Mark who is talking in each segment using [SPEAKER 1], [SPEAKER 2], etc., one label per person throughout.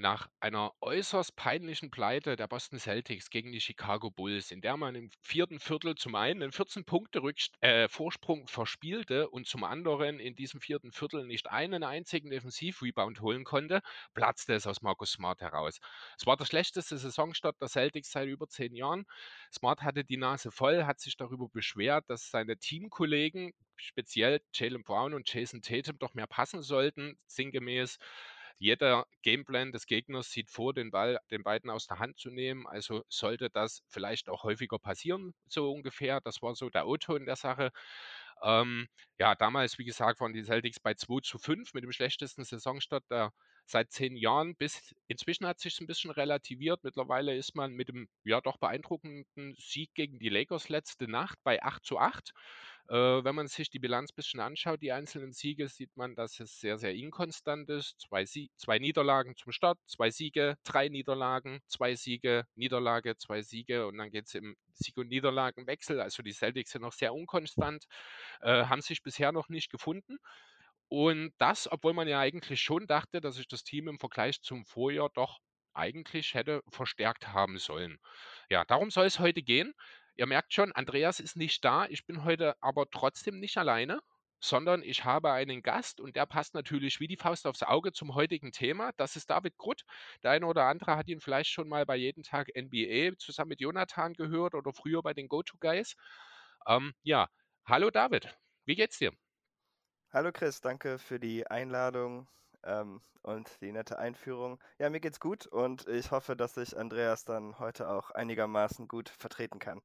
[SPEAKER 1] Nach einer äußerst peinlichen Pleite der Boston Celtics gegen die Chicago Bulls, in der man im vierten Viertel zum einen einen 14 Punkte äh, Vorsprung verspielte und zum anderen in diesem vierten Viertel nicht einen einzigen Defensivrebound holen konnte, platzte es aus Marcus Smart heraus. Es war der schlechteste Saisonstart der Celtics seit über zehn Jahren. Smart hatte die Nase voll, hat sich darüber beschwert, dass seine Teamkollegen, speziell Jalen Brown und Jason Tatum, doch mehr passen sollten, sinngemäß jeder Gameplan des Gegners sieht vor, den Ball den beiden aus der Hand zu nehmen. Also sollte das vielleicht auch häufiger passieren, so ungefähr. Das war so der O-Ton der Sache. Ähm, ja, damals, wie gesagt, waren die Celtics bei 2 zu 5 mit dem schlechtesten Saisonstart der seit zehn Jahren. Bis inzwischen hat sich ein bisschen relativiert. Mittlerweile ist man mit dem ja doch beeindruckenden Sieg gegen die Lakers letzte Nacht bei 8 zu 8. Äh, wenn man sich die Bilanz ein bisschen anschaut, die einzelnen Siege, sieht man, dass es sehr, sehr inkonstant ist. Zwei, Sie zwei Niederlagen zum Start, zwei Siege, drei Niederlagen, zwei Siege, Niederlage, zwei Siege und dann geht es im Sieg- und Niederlagenwechsel. Also die Celtics sind noch sehr unkonstant, äh, haben sich bisher noch nicht gefunden. Und das, obwohl man ja eigentlich schon dachte, dass sich das Team im Vergleich zum Vorjahr doch eigentlich hätte verstärkt haben sollen. Ja, darum soll es heute gehen. Ihr merkt schon, Andreas ist nicht da. Ich bin heute aber trotzdem nicht alleine, sondern ich habe einen Gast und der passt natürlich wie die Faust aufs Auge zum heutigen Thema. Das ist David Grutt. Der eine oder andere hat ihn vielleicht schon mal bei Jeden Tag NBA zusammen mit Jonathan gehört oder früher bei den Go-To-Guys. Ähm, ja, hallo David, wie geht's dir?
[SPEAKER 2] Hallo Chris, danke für die Einladung ähm, und die nette Einführung. Ja, mir geht's gut und ich hoffe, dass ich Andreas dann heute auch einigermaßen gut vertreten kann.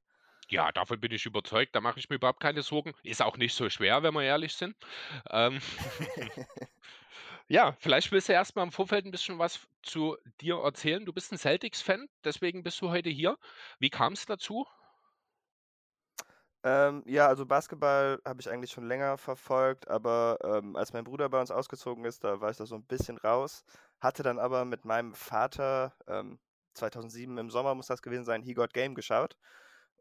[SPEAKER 1] Ja, davon bin ich überzeugt. Da mache ich mir überhaupt keine Sorgen. Ist auch nicht so schwer, wenn wir ehrlich sind. Ähm, ja, vielleicht willst du erst mal im Vorfeld ein bisschen was zu dir erzählen. Du bist ein Celtics-Fan, deswegen bist du heute hier. Wie kam es dazu?
[SPEAKER 2] Ähm, ja, also Basketball habe ich eigentlich schon länger verfolgt, aber ähm, als mein Bruder bei uns ausgezogen ist, da war ich da so ein bisschen raus. Hatte dann aber mit meinem Vater ähm, 2007 im Sommer muss das gewesen sein, He Got Game geschaut.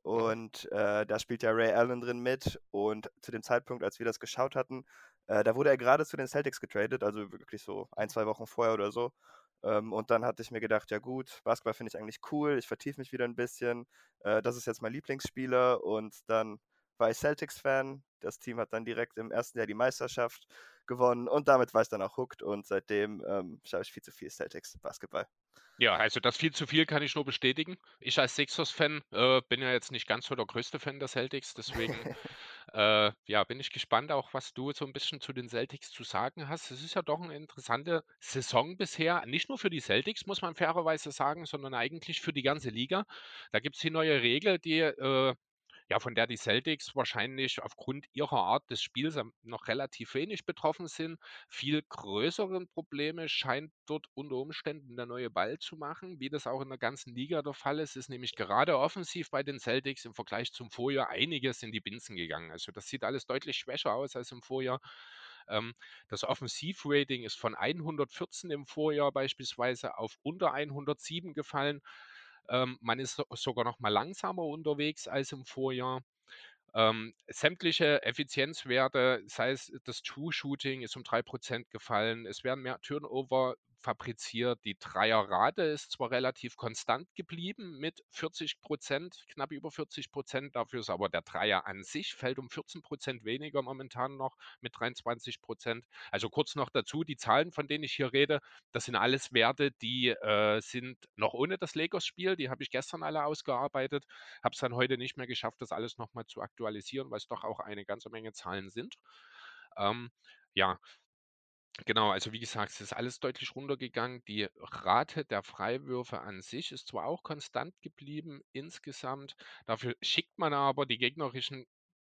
[SPEAKER 2] Und äh, da spielt ja Ray Allen drin mit. Und zu dem Zeitpunkt, als wir das geschaut hatten, äh, da wurde er gerade zu den Celtics getradet, also wirklich so ein, zwei Wochen vorher oder so. Ähm, und dann hatte ich mir gedacht, ja gut, Basketball finde ich eigentlich cool, ich vertiefe mich wieder ein bisschen. Äh, das ist jetzt mein Lieblingsspieler. Und dann war ich Celtics-Fan. Das Team hat dann direkt im ersten Jahr die Meisterschaft gewonnen und damit war ich dann auch hooked und seitdem ähm, schaue ich viel zu viel Celtics Basketball.
[SPEAKER 1] Ja, also das viel zu viel kann ich nur bestätigen. Ich als Sixers-Fan äh, bin ja jetzt nicht ganz so der größte Fan der Celtics, deswegen äh, ja, bin ich gespannt auch, was du so ein bisschen zu den Celtics zu sagen hast. Es ist ja doch eine interessante Saison bisher, nicht nur für die Celtics, muss man fairerweise sagen, sondern eigentlich für die ganze Liga. Da gibt es die neue Regel, die äh, ja, von der die Celtics wahrscheinlich aufgrund ihrer Art des Spiels noch relativ wenig betroffen sind. Viel größere Probleme scheint dort unter Umständen der neue Ball zu machen, wie das auch in der ganzen Liga der Fall ist. Ist nämlich gerade offensiv bei den Celtics im Vergleich zum Vorjahr einiges in die Binsen gegangen. Also das sieht alles deutlich schwächer aus als im Vorjahr. Ähm, das Offensivrating ist von 114 im Vorjahr beispielsweise auf unter 107 gefallen. Ähm, man ist sogar noch mal langsamer unterwegs als im Vorjahr. Ähm, sämtliche Effizienzwerte, sei es das True Shooting, ist um 3% gefallen. Es werden mehr Turnover fabriziert. Die Dreierrate ist zwar relativ konstant geblieben mit 40 Prozent, knapp über 40 Prozent. Dafür ist aber der Dreier an sich fällt um 14 Prozent weniger momentan noch mit 23 Prozent. Also kurz noch dazu, die Zahlen, von denen ich hier rede, das sind alles Werte, die äh, sind noch ohne das Lakers-Spiel. Die habe ich gestern alle ausgearbeitet. Habe es dann heute nicht mehr geschafft, das alles nochmal zu aktualisieren, weil es doch auch eine ganze Menge Zahlen sind. Ähm, ja, Genau, also wie gesagt, es ist alles deutlich runtergegangen. Die Rate der Freiwürfe an sich ist zwar auch konstant geblieben insgesamt, dafür schickt man aber die gegnerischen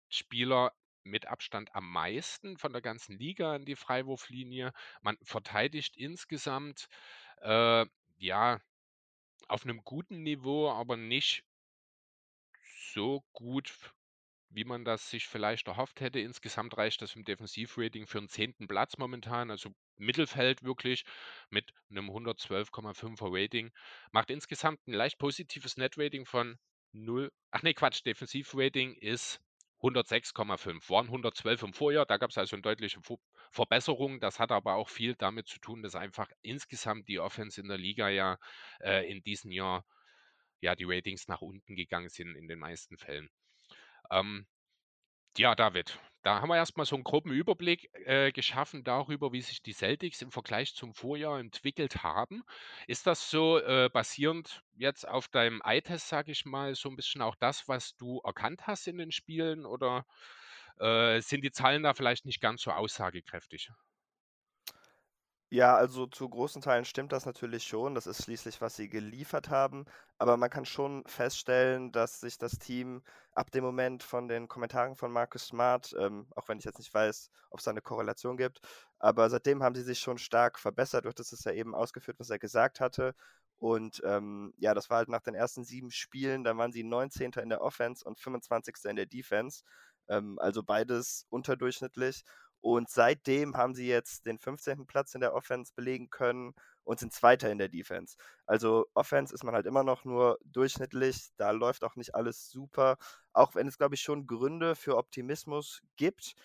[SPEAKER 1] Spieler mit Abstand am meisten von der ganzen Liga an die Freiwurflinie. Man verteidigt insgesamt äh, ja auf einem guten Niveau, aber nicht so gut wie man das sich vielleicht erhofft hätte. Insgesamt reicht das im Defensivrating für einen zehnten Platz momentan, also Mittelfeld wirklich mit einem 112,5er Rating. Macht insgesamt ein leicht positives Net-Rating von 0. Ach nee, Quatsch, Defensiv-Rating ist 106,5. Waren 112 im Vorjahr, da gab es also eine deutliche Verbesserung. Das hat aber auch viel damit zu tun, dass einfach insgesamt die Offense in der Liga ja äh, in diesem Jahr ja die Ratings nach unten gegangen sind in den meisten Fällen. Ähm, ja, David, da haben wir erstmal so einen groben Überblick äh, geschaffen darüber, wie sich die Celtics im Vergleich zum Vorjahr entwickelt haben. Ist das so äh, basierend jetzt auf deinem Eye-Test, sage ich mal, so ein bisschen auch das, was du erkannt hast in den Spielen oder äh, sind die Zahlen da vielleicht nicht ganz so aussagekräftig?
[SPEAKER 2] Ja, also zu großen Teilen stimmt das natürlich schon. Das ist schließlich, was sie geliefert haben. Aber man kann schon feststellen, dass sich das Team ab dem Moment von den Kommentaren von Marcus Smart, ähm, auch wenn ich jetzt nicht weiß, ob es da eine Korrelation gibt, aber seitdem haben sie sich schon stark verbessert. Durch das ist ja eben ausgeführt, was er gesagt hatte. Und ähm, ja, das war halt nach den ersten sieben Spielen, da waren sie 19. in der Offense und 25. in der Defense. Ähm, also beides unterdurchschnittlich. Und seitdem haben sie jetzt den 15. Platz in der Offense belegen können und sind Zweiter in der Defense. Also Offense ist man halt immer noch nur durchschnittlich, da läuft auch nicht alles super, auch wenn es, glaube ich, schon Gründe für Optimismus gibt.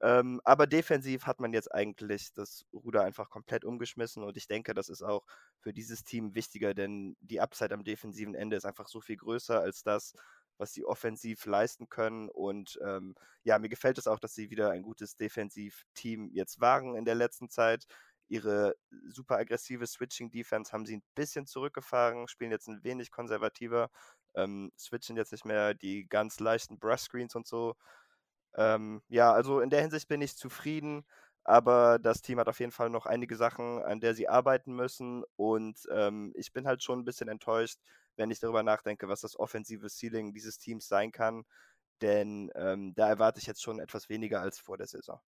[SPEAKER 2] Ähm, aber defensiv hat man jetzt eigentlich das Ruder einfach komplett umgeschmissen und ich denke, das ist auch für dieses Team wichtiger, denn die Upside am defensiven Ende ist einfach so viel größer als das, was sie offensiv leisten können. Und ähm, ja, mir gefällt es auch, dass sie wieder ein gutes Defensivteam jetzt waren in der letzten Zeit. Ihre super aggressive Switching-Defense haben sie ein bisschen zurückgefahren, spielen jetzt ein wenig konservativer, ähm, switchen jetzt nicht mehr die ganz leichten Brush-Screens und so. Ähm, ja, also in der Hinsicht bin ich zufrieden, aber das Team hat auf jeden Fall noch einige Sachen, an der sie arbeiten müssen und ähm, ich bin halt schon ein bisschen enttäuscht, wenn ich darüber nachdenke, was das offensive Ceiling dieses Teams sein kann. Denn ähm, da erwarte ich jetzt schon etwas weniger als vor der Saison.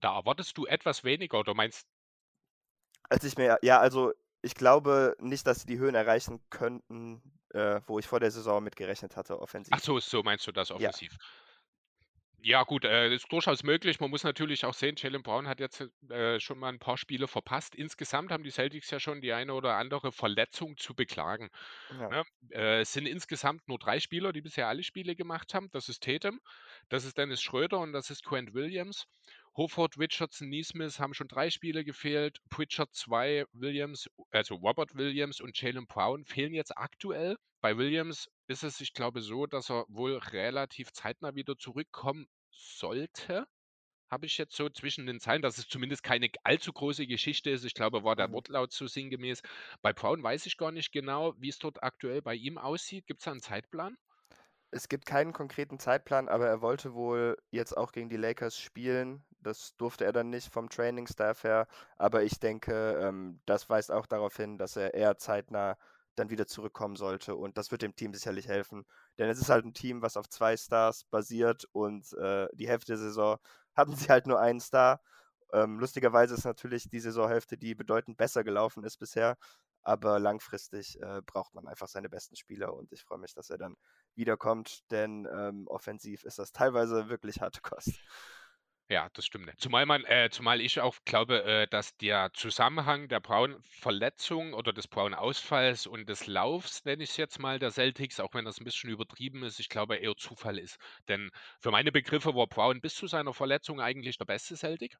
[SPEAKER 1] Da erwartest du etwas weniger oder meinst
[SPEAKER 2] Als ich mir, ja, also ich glaube nicht, dass sie die Höhen erreichen könnten, äh, wo ich vor der Saison mitgerechnet hatte, offensiv.
[SPEAKER 1] Ach so, so meinst du das offensiv? Ja, gut, äh, ist durchaus möglich. Man muss natürlich auch sehen, Jaylen Brown hat jetzt äh, schon mal ein paar Spiele verpasst. Insgesamt haben die Celtics ja schon die eine oder andere Verletzung zu beklagen.
[SPEAKER 2] Ja.
[SPEAKER 1] Ne? Äh, es sind insgesamt nur drei Spieler, die bisher alle Spiele gemacht haben. Das ist Tatum, das ist Dennis Schröder und das ist Quent Williams. Hoford, Richardson, Neesmith haben schon drei Spiele gefehlt. Pritchard zwei, Williams, also Robert Williams und Jalen Brown fehlen jetzt aktuell. Bei Williams ist es, ich glaube, so, dass er wohl relativ zeitnah wieder zurückkommen sollte. Habe ich jetzt so zwischen den Zeilen, dass es zumindest keine allzu große Geschichte ist. Ich glaube, war der
[SPEAKER 2] Mhm.
[SPEAKER 1] Wortlaut so sinngemäß. Bei Brown weiß ich gar nicht genau, wie es dort aktuell bei ihm aussieht. Gibt es da einen Zeitplan?
[SPEAKER 2] Es gibt keinen konkreten Zeitplan, aber er wollte wohl jetzt auch gegen die Lakers spielen. Das durfte er dann nicht vom Trainingstaff her. Aber ich denke, ähm, das weist auch darauf hin, dass er eher zeitnah dann wieder zurückkommen sollte. Und das wird dem Team sicherlich helfen. Denn es ist halt ein Team, was auf zwei Stars basiert und äh, die Hälfte der Saison hatten sie halt nur einen Star. Ähm, lustigerweise ist natürlich die Saisonhälfte, die bedeutend besser gelaufen ist bisher. Aber langfristig äh, braucht man einfach seine besten Spieler und ich freue mich, dass er dann wiederkommt, denn ähm, offensiv ist das teilweise wirklich harte Kost.
[SPEAKER 1] Ja, das stimmt. Zumal man, äh, zumal ich auch glaube, äh, dass der Zusammenhang der Braun-Verletzung oder des Braun-Ausfalls und des Laufs, nenne ich es jetzt mal, der Celtics, auch wenn das ein bisschen übertrieben ist, ich glaube eher Zufall ist. Denn für meine Begriffe war Braun bis zu seiner Verletzung eigentlich der beste Celtic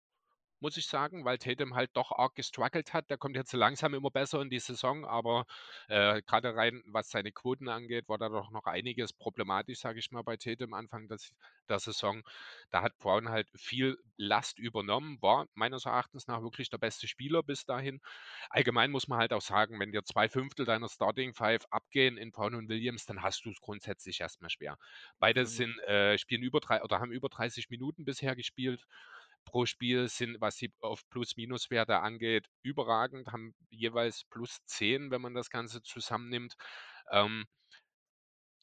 [SPEAKER 1] muss ich sagen, weil Tatum halt doch arg gestruggelt hat. Der kommt jetzt so langsam immer besser in die Saison, aber äh, gerade rein, was seine Quoten angeht, war da doch noch einiges problematisch, sage ich mal, bei Tatum Anfang des, der Saison. Da hat Brown halt viel Last übernommen, war meines Erachtens nach wirklich der beste Spieler bis dahin. Allgemein muss man halt auch sagen, wenn dir zwei Fünftel deiner Starting Five abgehen in Brown und Williams, dann hast du es grundsätzlich erstmal schwer. Beide
[SPEAKER 2] Mhm.
[SPEAKER 1] sind, äh, spielen über drei oder haben über 30 Minuten bisher gespielt pro Spiel sind, was sie auf Plus-Minus-Werte angeht, überragend, haben jeweils plus 10, wenn man das Ganze zusammennimmt. Ähm,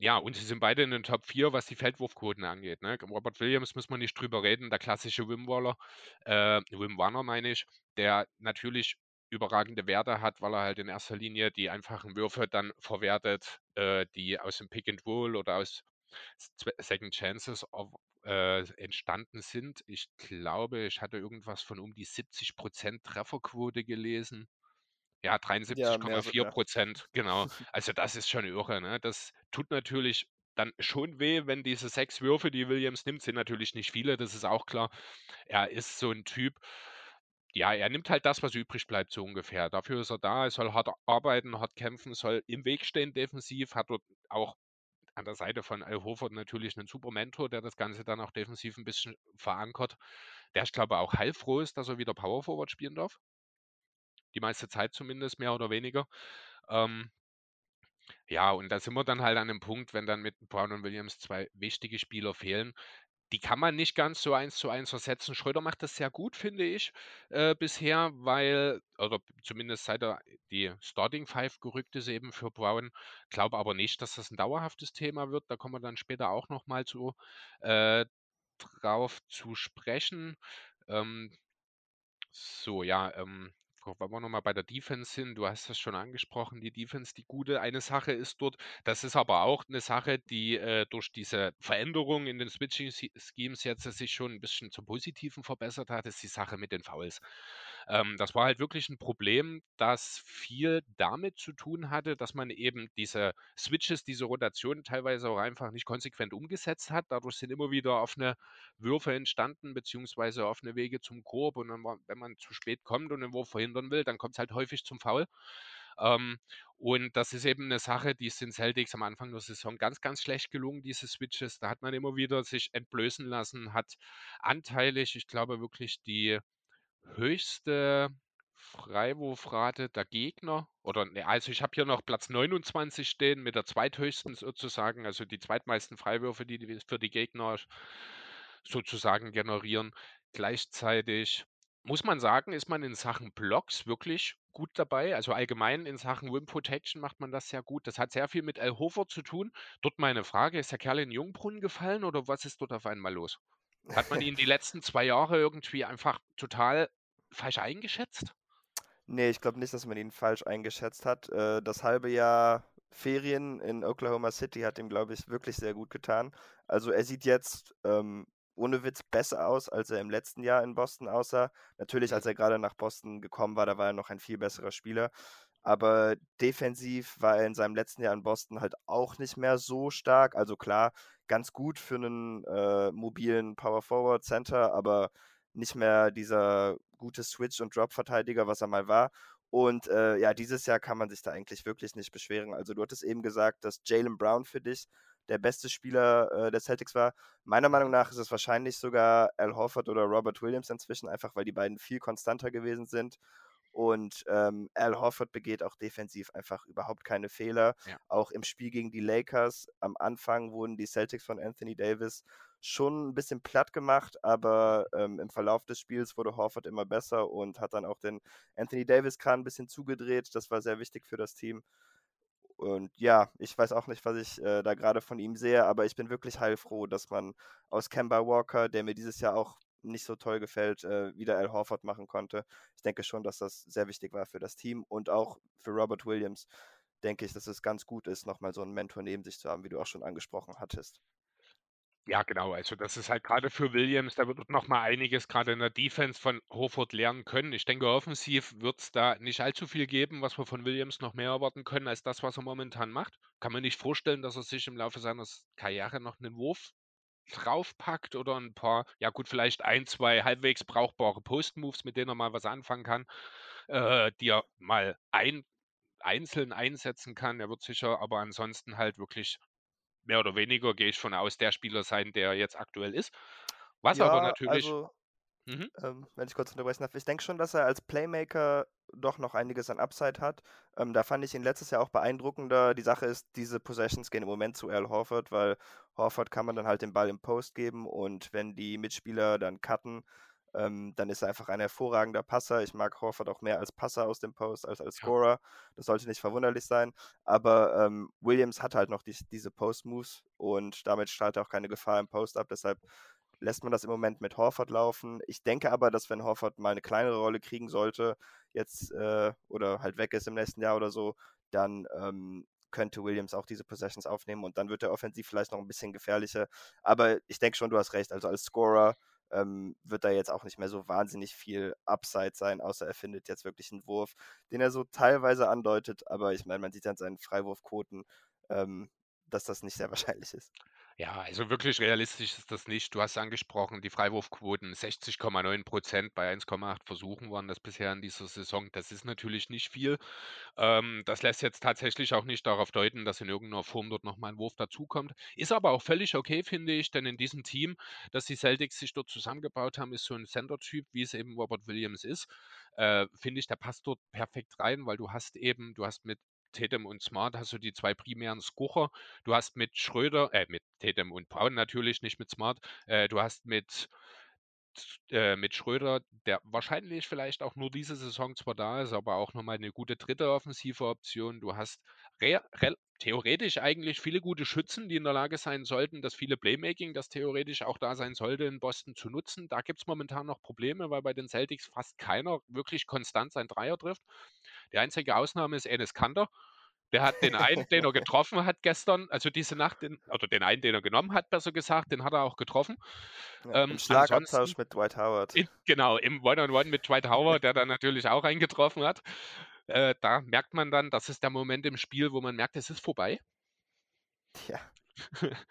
[SPEAKER 1] ja, und sie sind beide in den Top 4, was die Feldwurfquoten angeht. Ne? Robert Williams muss man nicht drüber reden, der klassische Wimwaller, äh, Wim Warner meine ich, der natürlich überragende Werte hat, weil er halt in erster Linie die einfachen Würfe dann verwertet, äh, die aus dem Pick and Roll oder aus Second Chances äh, entstanden sind. Ich glaube, ich hatte irgendwas von um die 70% Trefferquote gelesen. Ja,
[SPEAKER 2] Ja,
[SPEAKER 1] 73,4
[SPEAKER 2] mehr sogar.
[SPEAKER 1] genau. Also das ist schon irre, ne? Das tut natürlich dann schon weh, wenn diese 6 Würfe, die Williams nimmt, sind natürlich nicht viele, das ist auch klar. Er ist so ein Typ ja, er nimmt halt das, was übrig bleibt, so ungefähr. Dafür ist er da, er soll hart arbeiten, hart kämpfen, soll im Weg stehen defensiv, hat dort auch an der Seite von Al Horford natürlich einen super Mentor, der das Ganze dann auch defensiv ein bisschen verankert. Der ich glaube auch heilfroh ist, dass er wieder Power Forward spielen darf. Die meiste Zeit zumindest, mehr oder weniger. Ähm, ja, und da sind wir dann halt an dem Punkt, wenn dann mit Brown und Williams zwei wichtige Spieler fehlen. Die kann man nicht ganz so eins zu eins ersetzen. Schröder macht das sehr gut, finde ich, äh, bisher, weil, oder zumindest seit er die Starting Five gerückt ist eben für Brown. Glaube aber nicht, dass das ein dauerhaftes Thema wird. Da kommen wir dann später auch nochmal zu, äh, drauf zu sprechen. Ähm, so, ja, ähm, wenn wir nochmal bei der Defense sind, du hast das schon angesprochen, die Defense, die gute. Eine Sache ist dort, das ist aber auch eine Sache, die äh, durch diese Veränderung in den Switching-Schemes jetzt sich schon ein bisschen zum Positiven verbessert hat, ist die Sache mit den Fouls. Ähm, das war halt wirklich ein Problem, das viel damit zu tun hatte, dass man eben diese Switches, diese Rotationen teilweise auch einfach nicht konsequent umgesetzt hat. Dadurch sind immer wieder offene Würfe entstanden, beziehungsweise offene Wege zum Korb. Und dann, wenn man zu spät kommt und den Wurf verhindern will, dann kommt es halt häufig zum Foul. Ähm, und das ist eben eine Sache, die ist den Celtics am Anfang der Saison ganz, ganz schlecht gelungen, diese Switches. Da hat man immer wieder sich entblößen lassen, hat anteilig, ich glaube wirklich die höchste Freiwurfrate der Gegner oder ne, also ich habe hier noch Platz 29 stehen mit der zweithöchsten sozusagen, also die zweitmeisten Freiwürfe, die die für die Gegner sozusagen generieren. Gleichzeitig muss man sagen, ist man in Sachen Blocks wirklich gut dabei. Also allgemein in Sachen Rim Protection macht man das sehr gut. Das hat sehr viel mit Al Hofer zu tun. Dort meine Frage, ist der Kerl in Jungbrunnen gefallen oder was ist dort auf einmal los? Hat man ihn die letzten zwei Jahre irgendwie einfach total falsch eingeschätzt?
[SPEAKER 2] Nee, ich glaube nicht, dass man ihn falsch eingeschätzt hat. Äh, das halbe Jahr Ferien in Oklahoma City hat ihm, glaube ich, wirklich sehr gut getan. Also er sieht jetzt ähm, ohne Witz besser aus, als er im letzten Jahr in Boston aussah. Natürlich, als
[SPEAKER 1] Mhm.
[SPEAKER 2] er gerade nach Boston gekommen war, da war er noch ein viel besserer Spieler. Aber defensiv war er in seinem letzten Jahr in Boston halt auch nicht mehr so stark. Also klar, ganz gut für einen äh, mobilen Power Forward Center, aber nicht mehr dieser gute Switch- und Drop-Verteidiger, was er mal war. Und äh, ja, dieses Jahr kann man sich da eigentlich wirklich nicht beschweren. Also du hattest eben gesagt, dass Jalen Brown für dich der beste Spieler äh, der Celtics war. Meiner Meinung nach ist es wahrscheinlich sogar Al Horford oder Robert Williams inzwischen, einfach weil die beiden viel konstanter gewesen sind. Und ähm, Al Horford begeht auch defensiv einfach überhaupt keine Fehler.
[SPEAKER 1] Ja.
[SPEAKER 2] Auch im Spiel gegen die Lakers am Anfang wurden die Celtics von Anthony Davis schon ein bisschen platt gemacht, aber ähm, im Verlauf des Spiels wurde Horford immer besser und hat dann auch den Anthony Davis-Kran ein bisschen zugedreht. Das war sehr wichtig für das Team. Und ja, ich weiß auch nicht, was ich äh, da gerade von ihm sehe, aber ich bin wirklich heilfroh, dass man aus Kemba Walker, der mir dieses Jahr auch nicht so toll gefällt, äh, wieder Al Horford machen konnte. Ich denke schon, dass das sehr wichtig war für das Team und auch für Robert Williams. Denke ich, dass es ganz gut ist, nochmal so einen Mentor neben sich zu haben, wie du auch schon angesprochen hattest.
[SPEAKER 1] Ja, genau. Also das ist halt gerade für Williams, da wird noch mal einiges gerade in der Defense von Horford lernen können. Ich denke, offensiv wird es da nicht allzu viel geben, was wir von Williams noch mehr erwarten können, als das, was er momentan macht. Kann man nicht vorstellen, dass er sich im Laufe seiner Karriere noch einen Wurf draufpackt oder ein paar, ja gut, vielleicht ein, zwei halbwegs brauchbare Post-Moves, mit denen er mal was anfangen kann, äh, die er mal ein, einzeln einsetzen kann. Er wird sicher aber ansonsten halt wirklich mehr oder weniger, gehe ich von aus, der Spieler sein, der jetzt aktuell ist. Was aber
[SPEAKER 2] Ja,
[SPEAKER 1] natürlich
[SPEAKER 2] also
[SPEAKER 1] mhm,
[SPEAKER 2] Ähm, wenn ich kurz unterbrechen darf. Ich denke schon, dass er als Playmaker doch noch einiges an Upside hat. Ähm, da fand ich ihn letztes Jahr auch beeindruckender. Die Sache ist, diese Possessions gehen im Moment zu Al Horford, weil Horford kann man dann halt den Ball im Post geben und wenn die Mitspieler dann cutten, ähm, dann ist er einfach ein hervorragender Passer. Ich mag Horford auch mehr als Passer aus dem Post als als Scorer. Das sollte nicht verwunderlich sein. Aber ähm, Williams hat halt noch die, diese Post-Moves und damit strahlt er auch keine Gefahr im Post ab. Deshalb lässt man das im Moment mit Horford laufen. Ich denke aber, dass wenn Horford mal eine kleinere Rolle kriegen sollte, jetzt äh, oder halt weg ist im nächsten Jahr oder so, dann ähm, könnte Williams auch diese Possessions aufnehmen und dann wird er offensiv vielleicht noch ein bisschen gefährlicher. Aber ich denke schon, du hast recht. Also als Scorer ähm, wird da jetzt auch nicht mehr so wahnsinnig viel Upside sein, außer er findet jetzt wirklich einen Wurf, den er so teilweise andeutet. Aber ich meine, man sieht an seinen Freiwurfquoten, ähm, dass das nicht sehr wahrscheinlich ist.
[SPEAKER 1] Ja, also wirklich realistisch ist das nicht. Du hast angesprochen, die Freiwurfquoten 60,9 Prozent bei 1,8 Versuchen waren das bisher in dieser Saison. Das ist natürlich nicht viel. Ähm, das lässt jetzt tatsächlich auch nicht darauf deuten, dass in irgendeiner Form dort nochmal ein Wurf dazukommt. Ist aber auch völlig okay, finde ich, denn in diesem Team, das die Celtics sich dort zusammengebaut haben, ist so ein Center-Typ, wie es eben Robert Williams ist. Äh, finde ich, der passt dort perfekt rein, weil du hast eben, du hast mit Tatum und Smart hast du die zwei primären Scorer. Du hast mit Schröder, äh, mit Tatum und Brown natürlich, nicht mit Smart. Äh, du hast mit, äh, mit Schröder, der wahrscheinlich vielleicht auch nur diese Saison zwar da ist, aber auch nochmal eine gute dritte offensive Option. Du hast theoretisch eigentlich viele gute Schützen, die in der Lage sein sollten, das viele Playmaking, das theoretisch auch da sein sollte, in Boston zu nutzen. Da gibt es momentan noch Probleme, weil bei den Celtics fast keiner wirklich konstant sein Dreier trifft. Die einzige Ausnahme ist Enes Kanter. Der hat den einen, den er getroffen hat gestern, also diese Nacht, den, oder den einen, den er genommen hat, besser gesagt, den hat er auch getroffen.
[SPEAKER 2] Ja, ähm, Im Schlagabtausch mit Dwight Howard.
[SPEAKER 1] In, genau, im One-on-One -on -One mit Dwight Howard, der dann natürlich auch eingetroffen hat. Äh, da merkt man dann, das ist der Moment im Spiel, wo man merkt, es ist vorbei.
[SPEAKER 2] Ja.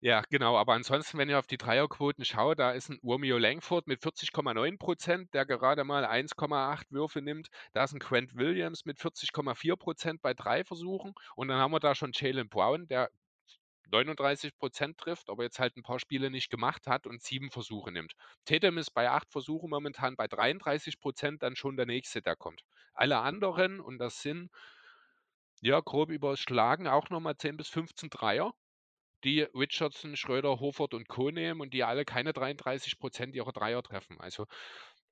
[SPEAKER 1] Ja, genau. Aber ansonsten, wenn ihr auf die Dreierquoten schaut, da ist ein Romeo Langford mit 40,9 Prozent, der gerade mal 1,8 Würfe nimmt. Da ist ein Quent Williams mit 40,4 Prozent bei drei Versuchen. Und dann haben wir da schon Jalen Brown, der 39 Prozent trifft, aber jetzt halt ein paar Spiele nicht gemacht hat und sieben Versuche nimmt. Tatum ist bei acht Versuchen momentan bei 33 Prozent dann schon der nächste, der kommt. Alle anderen, und das sind ja grob überschlagen, auch nochmal 10 bis 15 Dreier die Richardson, Schröder, Hofert und Co. nehmen und die alle keine 33 Prozent ihrer Dreier treffen. Also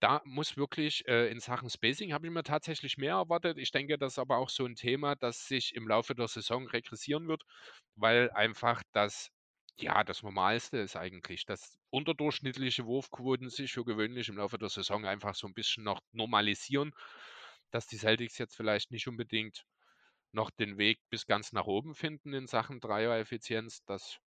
[SPEAKER 1] da muss wirklich äh, in Sachen Spacing habe ich mir tatsächlich mehr erwartet. Ich denke, das ist aber auch so ein Thema, das sich im Laufe der Saison regressieren wird, weil einfach das, ja, das Normalste ist eigentlich, dass unterdurchschnittliche Wurfquoten sich für gewöhnlich im Laufe der Saison einfach so ein bisschen noch normalisieren, dass die Celtics jetzt vielleicht nicht unbedingt noch den Weg bis ganz nach oben finden in Sachen Dreier-Effizienz. Das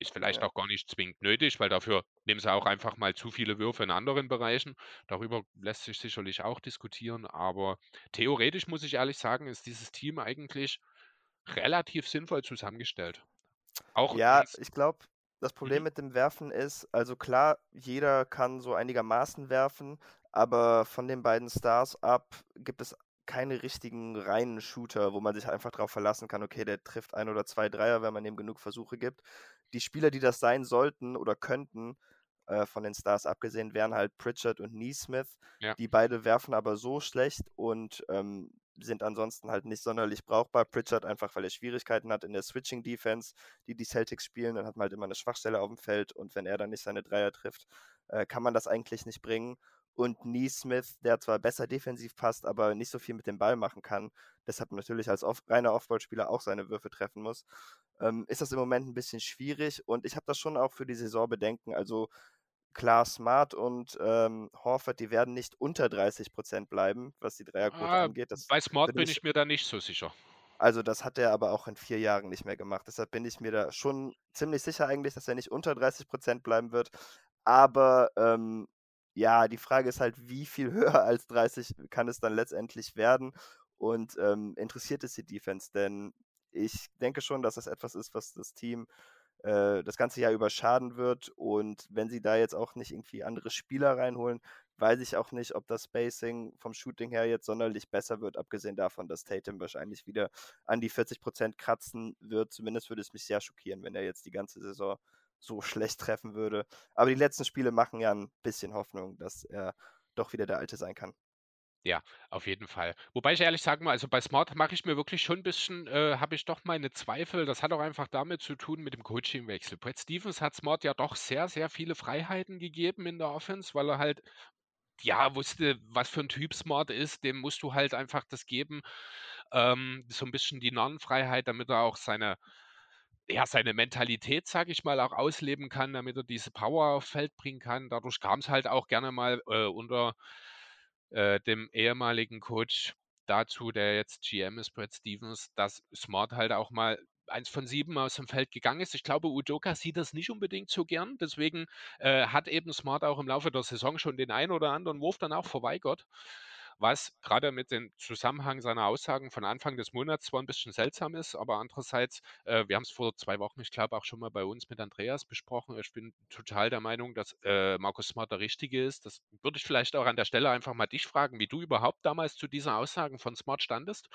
[SPEAKER 1] ist vielleicht
[SPEAKER 2] Ja.
[SPEAKER 1] auch gar nicht zwingend nötig, weil dafür nehmen sie auch einfach mal zu viele Würfe in anderen Bereichen. Darüber lässt sich sicherlich auch diskutieren, aber theoretisch muss ich ehrlich sagen, ist dieses Team eigentlich relativ sinnvoll zusammengestellt. Auch
[SPEAKER 2] Ja, ich glaube, das Problem
[SPEAKER 1] Mhm.
[SPEAKER 2] mit dem Werfen ist, also klar, jeder kann so einigermaßen werfen, aber von den beiden Stars ab gibt es keine richtigen reinen Shooter, wo man sich einfach darauf verlassen kann, okay, der trifft ein oder zwei Dreier, wenn man ihm genug Versuche gibt. Die Spieler, die das sein sollten oder könnten, äh, von den Stars abgesehen, wären halt Pritchard und Neesmith.
[SPEAKER 1] Ja.
[SPEAKER 2] Die beide werfen aber so schlecht und ähm, sind ansonsten halt nicht sonderlich brauchbar. Pritchard einfach, weil er Schwierigkeiten hat in der Switching Defense, die die Celtics spielen, dann hat man halt immer eine Schwachstelle auf dem Feld und wenn er dann nicht seine Dreier trifft, äh, kann man das eigentlich nicht bringen und Neesmith, der zwar besser defensiv passt, aber nicht so viel mit dem Ball machen kann, deshalb natürlich als off reiner Offball-Spieler auch seine Würfe treffen muss, ähm, ist das im Moment ein bisschen schwierig und ich habe das schon auch für die Saison bedenken. Also klar, Smart und ähm, Horford, die werden nicht unter 30 Prozent bleiben, was die Dreierquote
[SPEAKER 1] ah,
[SPEAKER 2] angeht. Das
[SPEAKER 1] bei Smart
[SPEAKER 2] bin ich,
[SPEAKER 1] ich mir da nicht so sicher.
[SPEAKER 2] also das hat er aber auch in vier Jahren nicht mehr gemacht. Deshalb bin ich mir da schon ziemlich sicher eigentlich, dass er nicht unter 30 Prozent bleiben wird. Aber ähm, ja, die Frage ist halt, wie viel höher als 30 kann es dann letztendlich werden? Und ähm, interessiert es die Defense? Denn ich denke schon, dass das etwas ist, was das Team äh, das ganze Jahr über schaden wird. Und wenn sie da jetzt auch nicht irgendwie andere Spieler reinholen, weiß ich auch nicht, ob das Spacing vom Shooting her jetzt sonderlich besser wird, abgesehen davon, dass Tatum wahrscheinlich wieder an die 40% kratzen wird. Zumindest würde es mich sehr schockieren, wenn er jetzt die ganze Saison so schlecht treffen würde. Aber die letzten Spiele machen ja ein bisschen Hoffnung, dass er doch wieder der Alte sein kann.
[SPEAKER 1] Ja, auf jeden Fall. Wobei ich ehrlich sagen mal, also bei Smart mache ich mir wirklich schon ein bisschen, äh, habe ich doch meine Zweifel. Das hat auch einfach damit zu tun mit dem Coachingwechsel. Brett Stevens hat Smart ja doch sehr, sehr viele Freiheiten gegeben in der Offense, weil er halt, ja, wusste, was für ein Typ Smart ist. Dem musst du halt einfach das geben. Ähm, so ein bisschen die Non-Freiheit, damit er auch seine, ja, seine Mentalität, sage ich mal, auch ausleben kann, damit er diese Power auf Feld bringen kann. Dadurch kam es halt auch gerne mal äh, unter äh, dem ehemaligen Coach dazu, der jetzt GM ist, Brad Stevens, dass Smart halt auch mal eins von sieben aus dem Feld gegangen ist. Ich glaube, Udoka sieht das nicht unbedingt so gern. Deswegen äh, hat eben Smart auch im Laufe der Saison schon den einen oder anderen Wurf dann auch verweigert was gerade mit dem Zusammenhang seiner Aussagen von Anfang des Monats zwar ein bisschen seltsam ist, aber andererseits, äh, wir haben es vor zwei Wochen, ich glaube, auch schon mal bei uns mit Andreas besprochen. Ich bin total der Meinung, dass äh, Markus Smart der Richtige ist. Das würde ich vielleicht auch an der Stelle einfach mal dich fragen, wie du überhaupt damals zu diesen Aussagen von Smart standest.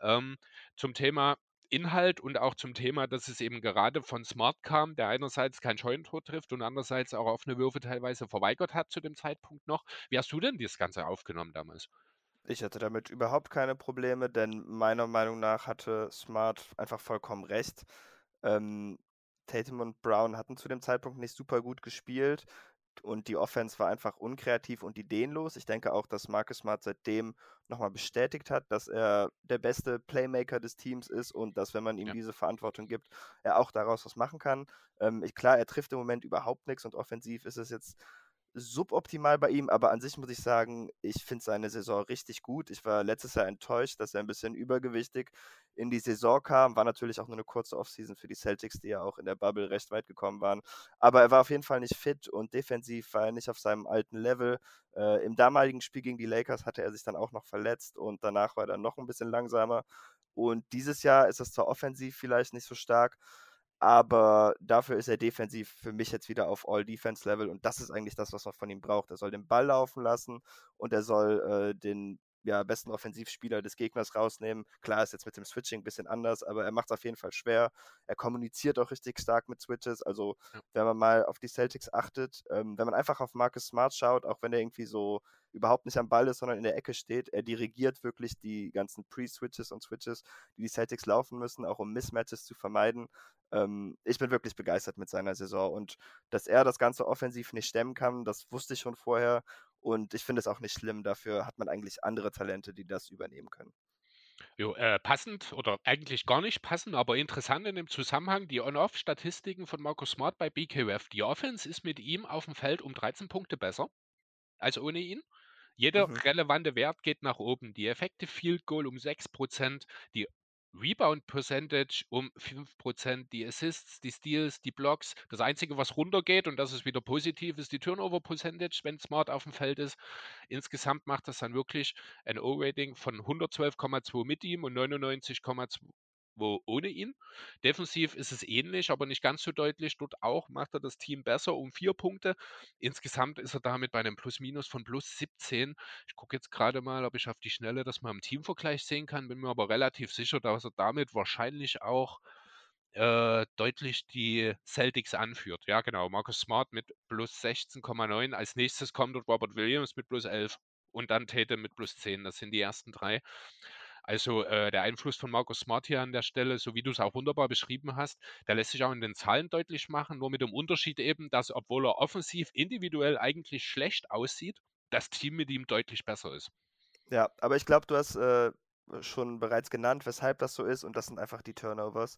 [SPEAKER 1] Ähm, zum Thema Inhalt und auch zum Thema, dass es eben gerade von Smart kam, der einerseits kein Scheunentor trifft und andererseits auch offene Würfe teilweise verweigert hat zu dem Zeitpunkt noch. Wie hast du denn das Ganze aufgenommen damals?
[SPEAKER 2] Ich hatte damit überhaupt keine Probleme, denn meiner Meinung nach hatte Smart einfach vollkommen recht. Ähm, Tatum und Brown hatten zu dem Zeitpunkt nicht super gut gespielt und die Offense war einfach unkreativ und ideenlos. Ich denke auch, dass Marcus Smart seitdem nochmal bestätigt hat, dass er der beste Playmaker des Teams ist und dass, wenn man ihm ja. diese Verantwortung gibt, er auch daraus was machen kann. Ähm, ich, klar, er trifft im Moment überhaupt nichts und offensiv ist es jetzt suboptimal bei ihm, aber an sich muss ich sagen, ich finde seine Saison richtig gut. Ich war letztes Jahr enttäuscht, dass er ein bisschen übergewichtig in die Saison kam. War natürlich auch nur eine kurze Offseason für die Celtics, die ja auch in der Bubble recht weit gekommen waren. Aber er war auf jeden Fall nicht fit und defensiv war er nicht auf seinem alten Level. Äh, Im damaligen Spiel gegen die Lakers hatte er sich dann auch noch verletzt und danach war er noch ein bisschen langsamer. Und dieses Jahr ist es zwar offensiv vielleicht nicht so stark, aber dafür ist er defensiv für mich jetzt wieder auf All-Defense-Level und das ist eigentlich das, was man von ihm braucht. Er soll den Ball laufen lassen und er soll äh, den ja, besten Offensivspieler des Gegners rausnehmen. Klar ist jetzt mit dem Switching ein bisschen anders, aber er macht es auf jeden Fall schwer. Er kommuniziert auch richtig stark mit Switches. Also, ja. wenn man mal auf die Celtics achtet, ähm, wenn man einfach auf Marcus Smart schaut, auch wenn er irgendwie so überhaupt nicht am Ball ist, sondern in der Ecke steht. Er dirigiert wirklich die ganzen Pre-Switches und Switches, die die Celtics laufen müssen, auch um Mismatches zu vermeiden. Ähm, ich bin wirklich begeistert mit seiner Saison und dass er das Ganze offensiv nicht stemmen kann, das wusste ich schon vorher und ich finde es auch nicht schlimm. Dafür hat man eigentlich andere Talente, die das übernehmen können.
[SPEAKER 1] Jo, äh, passend oder eigentlich gar nicht passend, aber interessant in dem Zusammenhang die On-Off-Statistiken von Markus Smart bei BKF. Die Offense ist mit ihm auf dem Feld um 13 Punkte besser als ohne ihn. Jeder Mhm. relevante Wert geht nach oben. Die Effekte Field Goal um 6%, die Rebound Percentage um 5%, die Assists, die Steals, die Blocks. Das Einzige, was runtergeht, und das ist wieder positiv, ist die Turnover Percentage, wenn Smart auf dem Feld ist. Insgesamt macht das dann wirklich ein O-Rating von 112,2 mit ihm und 99,2 wo ohne ihn. Defensiv ist es ähnlich, aber nicht ganz so deutlich. Dort auch macht er das Team besser um vier Punkte. Insgesamt ist er damit bei einem Plus-Minus von plus 17. Ich gucke jetzt gerade mal, ob ich auf die Schnelle das mal im Teamvergleich sehen kann. Bin mir aber relativ sicher, dass er damit wahrscheinlich auch äh, deutlich die Celtics anführt. Ja, genau. Marcus Smart mit plus 16,9. Als nächstes kommt dort Robert Williams mit plus 11 und dann Tatum mit plus 10. Das sind die ersten drei. Also äh, der Einfluss von Markus Smart hier an der Stelle, so wie du es auch wunderbar beschrieben hast, der lässt sich auch in den Zahlen deutlich machen, nur mit dem Unterschied eben, dass obwohl er offensiv individuell eigentlich schlecht aussieht, das Team mit ihm deutlich besser ist.
[SPEAKER 2] Ja, aber ich glaube, du hast äh, schon bereits genannt, weshalb das so ist und das sind einfach die Turnovers.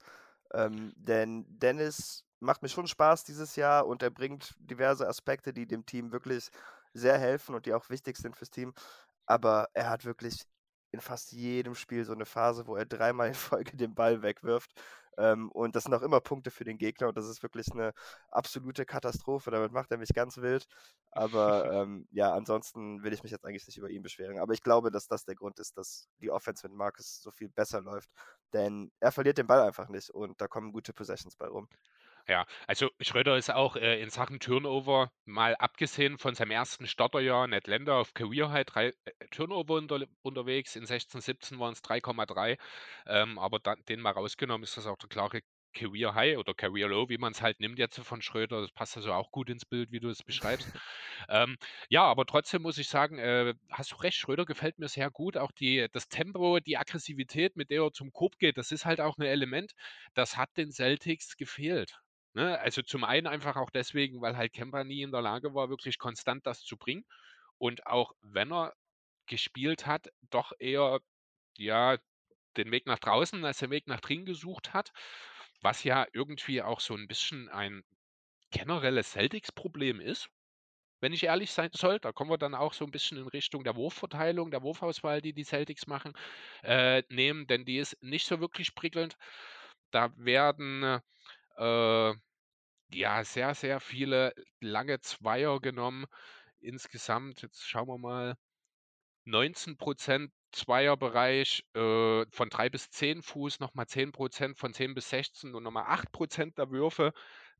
[SPEAKER 2] Ähm, denn Dennis macht mir schon Spaß dieses Jahr und er bringt diverse Aspekte, die dem Team wirklich sehr helfen und die auch wichtig sind fürs Team. Aber er hat wirklich in fast jedem Spiel so eine Phase, wo er dreimal in Folge den Ball wegwirft. Ähm, und das sind auch immer Punkte für den Gegner und das ist wirklich eine absolute Katastrophe. Damit macht er mich ganz wild. Aber ähm, ja, ansonsten will ich mich jetzt eigentlich nicht über ihn beschweren. Aber ich glaube, dass das der Grund ist, dass die Offense mit Marcus so viel besser läuft. Denn er verliert den Ball einfach nicht und da kommen gute Possessions bei rum.
[SPEAKER 1] Ja, also Schröder ist auch äh, in Sachen Turnover, mal abgesehen von seinem ersten Starterjahr in Atlanta auf Career High, drei äh, Turnover unter, unterwegs. In 16, 17 waren es 3,3. Ähm, aber dann, den mal rausgenommen ist das auch der klare Career High oder Career Low, wie man es halt nimmt jetzt von Schröder. Das passt also auch gut ins Bild, wie du es beschreibst. ähm, ja, aber trotzdem muss ich sagen, äh, hast du recht, Schröder gefällt mir sehr gut. Auch die, das Tempo, die Aggressivität, mit der er zum Korb geht, das ist halt auch ein Element, das hat den Celtics gefehlt. Ne? Also zum einen einfach auch deswegen, weil halt Kemper nie in der Lage war, wirklich konstant das zu bringen. Und auch wenn er gespielt hat, doch eher ja den Weg nach draußen als den Weg nach drinnen gesucht hat, was ja irgendwie auch so ein bisschen ein generelles Celtics-Problem ist. wenn ich ehrlich sein soll. Da kommen wir dann auch so ein bisschen in Richtung der Wurfverteilung, der Wurfauswahl, die die Celtics machen, äh, nehmen, denn die ist nicht so wirklich prickelnd. Da werden äh, ja sehr, sehr viele lange Zweier genommen. Insgesamt, jetzt schauen wir mal, 19% Zweierbereich äh, von 3 bis 10 Fuß, nochmal 10% von 10 bis 16 und nochmal 8% der Würfe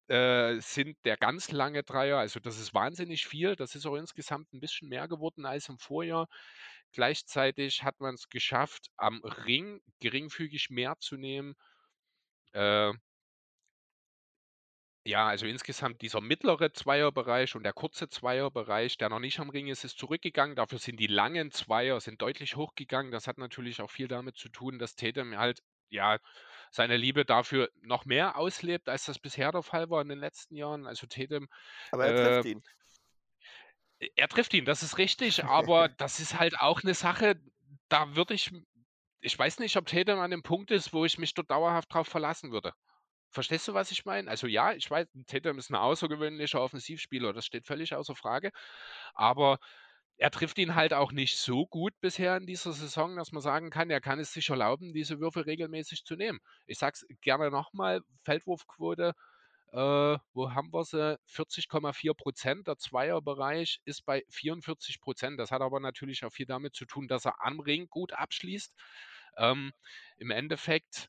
[SPEAKER 1] äh, sind der ganz lange Dreier. Also das ist wahnsinnig viel. Das ist auch insgesamt ein bisschen mehr geworden als im Vorjahr. Gleichzeitig hat man es geschafft, am Ring geringfügig mehr zu nehmen. Äh, ja, also insgesamt dieser mittlere Zweierbereich und der kurze Zweierbereich, der noch nicht am Ring ist, ist zurückgegangen. Dafür sind die langen Zweier sind deutlich hochgegangen. Das hat natürlich auch viel damit zu tun, dass Tatum halt ja seine Liebe dafür noch mehr auslebt, als das bisher der Fall war in den letzten Jahren. Also Tatum
[SPEAKER 2] Aber er trifft
[SPEAKER 1] äh,
[SPEAKER 2] ihn.
[SPEAKER 1] er trifft ihn, das ist richtig, aber das ist halt auch eine Sache, da würde ich ich weiß nicht, ob Tatum an dem Punkt ist, wo ich mich dort dauerhaft drauf verlassen würde. Verstehst du, was ich meine? Also ja, ich weiß, Tatum ist ein außergewöhnlicher Offensivspieler, das steht völlig außer Frage. Aber er trifft ihn halt auch nicht so gut bisher in dieser Saison, dass man sagen kann, er kann es sich erlauben, diese Würfe regelmäßig zu nehmen. Ich sag's gerne nochmal, Feldwurfquote, äh, wo haben wir sie? 40,4 Prozent. Der Zweierbereich ist bei 44 Prozent. Das hat aber natürlich auch viel damit zu tun, dass er am Ring gut abschließt. Ähm, Im Endeffekt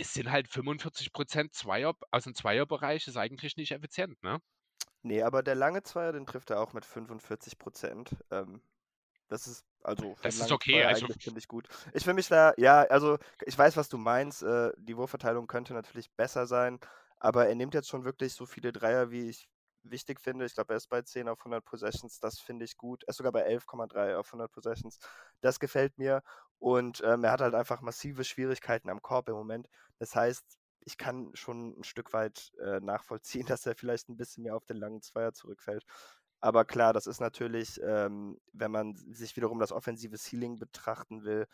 [SPEAKER 1] es sind halt 45 Prozent Zweier, also ein Zweierbereich ist eigentlich nicht effizient, ne?
[SPEAKER 2] Nee, aber der lange Zweier, den trifft er auch mit 45 Prozent. Ähm, das ist also
[SPEAKER 1] das ist okay,
[SPEAKER 2] also finde ich gut. Ich finde mich da, ja, also ich weiß, was du meinst. Äh, die Wurfverteilung könnte natürlich besser sein, aber er nimmt jetzt schon wirklich so viele Dreier, wie ich wichtig finde. Ich glaube, er ist bei 10 auf 100 Possessions. Das finde ich gut. Er ist sogar bei 11,3 auf 100 Possessions. Das gefällt mir. Und ähm, er hat halt einfach massive Schwierigkeiten am Korb im Moment. Das heißt, ich kann schon ein Stück weit äh, nachvollziehen, dass er vielleicht ein bisschen mehr auf den langen Zweier zurückfällt. Aber klar, das ist natürlich, ähm, wenn man sich wiederum das offensive Ceiling betrachten will,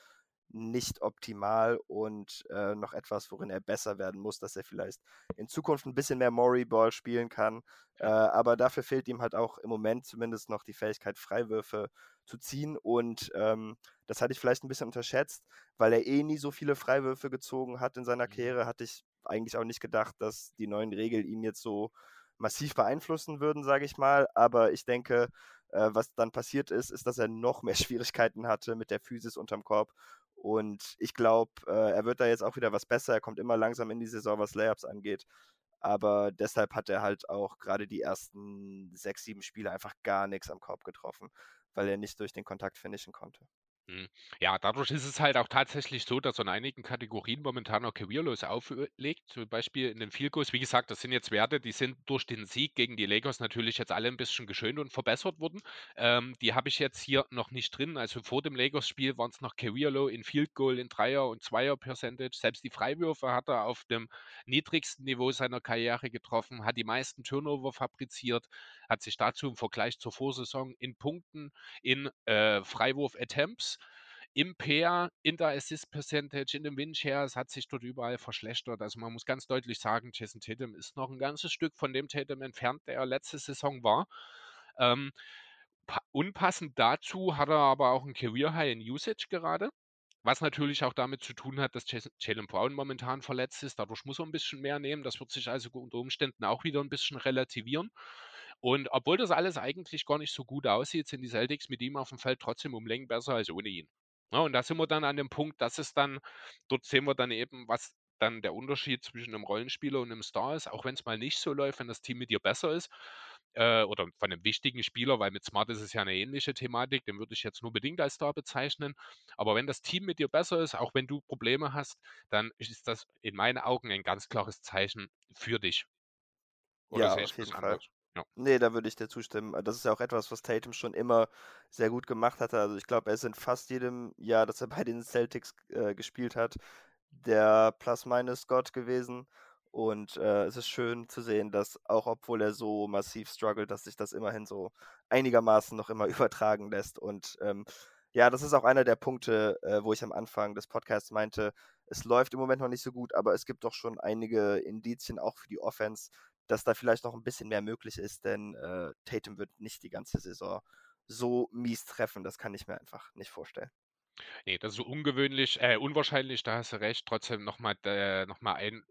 [SPEAKER 2] nicht optimal und äh, noch etwas, worin er besser werden muss, dass er vielleicht in Zukunft ein bisschen mehr Mori-Ball spielen kann. Äh, aber dafür fehlt ihm halt auch im Moment zumindest noch die Fähigkeit, Freiwürfe zu ziehen. Und ähm, das hatte ich vielleicht ein bisschen unterschätzt, weil er eh nie so viele Freiwürfe gezogen hat in seiner mhm. Karriere, hatte ich eigentlich auch nicht gedacht, dass die neuen Regeln ihn jetzt so massiv beeinflussen würden, sage ich mal. Aber ich denke, äh, was dann passiert ist, ist, dass er noch mehr Schwierigkeiten hatte mit der Physis unterm Korb und ich glaube, äh, er wird da jetzt auch wieder was besser. Er kommt immer langsam in die Saison, was Layups angeht. Aber deshalb hat er halt auch gerade die ersten sechs, sieben Spiele einfach gar nichts am Korb getroffen, weil er nicht durch den Kontakt finishen konnte.
[SPEAKER 1] Mhm. Ja, dadurch ist es halt auch tatsächlich so, dass in einigen Kategorien momentan noch careerlos auflegt. Zum Beispiel in den Field Goals. Wie gesagt, das sind jetzt Werte, die sind durch den Sieg gegen die Lakers natürlich jetzt alle ein bisschen geschönt und verbessert worden. Ähm, die habe ich jetzt hier noch nicht drin. Also vor dem Lakers-Spiel waren es noch career in Field Goal, in Dreier- und Zweier-Percentage. Selbst die Freiwürfe hat er auf dem niedrigsten Niveau seiner Karriere getroffen, hat die meisten Turnover fabriziert, hat sich dazu im Vergleich zur Vorsaison in Punkten, in äh, Freiwurf-Attempts im Pair, in der Assist Percentage, in dem Win-Shares hat sich dort überall verschlechtert. Also man muss ganz deutlich sagen, Jason Tatum ist noch ein ganzes Stück von dem Tatum entfernt, der er letzte Saison war. Ähm, unpassend dazu hat er aber auch ein Career High in Usage gerade. Was natürlich auch damit zu tun hat, dass Jalen Brown momentan verletzt ist. Dadurch muss er ein bisschen mehr nehmen. Das wird sich also unter Umständen auch wieder ein bisschen relativieren. Und obwohl das alles eigentlich gar nicht so gut aussieht, sind die Celtics mit ihm auf dem Feld trotzdem um Längen besser als ohne ihn. Ja, und da sind wir dann an dem Punkt, dass es dann, dort sehen wir dann eben, was dann der Unterschied zwischen einem Rollenspieler und einem Star ist, auch wenn es mal nicht so läuft, wenn das Team mit dir besser ist, äh, oder von einem wichtigen Spieler, weil mit Smart ist es ja eine ähnliche Thematik, den würde ich jetzt nur bedingt als Star bezeichnen. Aber wenn das Team mit dir besser ist, auch wenn du Probleme hast, dann ist das in meinen Augen ein ganz klares Zeichen für dich.
[SPEAKER 2] Oder ja, auf jeden Fall. Ja. Nee, da würde ich dir zustimmen. Das ist ja auch etwas, was Tatum schon immer sehr gut gemacht hatte. Also ich glaube, er ist in fast jedem Jahr, dass er bei den Celtics äh, gespielt hat, der Plus-Minus-Gott gewesen. Und äh, es ist schön zu sehen, dass auch obwohl er so massiv struggelt, dass sich das immerhin so einigermaßen noch immer übertragen lässt. Und ähm, ja, das ist auch einer der Punkte, äh, wo ich am Anfang des Podcasts meinte, es läuft im Moment noch nicht so gut, aber es gibt doch schon einige Indizien auch für die Offense, dass da vielleicht noch ein bisschen mehr möglich ist, denn äh, Tatum wird nicht die ganze Saison so mies treffen. Das kann ich mir einfach nicht vorstellen.
[SPEAKER 1] Nee, das ist so ungewöhnlich, äh, unwahrscheinlich, da hast du recht. Trotzdem nochmal äh, noch ein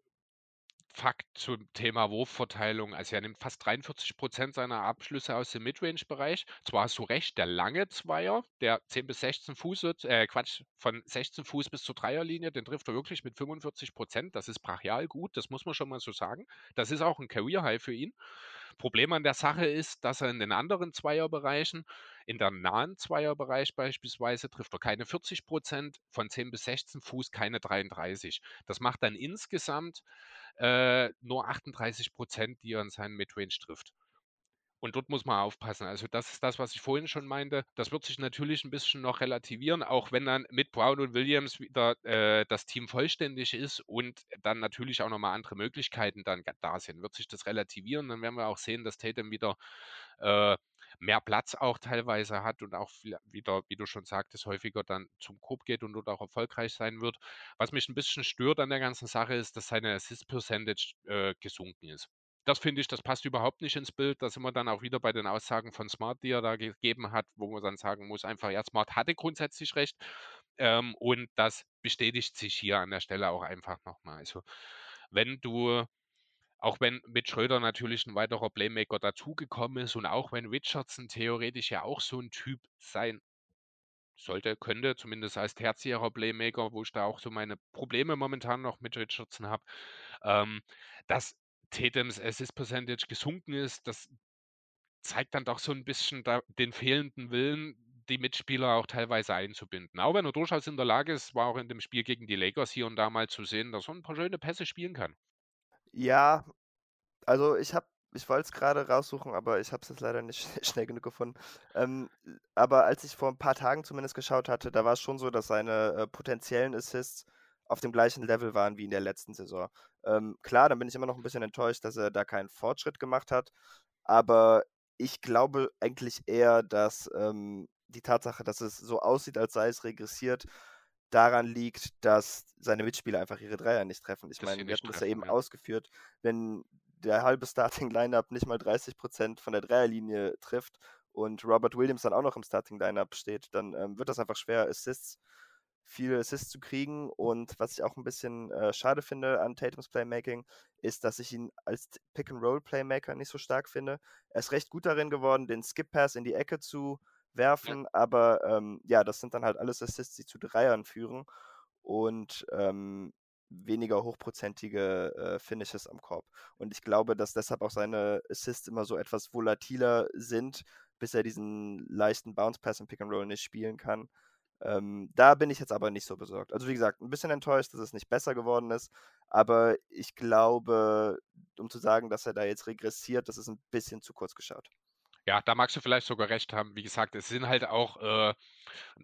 [SPEAKER 1] Fakt zum Thema Wurfverteilung. Also er nimmt fast 43 Prozent seiner Abschlüsse aus dem Midrange-Bereich. Zwar hast du recht, der lange Zweier, der 10 bis 16 Fuß, äh, Quatsch, von 16 Fuß bis zur Dreierlinie, den trifft er wirklich mit 45 Prozent. Das ist brachial gut, das muss man schon mal so sagen. Das ist auch ein Career-High für ihn. Problem an der Sache ist, dass er in den anderen Zweierbereichen, in der nahen Zweierbereich beispielsweise, trifft er keine 40 Prozent, von 10 bis 16 Fuß keine 33. Das macht dann insgesamt äh, nur 38 Prozent, die er in seinen Midrange trifft. Und dort muss man aufpassen. Also das ist das, was ich vorhin schon meinte. Das wird sich natürlich ein bisschen noch relativieren, auch wenn dann mit Brown und Williams wieder äh, das Team vollständig ist und dann natürlich auch nochmal andere Möglichkeiten dann da sind. Wird sich das relativieren, dann werden wir auch sehen, dass Tatum wieder äh, mehr Platz auch teilweise hat und auch wieder, wie du schon sagtest, häufiger dann zum Korb geht und dort auch erfolgreich sein wird. Was mich ein bisschen stört an der ganzen Sache ist, dass seine Assist Percentage äh, gesunken ist. Das finde ich, das passt überhaupt nicht ins Bild. Da sind wir dann auch wieder bei den Aussagen von Smart, die er da gegeben hat, wo man dann sagen muss, einfach, ja, Smart hatte grundsätzlich recht. Ähm, und das bestätigt sich hier an der Stelle auch einfach nochmal. Also, wenn du auch wenn mit Schröder natürlich ein weiterer Playmaker dazugekommen ist und auch wenn Richardson theoretisch ja auch so ein Typ sein sollte, könnte, zumindest als tertiärer Playmaker, wo ich da auch so meine Probleme momentan noch mit Richardson habe, ähm, dass Tatums Assist Percentage gesunken ist, das zeigt dann doch so ein bisschen da, den fehlenden Willen, die Mitspieler auch teilweise einzubinden. Auch wenn er durchaus in der Lage ist, war auch in dem Spiel gegen die Lakers hier und da mal zu sehen, dass er ein paar schöne Pässe spielen kann.
[SPEAKER 2] Ja, also ich habe ich wollte es gerade raussuchen, aber ich habe es jetzt leider nicht schnell genug gefunden. Ähm, aber als ich vor ein paar Tagen zumindest geschaut hatte, da war es schon so, dass seine äh, potenziellen Assists auf dem gleichen Level waren wie in der letzten Saison. Ähm, klar, dann bin ich immer noch ein bisschen enttäuscht, dass er da keinen Fortschritt gemacht hat, aber ich glaube eigentlich eher, dass ähm, die Tatsache, dass es so aussieht, als sei es regressiert, daran liegt, dass seine Mitspieler einfach ihre Dreier nicht treffen. Ich meine, wir hatten das ja eben ja. ausgeführt, wenn der halbe Starting-Lineup nicht mal 30% von der Dreierlinie trifft und Robert Williams dann auch noch im Starting-Lineup steht, dann ähm, wird das einfach schwer, Assists, viele Assists zu kriegen. Und was ich auch ein bisschen äh, schade finde an Tatums Playmaking, ist, dass ich ihn als Pick-and-Roll-Playmaker nicht so stark finde. Er ist recht gut darin geworden, den Skip-Pass in die Ecke zu werfen, aber ähm, ja, das sind dann halt alles Assists, die zu Dreiern führen und ähm, weniger hochprozentige äh, Finishes am Korb. Und ich glaube, dass deshalb auch seine Assists immer so etwas volatiler sind, bis er diesen leichten Bounce Pass im Pick and Roll nicht spielen kann. Ähm, da bin ich jetzt aber nicht so besorgt. Also wie gesagt, ein bisschen enttäuscht, dass es nicht besser geworden ist, aber ich glaube, um zu sagen, dass er da jetzt regressiert, das ist ein bisschen zu kurz geschaut.
[SPEAKER 1] Ja, da magst du vielleicht sogar recht haben. Wie gesagt, es sind halt auch äh, äh,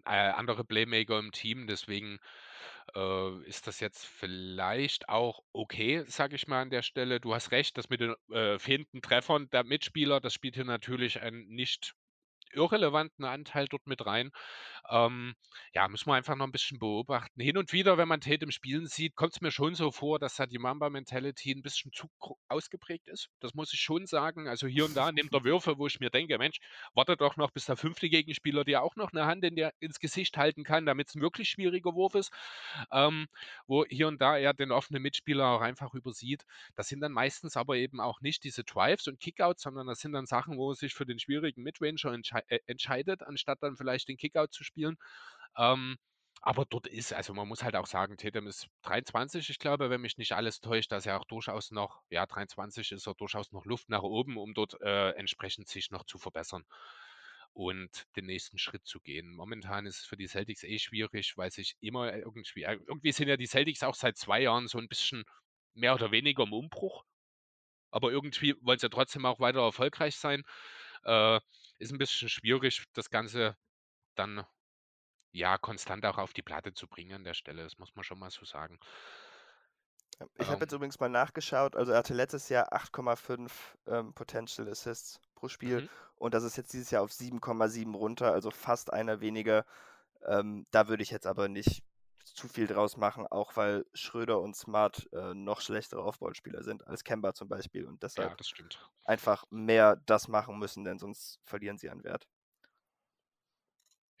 [SPEAKER 1] andere Playmaker im Team, deswegen äh, ist das jetzt vielleicht auch okay, sage ich mal an der Stelle. Du hast recht, das mit den äh, fehlenden Treffern der Mitspieler, das spielt hier natürlich einen nicht irrelevanten Anteil dort mit rein. Ähm, ja, muss man einfach noch ein bisschen beobachten. Hin und wieder, wenn man Tate im Spielen sieht, kommt es mir schon so vor, dass da die Mamba-Mentality ein bisschen zu ausgeprägt ist. Das muss ich schon sagen. Also hier und da nimmt er Würfe, wo ich mir denke, Mensch, warte doch noch, bis der fünfte Gegenspieler dir auch noch eine Hand in der, ins Gesicht halten kann, damit es ein wirklich schwieriger Wurf ist. Ähm, wo hier und da er den offenen Mitspieler auch einfach übersieht. Das sind dann meistens aber eben auch nicht diese Drives und Kickouts, sondern das sind dann Sachen, wo er sich für den schwierigen Midranger entscheidet entscheidet, anstatt dann vielleicht den Kickout zu spielen. Ähm, aber dort ist, also man muss halt auch sagen, Tatum ist 23, ich glaube, wenn mich nicht alles täuscht, dass er auch durchaus noch, ja, 23 ist er durchaus noch Luft nach oben, um dort äh, entsprechend sich noch zu verbessern und den nächsten Schritt zu gehen. Momentan ist es für die Celtics eh schwierig, weil sich immer irgendwie, äh, irgendwie sind ja die Celtics auch seit zwei Jahren so ein bisschen mehr oder weniger im Umbruch. Aber irgendwie wollen sie trotzdem auch weiter erfolgreich sein. Äh, ist ein bisschen schwierig, das Ganze dann ja konstant auch auf die Platte zu bringen an der Stelle. Das muss man schon mal so sagen.
[SPEAKER 2] Ich habe ähm. jetzt übrigens mal nachgeschaut. Also er hatte letztes Jahr 8,5 ähm, Potential Assists pro Spiel mhm. und das ist jetzt dieses Jahr auf 7,7 runter, also fast einer weniger. Ähm, da würde ich jetzt aber nicht zu viel draus machen, auch weil Schröder und Smart äh, noch schlechtere Offballspieler sind als Kemba zum Beispiel und deshalb
[SPEAKER 1] Ja, das stimmt.
[SPEAKER 2] einfach mehr das machen müssen, denn sonst verlieren sie an Wert.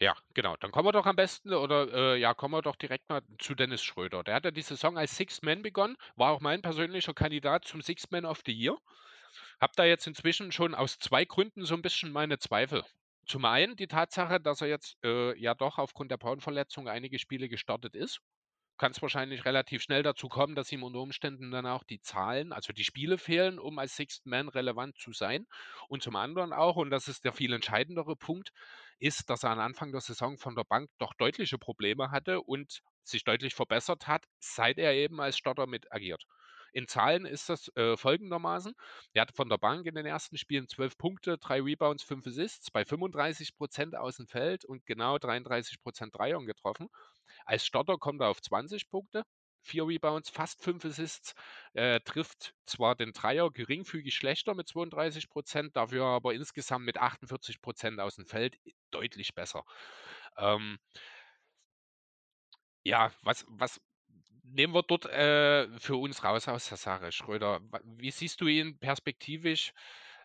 [SPEAKER 1] Ja, genau. Dann kommen wir doch am besten oder äh, ja, kommen wir doch direkt mal zu Dennis Schröder. Der hat ja die Saison als Sixth Man begonnen, war auch mein persönlicher Kandidat zum Sixth Man of the Year. Hab da jetzt inzwischen schon aus zwei Gründen so ein bisschen meine Zweifel. Zum einen die Tatsache, dass er jetzt äh, ja doch aufgrund der Braunverletzung einige Spiele gestartet ist. Kann es wahrscheinlich relativ schnell dazu kommen, dass ihm unter Umständen dann auch die Zahlen, also die Spiele fehlen, um als Sixth Man relevant zu sein. Und zum anderen auch, und das ist der viel entscheidendere Punkt, ist, dass er am Anfang der Saison von der Bank doch deutliche Probleme hatte und sich deutlich verbessert hat, seit er eben als Starter mit agiert. In Zahlen ist das äh, folgendermaßen. Er hatte von der Bank in den ersten Spielen 12 Punkte, 3 Rebounds, 5 Assists, bei 35 Prozent aus dem Feld und genau 33 Prozent Dreiern getroffen. Als Starter kommt er auf 20 Punkte, 4 Rebounds, fast 5 Assists, äh, trifft zwar den Dreier geringfügig schlechter mit 32 Prozent, dafür aber insgesamt mit 48 Prozent aus dem Feld deutlich besser. Ähm, ja, was, was nehmen wir dort äh, für uns raus aus der Sache, Schröder? Wie siehst du ihn perspektivisch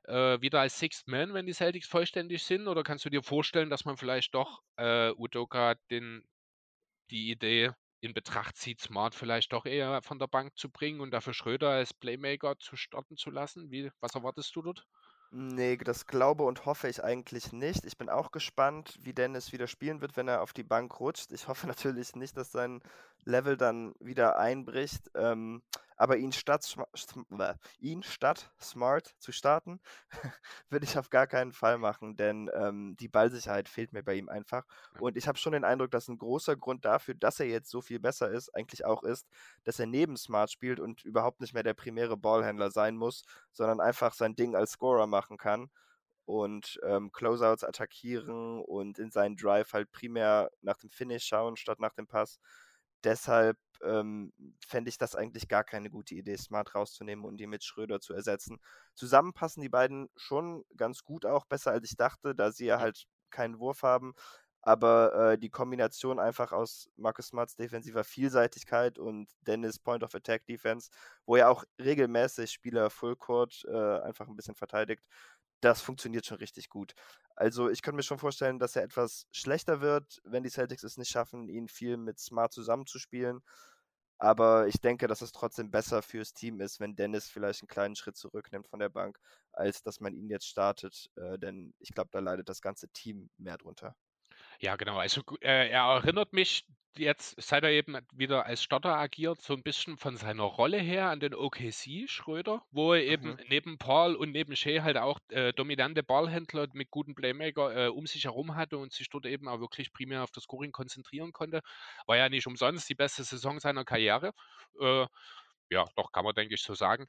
[SPEAKER 1] äh, wieder als Sixth Man, wenn die Celtics vollständig sind? Oder kannst du dir vorstellen, dass man vielleicht doch äh, Udoka den, die Idee in Betracht zieht, Smart vielleicht doch eher von der Bank zu bringen und dafür Schröder als Playmaker zu starten zu lassen? Wie, was erwartest du dort?
[SPEAKER 2] Nee, das glaube und hoffe ich eigentlich nicht. Ich bin auch gespannt, wie Dennis wieder spielen wird, wenn er auf die Bank rutscht. Ich hoffe natürlich nicht, dass sein Level dann wieder einbricht. Ähm, aber ihn statt, ihn statt Smart zu starten, würde ich auf gar keinen Fall machen, denn ähm, die Ballsicherheit fehlt mir bei ihm einfach. Und ich habe schon den Eindruck, dass ein großer Grund dafür, dass er jetzt so viel besser ist, eigentlich auch ist, dass er neben Smart spielt und überhaupt nicht mehr der primäre Ballhändler sein muss, sondern einfach sein Ding als Scorer machen kann und ähm, Closeouts attackieren und in seinen Drive halt primär nach dem Finish schauen statt nach dem Pass deshalb ähm, fände ich das eigentlich gar keine gute Idee, Smart rauszunehmen und die mit Schröder zu ersetzen. Zusammen passen die beiden schon ganz gut auch, besser als ich dachte, da sie ja halt keinen Wurf haben. Aber äh, die Kombination einfach aus Marcus Smarts defensiver Vielseitigkeit und Dennis Point of Attack Defense, wo er auch regelmäßig Spieler Full Court äh, einfach ein bisschen verteidigt, das funktioniert schon richtig gut. Also ich könnte mir schon vorstellen, dass er etwas schlechter wird, wenn die Celtics es nicht schaffen, ihn viel mit Smart zusammenzuspielen. Aber ich denke, dass es trotzdem besser fürs Team ist, wenn Dennis vielleicht einen kleinen Schritt zurücknimmt von der Bank, als dass man ihn jetzt startet. Äh, denn ich glaube, da leidet das ganze Team mehr drunter.
[SPEAKER 1] Ja, genau. Also äh, er erinnert mich jetzt, seit er eben wieder als Starter agiert, so ein bisschen von seiner Rolle her an den OKC Schröder, wo er eben
[SPEAKER 2] Mhm.
[SPEAKER 1] neben Paul und neben Shea halt auch äh, dominante Ballhändler mit guten Playmaker äh, um sich herum hatte und sich dort eben auch wirklich primär auf das Scoring konzentrieren konnte. War ja nicht umsonst die beste Saison seiner Karriere. Äh, ja, doch, kann man, denke ich, so sagen.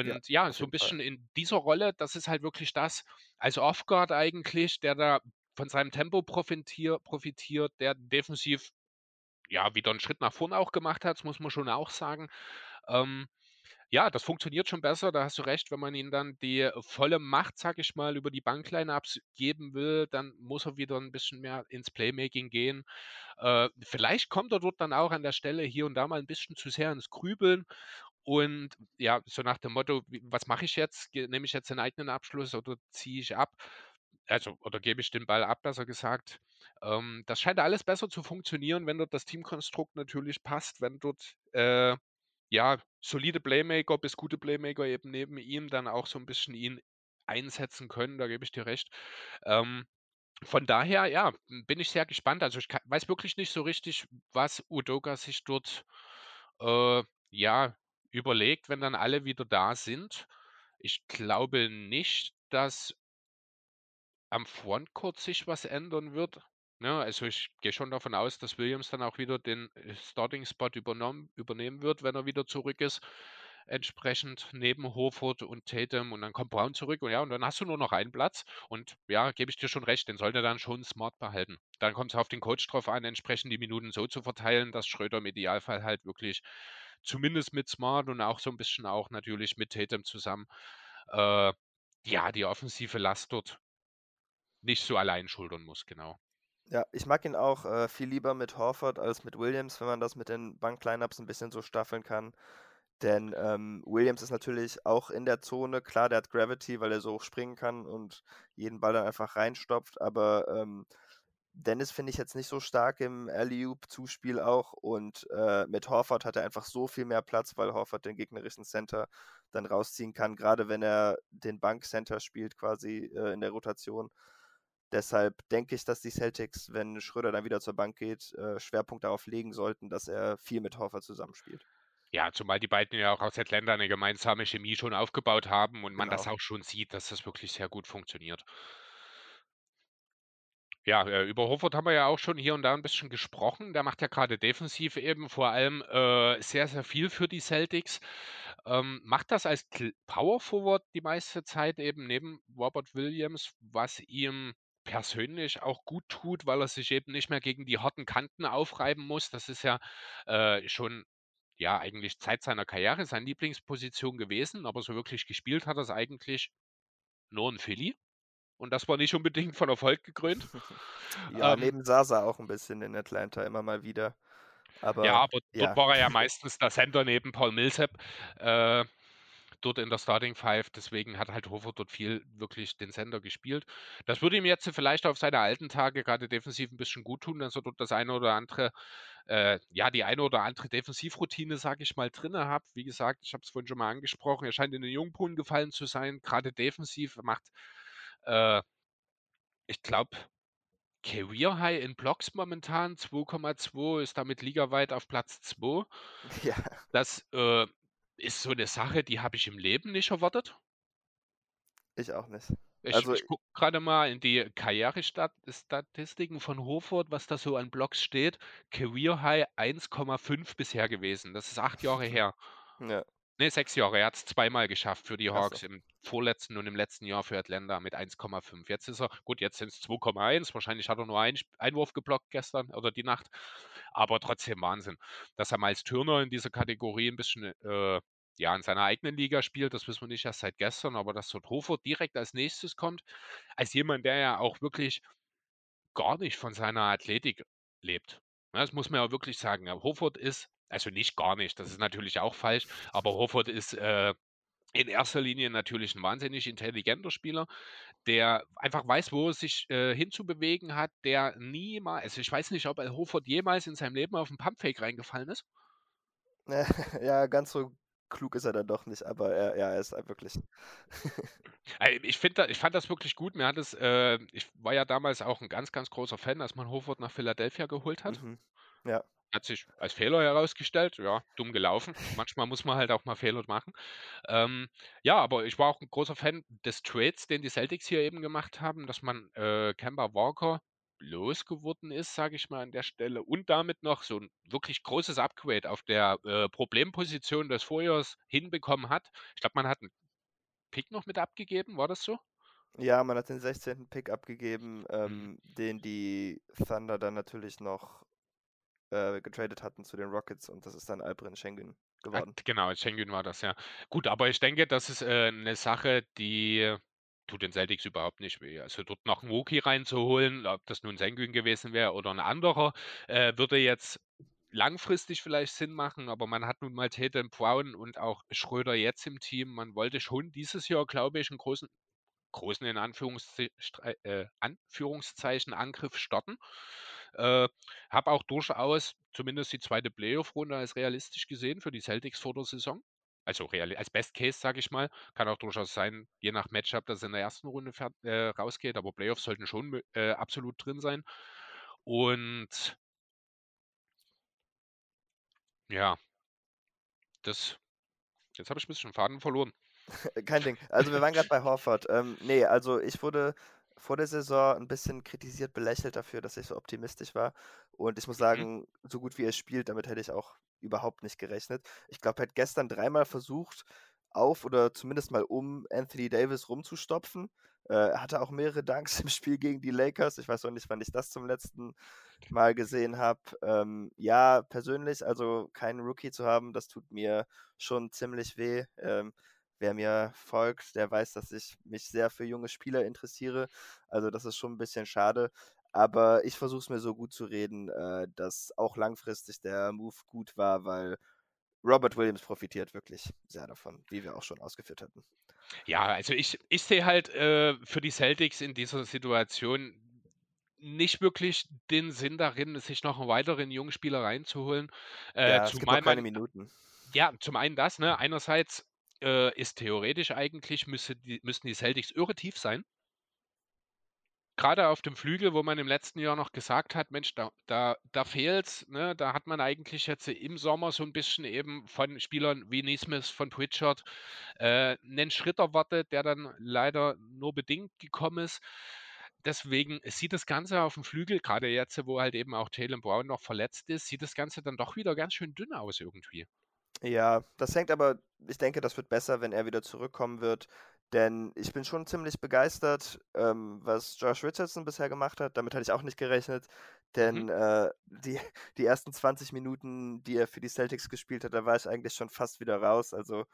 [SPEAKER 2] Ja,
[SPEAKER 1] Und ja,
[SPEAKER 2] auf
[SPEAKER 1] so ein
[SPEAKER 2] jeden Fall.
[SPEAKER 1] bisschen in dieser Rolle, das ist halt wirklich das, als Off-Guard eigentlich, der da von seinem Tempo profitier, profitiert, der defensiv ja wieder einen Schritt nach vorne auch gemacht hat, muss man schon auch sagen. Ähm, ja, das funktioniert schon besser, da hast du recht, wenn man ihm dann die volle Macht, sag ich mal, über die Bankline abgeben will, dann muss er wieder ein bisschen mehr ins Playmaking gehen. Äh, vielleicht kommt er dort dann auch an der Stelle hier und da mal ein bisschen zu sehr ins Grübeln und ja, so nach dem Motto, was mache ich jetzt? Nehme ich jetzt den eigenen Abschluss oder ziehe ich ab? Also, oder gebe ich den Ball ab, besser gesagt. Ähm, das scheint alles besser zu funktionieren, wenn dort das Teamkonstrukt natürlich passt, wenn dort äh, ja solide Playmaker bis gute Playmaker eben neben ihm dann auch so ein bisschen ihn einsetzen können, da gebe ich dir recht. Ähm, von daher, ja, bin ich sehr gespannt. Also ich ka- weiß wirklich nicht so richtig, was Udoka sich dort äh, ja überlegt, wenn dann alle wieder da sind. Ich glaube nicht, dass am Frontcourt sich was ändern wird. Ne, also ich gehe schon davon aus, dass Williams dann auch wieder den äh, Starting-Spot übernehmen wird, wenn er wieder zurück ist. Entsprechend neben Horford und Tatum und dann kommt Brown zurück und ja, und dann hast du nur noch einen Platz und ja, gebe ich dir schon recht, den sollte dann schon smart behalten. Dann kommt es auf den Coach drauf an, entsprechend die Minuten so zu verteilen, dass Schröder im Idealfall halt wirklich zumindest mit Smart und auch so ein bisschen auch natürlich mit Tatum zusammen äh, ja, die offensive Last dort nicht so allein schultern muss, genau.
[SPEAKER 2] Ja, ich mag ihn auch äh, viel lieber mit Horford als mit Williams, wenn man das mit den Bank-Lineups ein bisschen so staffeln kann. Denn ähm, Williams ist natürlich auch in der Zone. Klar, der hat Gravity, weil er so hoch springen kann und jeden Ball dann einfach reinstopft. Aber ähm, Dennis finde ich jetzt nicht so stark im Alley-Oop-Zuspiel auch. Und äh, mit Horford hat er einfach so viel mehr Platz, weil Horford den gegnerischen Center dann rausziehen kann, gerade wenn er den Bank-Center spielt quasi äh, in der Rotation. Deshalb denke ich, dass die Celtics, wenn Schröder dann wieder zur Bank geht, äh, Schwerpunkt darauf legen sollten, dass er viel mit Horford zusammenspielt.
[SPEAKER 1] Ja, zumal die beiden ja auch aus Atlanta eine gemeinsame Chemie schon aufgebaut haben und man das
[SPEAKER 2] Genau.
[SPEAKER 1] auch schon sieht, dass das wirklich sehr gut funktioniert. Ja, äh, über Horford haben wir ja auch schon hier und da ein bisschen gesprochen. Der macht ja gerade defensiv eben vor allem äh, sehr, sehr viel für die Celtics. Ähm, macht das als Power Forward die meiste Zeit eben neben Robert Williams, was ihm persönlich auch gut tut, weil er sich eben nicht mehr gegen die harten Kanten aufreiben muss. Das ist ja äh, schon ja eigentlich Zeit seiner Karriere seine Lieblingsposition gewesen, aber so wirklich gespielt hat er es eigentlich nur in Philly. Und das war nicht unbedingt von Erfolg gekrönt.
[SPEAKER 2] Ja,
[SPEAKER 1] Ähm,
[SPEAKER 2] neben Sasa auch ein bisschen in Atlanta immer mal wieder.
[SPEAKER 1] Ja,
[SPEAKER 2] Aber
[SPEAKER 1] aber dort
[SPEAKER 2] ja,
[SPEAKER 1] war er ja meistens der Center neben Paul Millsap, äh, dort in der Starting Five. Deswegen hat halt Hofer dort viel wirklich den Center gespielt. Das würde ihm jetzt vielleicht auf seine alten Tage gerade defensiv ein bisschen gut tun, dass er dort das eine oder andere, äh, ja, die eine oder andere Defensivroutine, sage ich mal, drinne hat. Wie gesagt, ich habe es vorhin schon mal angesprochen, er scheint in den Jungbrunnen gefallen zu sein, gerade defensiv. Macht, äh, ich glaube, Career High in Blocks momentan 2,2, ist damit ligaweit auf Platz 2.
[SPEAKER 2] ja,
[SPEAKER 1] Das, äh, ist so 'ne Sache, die habe ich im Leben nicht erwartet.
[SPEAKER 2] ich auch nicht.
[SPEAKER 1] Ich
[SPEAKER 2] Also,
[SPEAKER 1] ich gucke grade mal in die Karrierestat Statistiken von Horford, was da so an Blocks steht. Career High 1,5 bisher gewesen. Das ist 8 Jahre her.
[SPEAKER 2] ja,
[SPEAKER 1] Ne, 6 Jahre. Er hat's zweimal geschafft für die
[SPEAKER 2] ach so.
[SPEAKER 1] Hawks, im vorletzten und im letzten Jahr für Atlanta mit 1,5. Jetzt ist er gut, jetzt sind's 2,1. Wahrscheinlich hat er nur einen Einwurf geblockt gestern oder die Nacht, aber trotzdem Wahnsinn. Dass er Miles Turner in dieser Kategorie 'n bisschen, äh, ja, in seiner eigenen Liga spielt, das wissen wir nicht erst seit gestern, aber dass dort Horford direkt als Nächstes kommt, als jemand, der ja auch wirklich gar nicht von seiner Athletik lebt. Das muss man ja wirklich sagen. Ja, Horford ist also nicht gar nicht, das ist natürlich auch falsch, aber Horford ist, äh, in erster Linie natürlich ein wahnsinnig intelligenter Spieler, der einfach weiß, wo er sich, äh, hinzubewegen hat, der niemals also, ich weiß nicht, ob Horford jemals in seinem Leben auf 'n Pumpfake reingefallen ist.
[SPEAKER 2] ja, ganz so klug ist er dann doch nicht, aber er ja, er ist halt wirklich
[SPEAKER 1] ich finde da ich fand das wirklich gut. Mir hat es äh, ich war ja damals auch ein ganz, ganz großer Fan, als man Horford nach Philadelphia geholt hat.
[SPEAKER 2] mhm. Ja,
[SPEAKER 1] Hat sich als Fehler herausgestellt, ja, dumm gelaufen. Manchmal muss man halt auch mal Fehler machen. Ähm, ja, aber ich war auch ein großer Fan des Trades, den die Celtics hier eben gemacht haben, dass man, äh, Kemba Walker losgeworden ist, sage ich mal an der Stelle, und damit noch so ein wirklich großes Upgrade auf der, äh, Problemposition des Vorjahres hinbekommen hat. Ich glaube, man hat 'n Pick noch mit abgegeben, war das so?
[SPEAKER 2] ja, man hat den 16. Pick abgegeben,
[SPEAKER 1] Mhm.
[SPEAKER 2] ähm, den die Thunder dann natürlich noch äh, getradet hatten zu den Rockets und das ist dann Alperen Schengen geworden.
[SPEAKER 1] genau, Schengen war das, ja. Gut, aber ich denke, das ist, äh, 'ne Sache, die tut den Celtics überhaupt nicht weh. Also, dort noch 'n Rookie reinzuholen, ob das nun Sengun gewesen wäre oder 'n anderer, äh, würde jetzt langfristig vielleicht Sinn machen, aber man hat nun mal Tatum Brown und auch Schröder jetzt im Team. Man wollte schon dieses Jahr, glaube ich, 'n großen großen in Anführungsze äh, Anführungszeichen Angriff starten. Äh, habe auch durchaus zumindest die zweite Playoff-Runde als realistisch gesehen für die Celtics vor der Saison. Also als Best Case, sage ich mal. Kann auch durchaus sein, je nach Matchup, dass es in der ersten Runde äh, rausgeht, aber Playoffs sollten schon äh, absolut drin sein. Und ja, das jetzt habe ich 'n bisschen Faden verloren.
[SPEAKER 2] Kein Ding. Also, wir waren gerade bei Horford. Ähm, ne, also, ich wurde vor der Saison ein bisschen kritisiert, belächelt dafür, dass ich so optimistisch war. Und ich muss
[SPEAKER 1] Mhm.
[SPEAKER 2] sagen, so gut wie er spielt, damit hätte ich auch überhaupt nicht gerechnet. Ich glaube, er hat gestern dreimal versucht, auf oder zumindest mal um Anthony Davis rumzustopfen. Äh, er hatte auch mehrere Dunks im Spiel gegen die Lakers. Ich weiß auch nicht, wann ich das zum letzten Mal gesehen habe. Ähm, ja, persönlich, also keinen Rookie zu haben, das tut mir schon ziemlich weh. Ähm, wer mir folgt, der weiß, dass ich mich sehr für junge Spieler interessiere. Also das ist schon ein bisschen schade. Aber ich versuche es mir so gut zu reden, äh, dass auch langfristig der Move gut war, weil Robert Williams profitiert wirklich sehr davon, wie wir auch schon ausgeführt hatten.
[SPEAKER 1] Ja, also ich, ich sehe halt äh, für die Celtics in dieser Situation nicht wirklich den Sinn darin, sich noch einen weiteren jungen Spieler reinzuholen. Äh,
[SPEAKER 2] Ja, es gibt
[SPEAKER 1] zumal
[SPEAKER 2] keine
[SPEAKER 1] man,
[SPEAKER 2] Minuten.
[SPEAKER 1] ja, zum einen das, ne? Einerseits äh, ist theoretisch eigentlich, müsste die, müssten die Celtics irre tief sein. Gerade auf dem Flügel, wo man im letzten Jahr noch gesagt hat, Mensch, da, da, da fehlt's, ne? Da hat man eigentlich jetzt im Sommer so ein bisschen eben von Spielern wie Neesmith, von Pritchard, äh, einen Schritt erwartet, der dann leider nur bedingt gekommen ist. Deswegen sieht das Ganze auf dem Flügel, gerade jetzt, wo halt eben auch Jalen Brown noch verletzt ist, sieht das Ganze dann doch wieder ganz schön dünn aus irgendwie.
[SPEAKER 2] Ja, das hängt aber, ich denke, das wird besser, wenn er wieder zurückkommen wird. Denn ich bin schon ziemlich begeistert, ähm, was Josh Richardson bisher gemacht hat. Damit hatte ich auch nicht gerechnet. Denn
[SPEAKER 1] Mhm.
[SPEAKER 2] äh, die, die ersten 20 Minuten, die er für die Celtics gespielt hat, da war ich eigentlich schon fast wieder raus. Also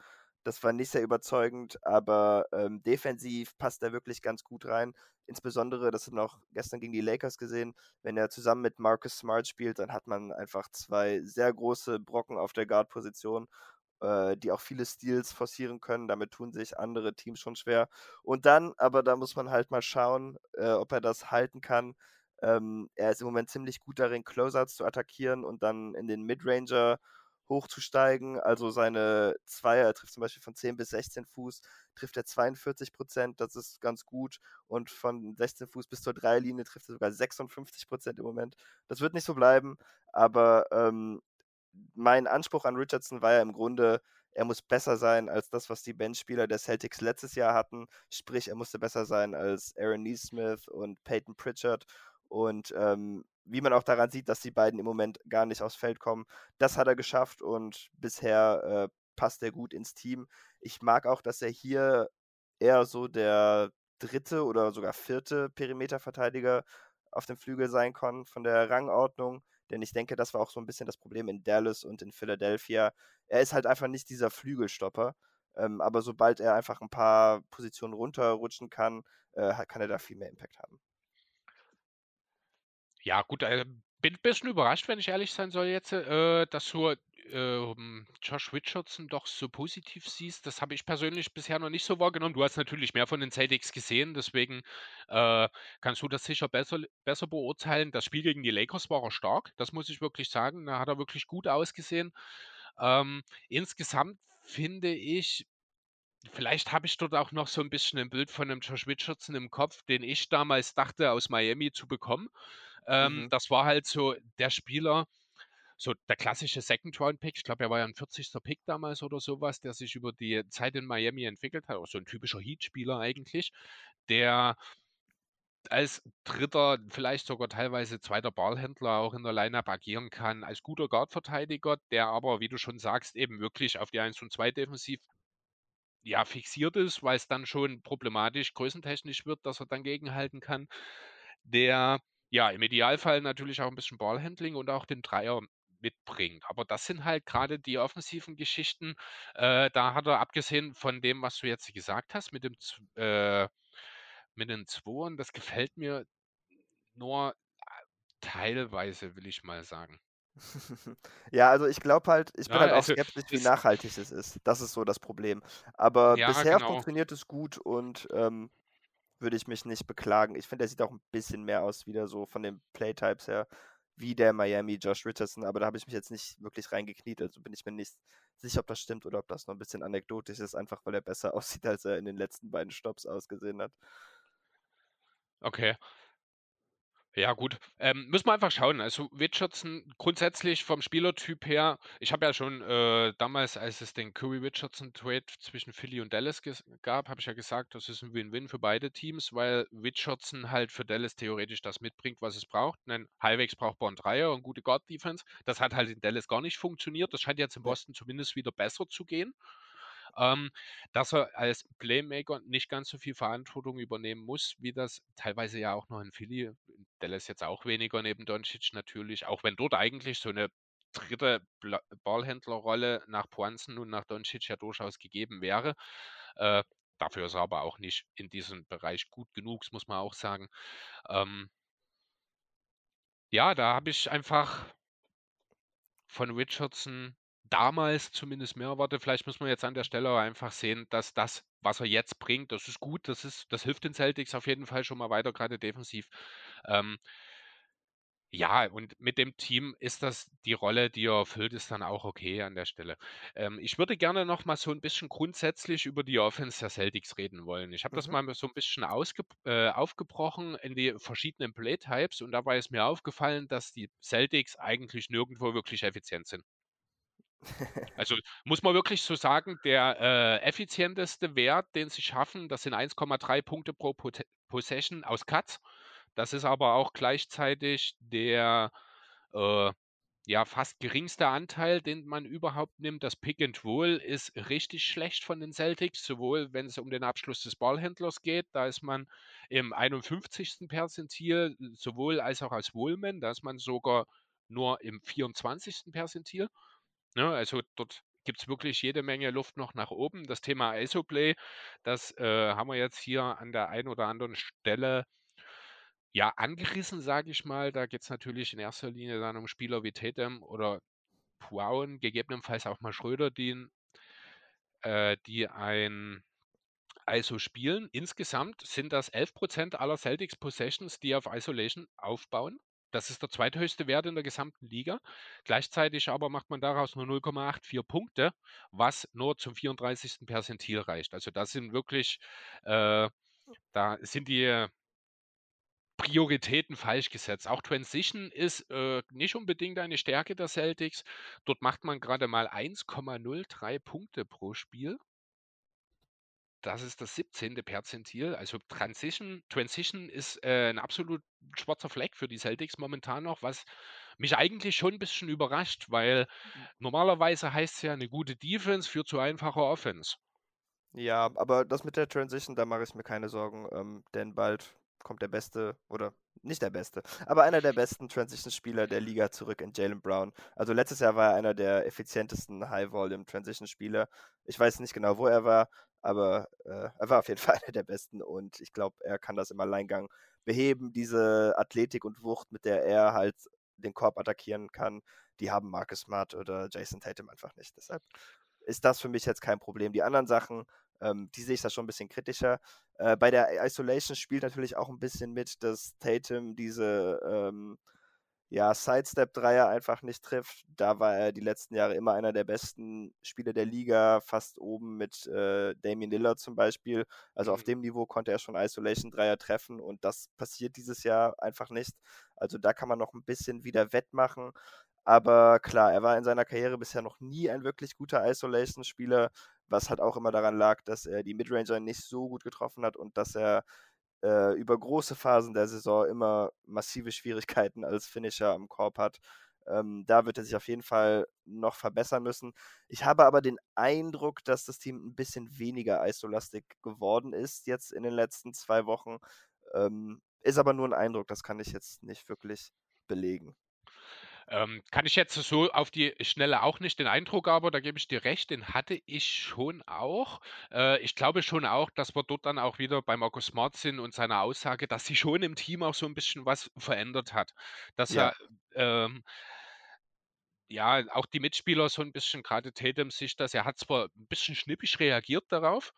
[SPEAKER 2] das war nicht sehr überzeugend, aber ähm, defensiv passt er wirklich ganz gut rein. Insbesondere, das haben wir auch gestern gegen die Lakers gesehen, wenn er zusammen mit Marcus Smart spielt, dann hat man einfach zwei sehr große Brocken auf der Guard-Position äh, die auch viele Steals forcieren können. Damit tun sich andere Teams schon schwer. Und dann, aber da muss man halt mal schauen, äh, ob er das halten kann. Ähm, er ist im Moment ziemlich gut darin, Closeouts zu attackieren und dann in den Midranger hochzusteigen. Also seine Zweier, er trifft zum Beispiel von 10 bis 16 Fuß, trifft er 42 Prozent, das ist ganz gut. Und von 16 Fuß bis zur Dreilinie trifft er sogar 56 Prozent im Moment. Das wird nicht so bleiben, aber ähm, mein Anspruch an Richardson war ja im Grunde, er muss besser sein als das, was die Benchspieler der Celtics letztes Jahr hatten. Sprich, er musste besser sein als Aaron Neesmith und Peyton Pritchard. Und ähm, wie man auch daran sieht, dass die beiden im Moment gar nicht aufs Feld kommen, das hat er geschafft und bisher äh, passt er gut ins Team. Ich mag auch, dass er hier eher so der dritte oder sogar vierte Perimeterverteidiger auf dem Flügel sein kann von der Rangordnung. Denn ich denke, das war auch so ein bisschen das Problem in Dallas und in Philadelphia. Er ist halt einfach nicht dieser Flügelstopper. Ähm, aber sobald er einfach ein paar Positionen runterrutschen kann, äh, kann er da viel mehr Impact haben.
[SPEAKER 1] Ja, gut, äh, bin ein bisschen überrascht, wenn ich ehrlich sein soll jetzt, äh, dass du ähm, Josh Richardson doch so positiv siehst. Das habe ich persönlich bisher noch nicht so wahrgenommen. Du hast natürlich mehr von den Celtics gesehen, deswegen äh, kannst du das sicher besser, besser beurteilen. Das Spiel gegen die Lakers war er stark, das muss ich wirklich sagen. Da hat er wirklich gut ausgesehen. Ähm, insgesamt finde ich, Vielleicht habe ich dort auch noch so ein bisschen ein Bild von 'nem Josh Richardson im Kopf, den ich damals dachte, aus Miami zu bekommen. Ähm,
[SPEAKER 2] Mhm.
[SPEAKER 1] das war halt so der Spieler so der klassische Second-Round-Pick. Ich glaube, er war ja 'n 40. Pick damals oder sowas, der sich über die Zeit in Miami entwickelt hat. Auch so ein typischer Heat-Spieler eigentlich, der als 3., vielleicht sogar teilweise 2. Ballhändler auch in der Line-Up agieren kann, als guter Guard-Verteidiger, der aber, wie du schon sagst, eben wirklich auf die 1 und 2 defensiv ja, fixiert ist, weil es dann schon problematisch größentechnisch wird, dass er dann gegenhalten kann. Der, ja, im Idealfall natürlich auch ein bisschen Ballhandling und auch den Dreier mitbringt. Aber das sind halt gerade die offensiven Geschichten. Äh, da hat er abgesehen von dem, was du jetzt gesagt hast, mit dem äh, mit den Zwoern, das gefällt mir nur teilweise, will ich mal sagen.
[SPEAKER 2] Ja, also ich glaube halt ich bin
[SPEAKER 1] Ja,
[SPEAKER 2] halt auch
[SPEAKER 1] also
[SPEAKER 2] skeptisch, wie nachhaltig es ist. Das ist so das Problem. Aber
[SPEAKER 1] ja,
[SPEAKER 2] bisher
[SPEAKER 1] genau.
[SPEAKER 2] funktioniert es gut und, ähm, würde ich mich nicht beklagen. Ich finde, er sieht auch ein bisschen mehr aus wieder so von den Playtypes her wie der Miami Josh Richardson, aber da habe ich mich jetzt nicht wirklich reingekniet, also bin ich mir nicht sicher, ob das stimmt oder ob das nur ein bisschen anekdotisch ist, einfach weil er besser aussieht, als er in den letzten beiden Stopps ausgesehen hat.
[SPEAKER 1] Okay. Ja, gut. Ähm, müssen wir einfach schauen. Also Richardson grundsätzlich vom Spielertyp her, ich habe ja schon äh, damals, als es den Curry-Richardson-Trade zwischen Philly und Dallas gab, habe ich ja gesagt, das ist ein Win-Win für beide Teams, weil Richardson halt für Dallas theoretisch das mitbringt, was es braucht. Einen halbwegs brauchbaren Dreier und gute Guard-Defense. Das hat halt in Dallas gar nicht funktioniert. Das scheint jetzt in. Boston zumindest wieder besser zu gehen. Ähm, dass er als Playmaker nicht ganz so viel Verantwortung übernehmen muss, wie das teilweise ja auch noch in Philly, Dallas jetzt auch weniger neben Doncic natürlich, auch wenn dort eigentlich so eine dritte Ballhändlerrolle nach Poinsen und nach Doncic ja durchaus gegeben wäre. Äh, dafür ist er aber auch nicht in diesem Bereich gut genug, muss man auch sagen. Ähm, Ja, da habe ich einfach von Richardson damals zumindest mehr erwartet. Vielleicht muss man jetzt an der Stelle einfach sehen, dass das, was er jetzt bringt, das ist gut, das ist das hilft den Celtics auf jeden Fall schon mal weiter, gerade defensiv. Ähm ja, und mit dem Team ist das die Rolle, die er erfüllt, ist dann auch okay an der Stelle. Ähm, ich würde gerne noch mal so ein bisschen grundsätzlich über die Offense der Celtics reden wollen. Ich habe das
[SPEAKER 2] Mhm.
[SPEAKER 1] mal so ein bisschen äh, aufgebrochen in die verschiedenen Playtypes und dabei ist mir aufgefallen, dass die Celtics eigentlich nirgendwo wirklich effizient sind. Also, muss man wirklich so sagen, der, äh, effizienteste Wert, den sie schaffen, das sind 1,3 Punkte pro Possession aus Cuts. Das ist aber auch gleichzeitig der, äh, ja, fast geringste Anteil, den man überhaupt nimmt. Das Pick and Roll ist richtig schlecht von den Celtics, sowohl wenn es um den Abschluss des Ballhändlers geht, da ist man im 51. Perzentil, sowohl als auch als Wohlman, da ist man sogar nur im 24. Perzentil. Ne, also dort gibt es wirklich jede Menge Luft noch nach oben. Das Thema ISO-Play, das äh, haben wir jetzt hier an der einen oder anderen Stelle ja angerissen, sage ich mal. Da geht es natürlich in erster Linie dann um Spieler wie Tatum oder Brown, gegebenenfalls auch mal Schröder, die, äh, die ein ISO spielen. Insgesamt sind das 11% aller Celtics Possessions, die auf Isolation aufbauen. Das ist der zweithöchste Wert in der gesamten Liga. Gleichzeitig aber macht man daraus nur 0,84 Punkte, was nur zum 34. Perzentil reicht. Also das sind wirklich, äh, da sind die Prioritäten falsch gesetzt. Auch Transition ist äh, nicht unbedingt eine Stärke der Celtics. Dort macht man gerade mal 1,03 Punkte pro Spiel. Das ist das 17. Perzentil. Also Transition, Transition ist äh, ein absolut schwarzer Fleck für die Celtics momentan noch, was mich eigentlich schon ein bisschen überrascht, weil normalerweise heißt es ja, eine gute Defense führt zu einfacher Offense.
[SPEAKER 2] Ja, aber das mit der Transition, da mache ich mir keine Sorgen, ähm, denn bald kommt der beste oder nicht der beste, aber einer der besten Transition-Spieler der Liga zurück in Jalen Brown. Also letztes Jahr war er einer der effizientesten High-Volume-Transition-Spieler. Ich weiß nicht genau, wo er war, aber äh, er war auf jeden Fall einer der besten und ich glaube, er kann das im Alleingang beheben, diese Athletik und Wucht, mit der er halt den Korb attackieren kann. Die haben Marcus Smart oder Jason Tatum einfach nicht. Deshalb ist das für mich jetzt kein Problem. Die anderen Sachen, ähm, die sehe ich da schon ein bisschen kritischer. Äh, bei der Isolation spielt natürlich auch ein bisschen mit, dass Tatum diese ähm, ja, Sidestep-Dreier einfach nicht trifft. Da war er die letzten Jahre immer einer der besten Spieler der Liga, fast oben mit äh, Damian Lillard zum Beispiel. Also auf
[SPEAKER 1] Mhm.
[SPEAKER 2] dem Niveau konnte er schon Isolation-Dreier treffen und das passiert dieses Jahr einfach nicht. Also da kann man noch ein bisschen wieder wettmachen. Aber klar, er war in seiner Karriere bisher noch nie ein wirklich guter Isolation-Spieler, was halt auch immer daran lag, dass er die Midranger nicht so gut getroffen hat und dass er äh, über große Phasen der Saison immer massive Schwierigkeiten als Finisher am Korb hat. Ähm, da wird er sich auf jeden Fall noch verbessern müssen. Ich habe aber den Eindruck, dass das Team ein bisschen weniger isolastig geworden ist jetzt in den letzten zwei Wochen. Ähm, ist aber nur ein Eindruck, das kann ich jetzt nicht wirklich belegen.
[SPEAKER 1] Ähm, kann ich jetzt so auf die Schnelle auch nicht den Eindruck, aber da gebe ich dir recht, den hatte ich schon auch. Äh, ich glaube schon auch, dass wir dort dann auch wieder bei Markus Smart sind und seiner Aussage, dass sich schon im Team auch so ein bisschen was verändert hat. Dass
[SPEAKER 2] Ja.
[SPEAKER 1] er ähm, ja, auch die Mitspieler so ein bisschen, gerade Tatum, sich das er hat zwar ein bisschen schnippisch reagiert darauf.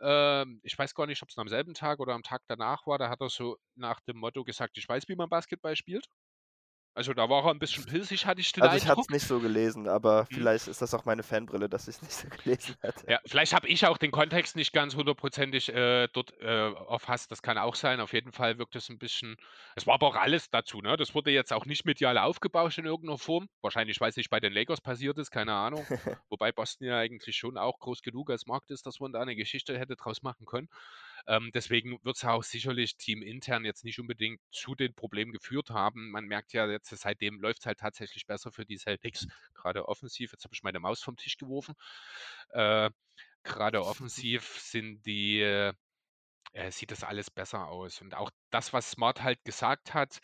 [SPEAKER 1] Ähm, ich weiß gar nicht, ob es am selben Tag oder am Tag danach war. Da hat er so nach dem Motto gesagt: „Ich weiß, wie man Basketball spielt.“ Also, da war er ein bisschen pissig, hatte ich den
[SPEAKER 2] Also ich
[SPEAKER 1] Eindruck.
[SPEAKER 2] es nicht so gelesen, aber
[SPEAKER 1] Mhm.
[SPEAKER 2] vielleicht ist das auch meine Fanbrille, dass ich es nicht so gelesen hatte.
[SPEAKER 1] Ja, vielleicht habe ich auch den Kontext nicht ganz hundertprozentig, äh, dort, äh, erfasst. Das kann auch sein. Auf jeden Fall wirkt es ein bisschen es war aber auch alles dazu, ne? Das wurde jetzt auch nicht medial aufgebauscht in irgendeiner Form. Wahrscheinlich, weil's nicht bei den Lakers passiert ist, keine Ahnung. Wobei Boston ja eigentlich schon auch groß genug als Markt ist, dass man da eine Geschichte hätte draus machen können. Ähm, deswegen wird es auch sicherlich teamintern jetzt nicht unbedingt zu den Problemen geführt haben. Man merkt ja jetzt, seitdem läuft es halt tatsächlich besser für die Celtics, gerade offensiv. Jetzt habe ich meine Maus vom Tisch geworfen. Äh, gerade offensiv sind die äh, sieht das alles besser aus. Und auch das, was Smart halt gesagt hat,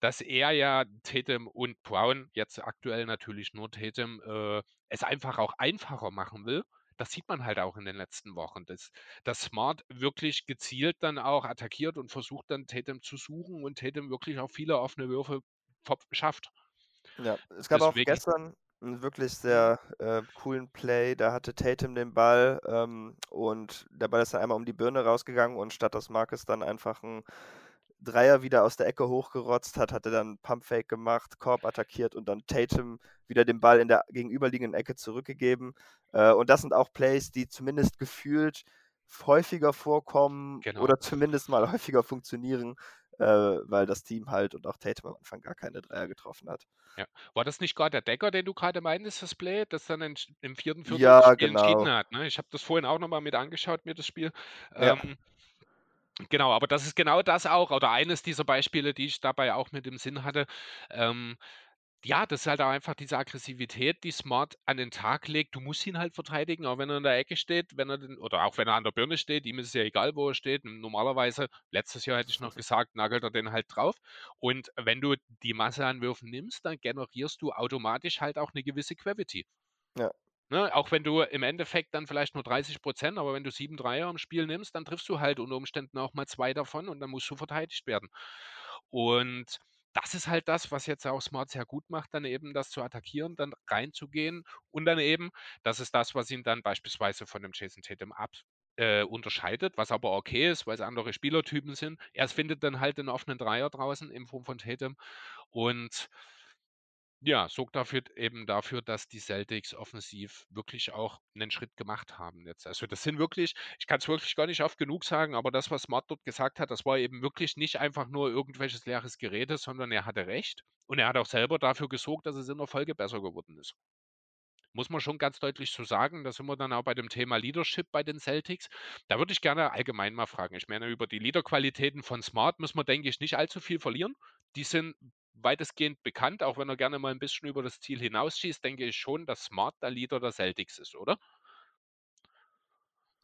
[SPEAKER 1] dass er ja Tatum und Brown, jetzt aktuell natürlich nur Tatum, äh, es einfach auch einfacher machen will. Das sieht man halt auch in den letzten Wochen, dass, dass Smart wirklich gezielt dann auch attackiert und versucht dann Tatum zu suchen und Tatum wirklich auch viele offene Würfe schafft.
[SPEAKER 2] Ja, es gab auch
[SPEAKER 1] Deswegen
[SPEAKER 2] gestern 'n wirklich
[SPEAKER 1] Mhm.
[SPEAKER 2] sehr, äh, coolen Play. Da hatte Tatum den Ball, ähm, und der Ball ist dann einmal um die Birne rausgegangen und statt dass Marcus dann einfach 'n Dreier wieder aus der Ecke hochgerotzt hat, hat er dann Pumpfake gemacht, Korb attackiert und dann Tatum wieder den Ball in der gegenüberliegenden Ecke zurückgegeben. Äh, und das sind auch Plays, die zumindest gefühlt häufiger vorkommen
[SPEAKER 1] Genau.
[SPEAKER 2] oder zumindest mal häufiger funktionieren, äh, weil das Team halt und auch Tatum am Anfang gar keine Dreier getroffen hat.
[SPEAKER 1] Ja. War das nicht grad der Decker, den du grade meintest, das Play, das dann entsch im 4. Viertel
[SPEAKER 2] Ja,
[SPEAKER 1] Spiel entschieden
[SPEAKER 2] genau.
[SPEAKER 1] hat, ne? Ich habe das vorhin auch noch mal mit angeschaut, mir das Spiel.
[SPEAKER 2] Ja.
[SPEAKER 1] Ähm, genau, aber das ist genau das auch oder eines dieser Beispiele, die ich dabei auch mit im Sinn hatte. Ähm, ja, das ist halt auch einfach diese Aggressivität, die Smart an den Tag legt. Du musst ihn halt verteidigen, auch wenn er in der Ecke steht, wenn er den oder auch wenn er an der Birne steht, ihm ist es ja egal, wo er steht. Normalerweise, letztes Jahr hätte ich noch gesagt, nagelt er den halt drauf. Und wenn du die Masse nimmst, dann generierst du automatisch halt auch 'ne gewisse Gravity.
[SPEAKER 2] Ja.
[SPEAKER 1] Ne, auch wenn du im Endeffekt dann vielleicht nur 30% aber wenn du 7 Dreier im Spiel nimmst, dann triffst du halt unter Umständen auch mal 2 davon und dann musst du verteidigt werden. Und das ist halt das, was jetzt auch Smart sehr gut macht, dann eben das zu attackieren, dann reinzugehen und dann eben das ist das, was ihn dann beispielsweise von dem Jason Tatum ab äh, unterscheidet, was aber okay ist, weil's andere Spielertypen sind. Er findet dann halt den offenen Dreier draußen in Form von Tatum und ja, sorgt dafür eben dafür, dass die Celtics offensiv wirklich auch 'nen Schritt gemacht haben jetzt. Also, das sind wirklich ich kann's wirklich gar nicht oft genug sagen, aber das, was Smart dort gesagt hat, das war eben wirklich nicht einfach nur irgendwelches leeres Gerede, sondern er hatte recht und er hat auch selber dafür gesorgt, dass es in der Folge besser geworden ist. Muss man schon ganz deutlich so sagen, da sind wir dann auch bei dem Thema Leadership bei den Celtics. Da würde ich gerne allgemein mal fragen. Ich meine, über die Leaderqualitäten von Smart müssen wir, denke ich, nicht allzu viel verlieren. Die sind weitestgehend bekannt, auch wenn er gerne mal 'n bisschen über das Ziel hinausschießt, denke ich schon, dass Smart der Leader der Celtics ist, oder?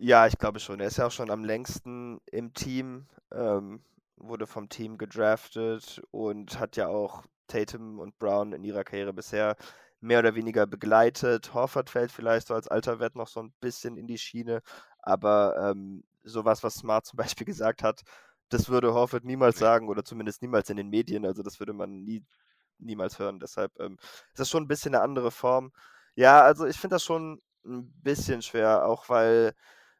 [SPEAKER 2] Ja, ich glaube schon. Er ist ja auch schon am längsten im Team, ähm, wurde vom Team gedraftet und hat ja auch Tatum und Brown in ihrer Karriere bisher mehr oder weniger begleitet. Horford fällt vielleicht so als alter Vet noch so 'n bisschen in die Schiene, aber, ähm, so was, Smart zum Beispiel gesagt hat, das würde Horford niemals sagen oder zumindest niemals in den Medien. Also, das würde man nie niemals hören. Deshalb, ähm, ist das schon 'n bisschen 'ne andere Form. Ja, also, ich finde das schon 'n bisschen schwer, auch weil,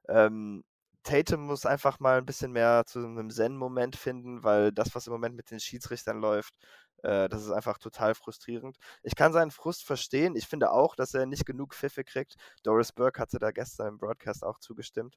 [SPEAKER 2] ähm, Tatum muss einfach mal 'n bisschen mehr zu 'nem Zen-Moment finden, weil das, was im Moment mit den Schiedsrichtern läuft, äh, das ist einfach total frustrierend. Ich kann seinen Frust verstehen. Ich finde auch, dass er nicht genug Pfiffe kriegt. Doris Burke hatte da gestern im Broadcast auch zugestimmt,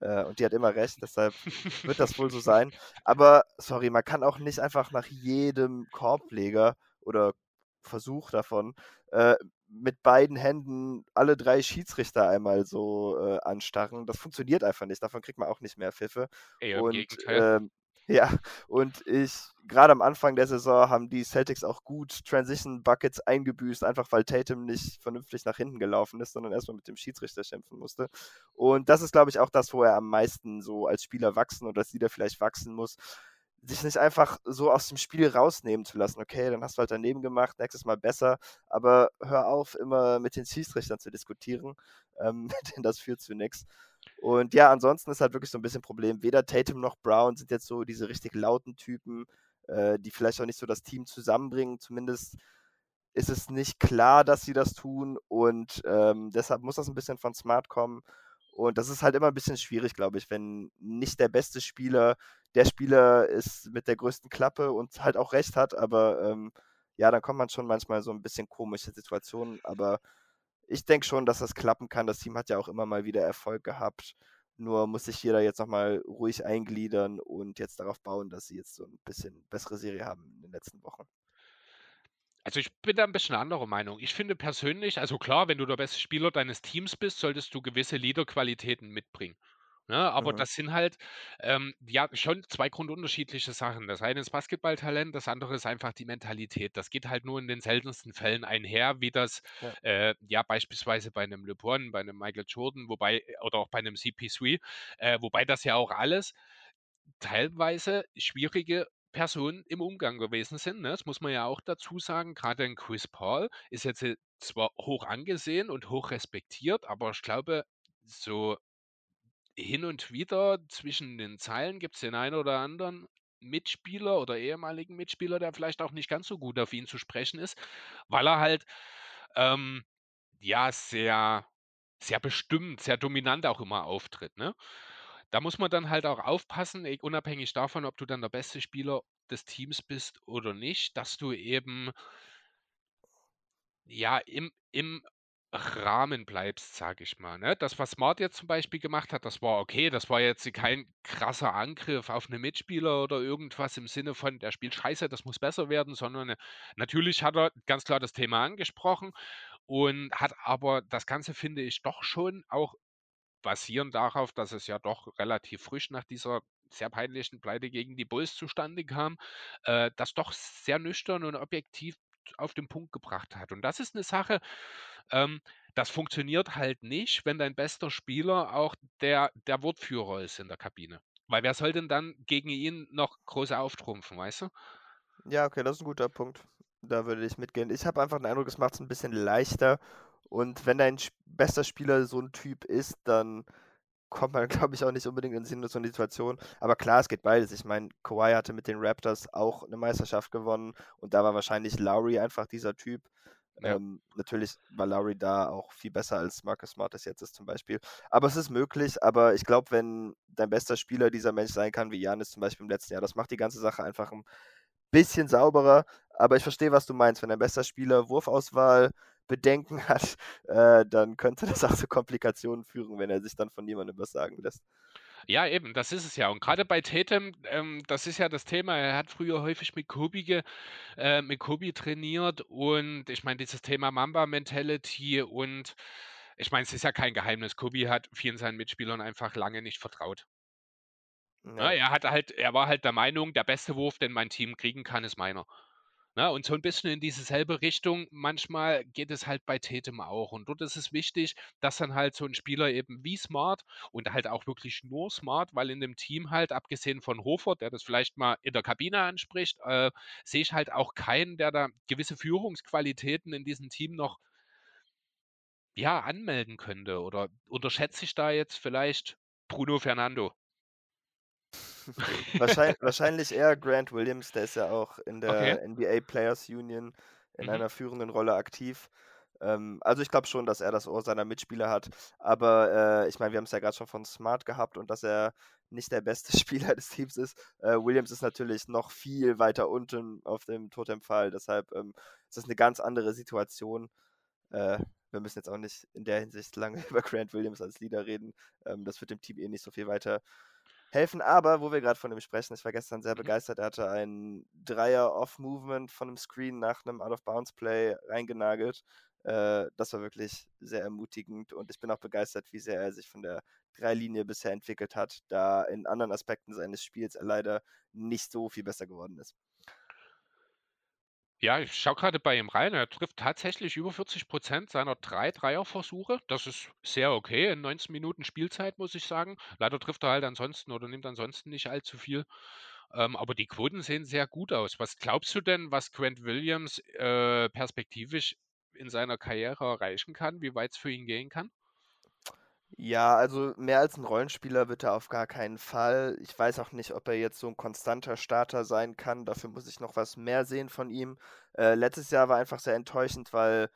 [SPEAKER 2] äh, und die hat immer recht, deshalb wird das wohl so sein. Aber sorry, man kann auch nicht einfach nach jedem Korbleger oder Versuch davon, äh, mit beiden Händen alle 3 Schiedsrichter einmal so, äh, anstarren. Das funktioniert einfach nicht. Davon kriegt man auch nicht mehr Pfiffe.
[SPEAKER 1] Im
[SPEAKER 2] Und, ähm, ja, und ich grade am Anfang der Saison haben die Celtics auch gut Transition Buckets eingebüßt, einfach weil Tatum nicht vernünftig nach hinten gelaufen ist, sondern erst mal mit dem Schiedsrichter kämpfen musste. Und das ist, glaube ich, auch das, wo er am meisten so als Spieler wachsen oder als Leader vielleicht wachsen muss, sich nicht einfach so aus dem Spiel rausnehmen zu lassen. Okay, dann hast du halt daneben gemacht, nächstes Mal besser, aber hör auf, immer mit den Schiedsrichtern zu diskutieren, ähm, denn das führt zu nix. Und ja, ansonsten ist halt wirklich so 'n bisschen Problem. Weder Tatum noch Brown sind jetzt so diese richtig lauten Typen, äh, die vielleicht auch nicht so das Team zusammenbringen. Zumindest ist es nicht klar, dass sie das tun und, ähm, deshalb muss das 'n bisschen von Smart kommen. Und das ist halt immer 'n bisschen schwierig, glaube ich, wenn nicht der beste Spieler der Spieler ist mit der größten Klappe und halt auch recht hat, aber, ähm, ja, dann kommt man schon manchmal so 'n bisschen komische Situationen. Aber ich denke schon, dass das klappen kann. Das Team hat ja auch immer mal wieder Erfolg gehabt. Nur muss sich jeder jetzt noch mal ruhig eingliedern und jetzt darauf bauen, dass sie jetzt so 'n bisschen bessere Serie haben in den letzten Wochen.
[SPEAKER 1] Also, ich bin da 'n bisschen anderer Meinung. Ich finde persönlich also klar, wenn du der beste Spieler deines Teams bist, solltest du gewisse Leaderqualitäten mitbringen, ne? Aber
[SPEAKER 2] Mhm.
[SPEAKER 1] das sind halt, ähm, ja, schon 2 grundunterschiedliche Sachen. Das eine ist Basketballtalent, das andere ist einfach die Mentalität. Das geht halt nur in den seltensten Fällen einher, wie das,
[SPEAKER 2] Ja.
[SPEAKER 1] äh, ja beispielsweise bei 'nem LeBron, bei 'nem Michael Jordan, wobei oder auch bei 'nem CP3, äh, wobei das ja auch alles teilweise schwierige Personen im Umgang gewesen sind, ne? Das muss man ja auch dazu sagen. Grade 'n Chris Paul ist jetzt, äh, zwar hoch angesehen und hoch respektiert, aber ich glaube, so hin und wieder zwischen den Zeilen gibt's den einen oder anderen Mitspieler oder ehemaligen Mitspieler, der vielleicht auch nicht ganz so gut auf ihn zu sprechen ist, weil er halt, ähm, ja, sehr sehr bestimmt, sehr dominant auch immer auftritt, ne? Da muss man dann halt auch aufpassen, unabhängig davon, ob du dann der beste Spieler des Teams bist oder nicht, dass du eben ja, im im Rahmen bleibst, sage ich mal, ne? Das, was Smart jetzt zum Beispiel gemacht hat, das war okay. Das war jetzt kein krasser Angriff auf 'ne Mitspieler oder irgendwas im Sinne von: „Der spielt scheiße, das muss besser werden“, sondern, äh, natürlich hat er ganz klar das Thema angesprochen und hat aber das Ganze, finde ich, doch schon auch basierend darauf, dass es ja doch relativ frisch nach dieser sehr peinlichen Pleite gegen die Bulls zustande kam, äh, das doch sehr nüchtern und objektiv auf den Punkt gebracht hat. Und das ist 'ne Sache, ähm, das funktioniert halt nicht, wenn dein bester Spieler auch der der Wortführer ist in der Kabine. Weil wer soll denn dann gegen ihn noch groß auftrumpfen, weißt du?
[SPEAKER 2] Ja, okay, das ist 'n guter Punkt. Da würde ich mitgehen. Ich habe einfach den Eindruck, es macht's 'n bisschen leichter und wenn dein bester Spieler so 'n Typ ist, dann kommt man, glaube ich, auch nicht unbedingt in so 'ne Situation. Aber klar, es geht beides. Ich meine, Kawhi hatte mit den Raptors auch 'ne Meisterschaft gewonnen und da war wahrscheinlich Lowry einfach dieser Typ.
[SPEAKER 1] Ja.
[SPEAKER 2] Ähm, natürlich war Lowry da auch viel besser als Marcus Smart es jetzt ist zum Beispiel. Aber es ist möglich, aber ich glaube, wenn dein bester Spieler dieser Mensch sein kann, wie Giannis zum Beispiel im letzten Jahr, das macht die ganze Sache einfach 'n bisschen sauberer. Aber ich verstehe, was du meinst. Wenn dein bester Spieler Wurfauswahl Bedenken hat, äh, dann könnte das auch zu Komplikationen führen, wenn er sich dann von niemandem was sagen lässt.
[SPEAKER 1] Ja, eben, das ist es ja. Und grade bei Tatum, ähm, das ist ja das Thema. Er hat früher häufig mit Kobe ge äh, mit Kobe trainiert und ich meine, dieses Thema Mamba-Mentality und ich meine, es ist ja kein Geheimnis. Kobe hat vielen seinen Mitspielern einfach lange nicht vertraut. Ne,
[SPEAKER 2] Ja.
[SPEAKER 1] er hatte halt er war halt der Meinung, der beste Wurf, den mein Team kriegen kann, ist meiner. Ne, und so 'n bisschen in diese selbe Richtung manchmal geht es halt bei Tatum auch. Und dort ist es wichtig, dass dann halt so 'n Spieler eben wie Smart und halt auch wirklich nur Smart, weil in dem Team halt, abgesehen von Horford, der das vielleicht mal in der Kabine anspricht, äh, sehe ich halt auch keinen, der da gewisse Führungsqualitäten in diesem Team noch ja, anmelden könnte. Oder unterschätze ich da jetzt vielleicht Bruno Fernando?
[SPEAKER 2] Wahrschei wahrscheinlich eher Grant Williams, der ist ja auch in
[SPEAKER 1] Okay.
[SPEAKER 2] der NBA Players Union in
[SPEAKER 1] Mhm.
[SPEAKER 2] einer führenden Rolle aktiv. Ähm, also, ich glaube schon, dass er das Ohr seiner Mitspieler hat. Aber, äh, ich meine, wir haben's ja grad schon von Smart gehabt und dass er nicht der beste Spieler des Teams ist. Äh, Williams ist natürlich noch viel weiter unten auf dem Totempfahl, deshalb, ähm, ist das 'ne ganz andere Situation. Äh, wir müssen jetzt auch nicht in der Hinsicht lange über Grant Williams als Leader reden. Ähm, das wird dem Team eh nicht so viel weiterhelfen. Aber wo wir grad von ihm sprechen, ich war gestern sehr
[SPEAKER 1] Mhm.
[SPEAKER 2] begeistert. Er hatte einen Dreier Off Movement von 'nem Screen nach 'nem Out of Bounds Play reingenagelt. Äh, das war wirklich sehr ermutigend und ich bin auch begeistert, wie sehr er sich von der Dreierlinie bisher entwickelt hat, da in anderen Aspekten seines Spiels er leider nicht so viel besser geworden ist.
[SPEAKER 1] Ja, ich schaue grade bei ihm rein. Er trifft tatsächlich über 40 % seiner 3 Dreierversuche. Das ist sehr okay in 19 Minuten Spielzeit, muss ich sagen. Leider trifft er halt ansonsten oder nimmt ansonsten nicht allzu viel. Ähm, aber die Quoten sehen sehr gut aus. Was glaubst du denn, was Grant Williams, äh, perspektivisch in seiner Karriere erreichen kann, wie weit's für ihn gehen kann?
[SPEAKER 2] Ja, also, mehr als 'n Rollenspieler wird er auf gar keinen Fall. Ich weiß auch nicht, ob er jetzt so 'n konstanter Starter sein kann. Dafür muss ich noch was mehr sehen von ihm. Äh, letztes Jahr war einfach sehr enttäuschend, weil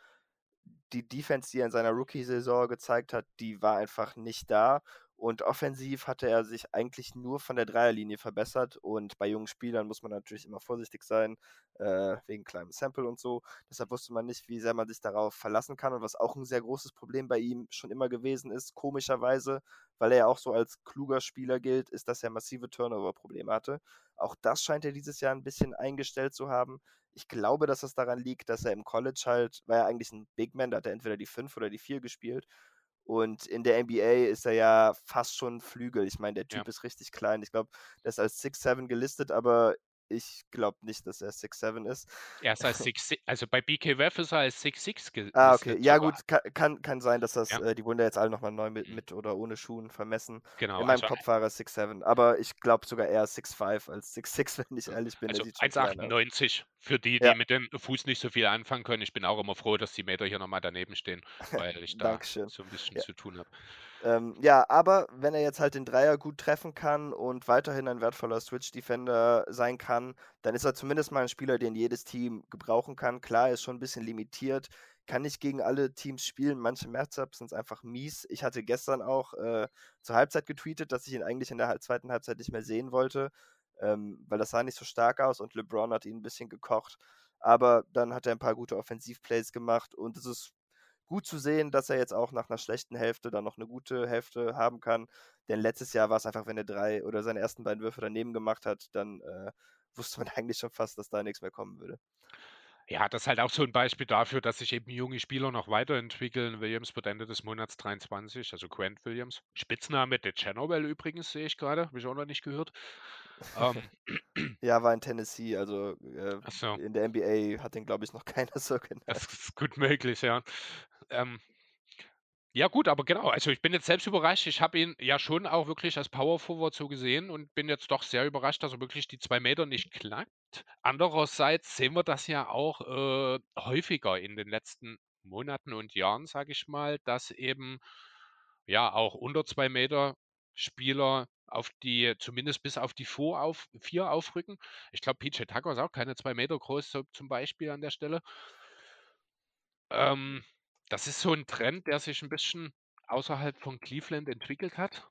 [SPEAKER 2] die Defense, die er in seiner Rookiesaison gezeigt hat, die war einfach nicht da. Und offensiv hatte er sich eigentlich nur von der Dreierlinie verbessert. Und bei jungen Spielern muss man natürlich immer vorsichtig sein, äh, wegen kleinem Sample und so. Deshalb wusste man nicht, wie sehr man sich darauf verlassen kann. Und was auch 'n sehr großes Problem bei ihm schon immer gewesen ist, komischerweise, weil er ja auch so als kluger Spieler gilt, ist, dass er massive Turnover-Probleme hatte. Auch das scheint er dieses Jahr 'n bisschen eingestellt zu haben. Ich glaube, dass das daran liegt, dass er im College halt war er eigentlich 'n Big Man, da hat er entweder die 5 oder die 4 gespielt. Und in der NBA ist er ja fast schon Flügel. Ich meine, der
[SPEAKER 1] Ja.
[SPEAKER 2] Typ ist richtig klein. Ich glaube, der ist als 6'7" gelistet, aber ich glaube nicht, dass er 6'7" ist.
[SPEAKER 1] Er ist als 6'6" also, bei BKWF ist er als 6'6"
[SPEAKER 2] Ah, okay. Ja gut, ka kann kann sein, dass das
[SPEAKER 1] Ja.
[SPEAKER 2] äh, die wurden ja jetzt alle noch mal neu mit
[SPEAKER 1] Mhm.
[SPEAKER 2] mit oder ohne Schuhen vermessen.
[SPEAKER 1] Genau,
[SPEAKER 2] In meinem
[SPEAKER 1] also,
[SPEAKER 2] Kopf war er 6'7", aber ich glaube sogar eher 6'5" als 6'6", wenn ich ehrlich bin.
[SPEAKER 1] Also,
[SPEAKER 2] sieht schon klein aus.
[SPEAKER 1] 1,98 für die, die
[SPEAKER 2] Ja.
[SPEAKER 1] mit dem Fuß nicht so viel anfangen können. Ich bin auch immer froh, dass die Meter hier noch mal daneben stehen, weil ich da so 'n bisschen
[SPEAKER 2] Ja.
[SPEAKER 1] zu tun habe.
[SPEAKER 2] Ähm, ja, aber wenn er jetzt halt den Dreier gut treffen kann und weiterhin ein wertvoller Switch-Defender sein kann, dann ist er zumindest mal ein Spieler, den jedes Team gebrauchen kann. Klar, er ist schon ein bisschen limitiert, kann nicht gegen alle Teams spielen. Manche Matchups sind einfach mies. Ich hatte gestern auch äh, zur Halbzeit getweetet, dass ich ihn eigentlich in der zweiten Halbzeit nicht mehr sehen wollte, ähm, weil das sah nicht so stark aus und LeBron hat ihn ein bisschen gekocht. Aber dann hat er ein paar gute Offensivplays gemacht und es ist gut zu sehen, dass er jetzt auch nach einer schlechten Hälfte dann noch eine gute Hälfte haben kann. Denn letztes Jahr war es einfach, wenn er drei oder seine ersten beiden Würfe daneben gemacht hat, dann äh, wusste man eigentlich schon fast, dass da nichts mehr kommen würde.
[SPEAKER 1] Ja, das ist halt auch so ein Beispiel dafür, dass sich eben junge Spieler noch weiterentwickeln. Williams wird Ende des Monats 23, also Grant Williams. Spitzname der Chernobyl übrigens, sehe ich gerade, habe ich auch noch nicht gehört.
[SPEAKER 2] Ähm, ja, war in Tennessee, also äh,
[SPEAKER 1] so.
[SPEAKER 2] in der NBA hat den, glaube ich, noch keiner so
[SPEAKER 1] genannt. Das ist gut möglich, ja. Ähm, ja gut, aber genau, also ich bin jetzt selbst überrascht. Ich habe ihn ja schon auch wirklich als Power Forward so gesehen und bin jetzt doch sehr überrascht, dass er wirklich die zwei Meter nicht knackt. Andererseits sehen wir das ja auch äh, häufiger in den letzten Monaten und Jahren, sage ich mal, dass eben ja auch unter zwei Meter Spieler auf die, zumindest bis auf die vier, auf, vier aufrücken. Ich glaube, PJ Tucker ist auch keine zwei Meter groß, so zum Beispiel an der Stelle. Ähm, das ist so ein Trend, der sich ein bisschen außerhalb von Cleveland entwickelt hat.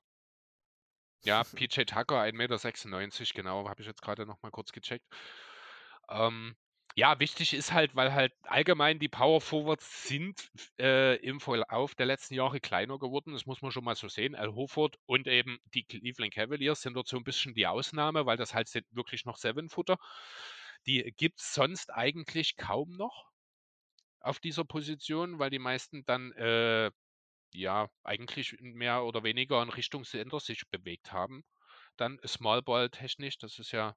[SPEAKER 1] Ja, PJ Tucker, 1,96 Meter, genau, habe ich jetzt gerade noch mal kurz gecheckt. Ähm, ja, wichtig ist halt, weil halt allgemein die Power Forwards sind äh, im Verlauf der letzten Jahre kleiner geworden. Das muss man schon mal so sehen. Al Hoford und eben die Cleveland Cavaliers sind dort so ein bisschen die Ausnahme, weil das halt sind wirklich noch Seven-Footer. Die gibt es sonst eigentlich kaum noch auf dieser Position, weil die meisten dann äh, ja eigentlich mehr oder weniger in Richtung Center sich bewegt haben. Dann Small Ball technisch, das ist ja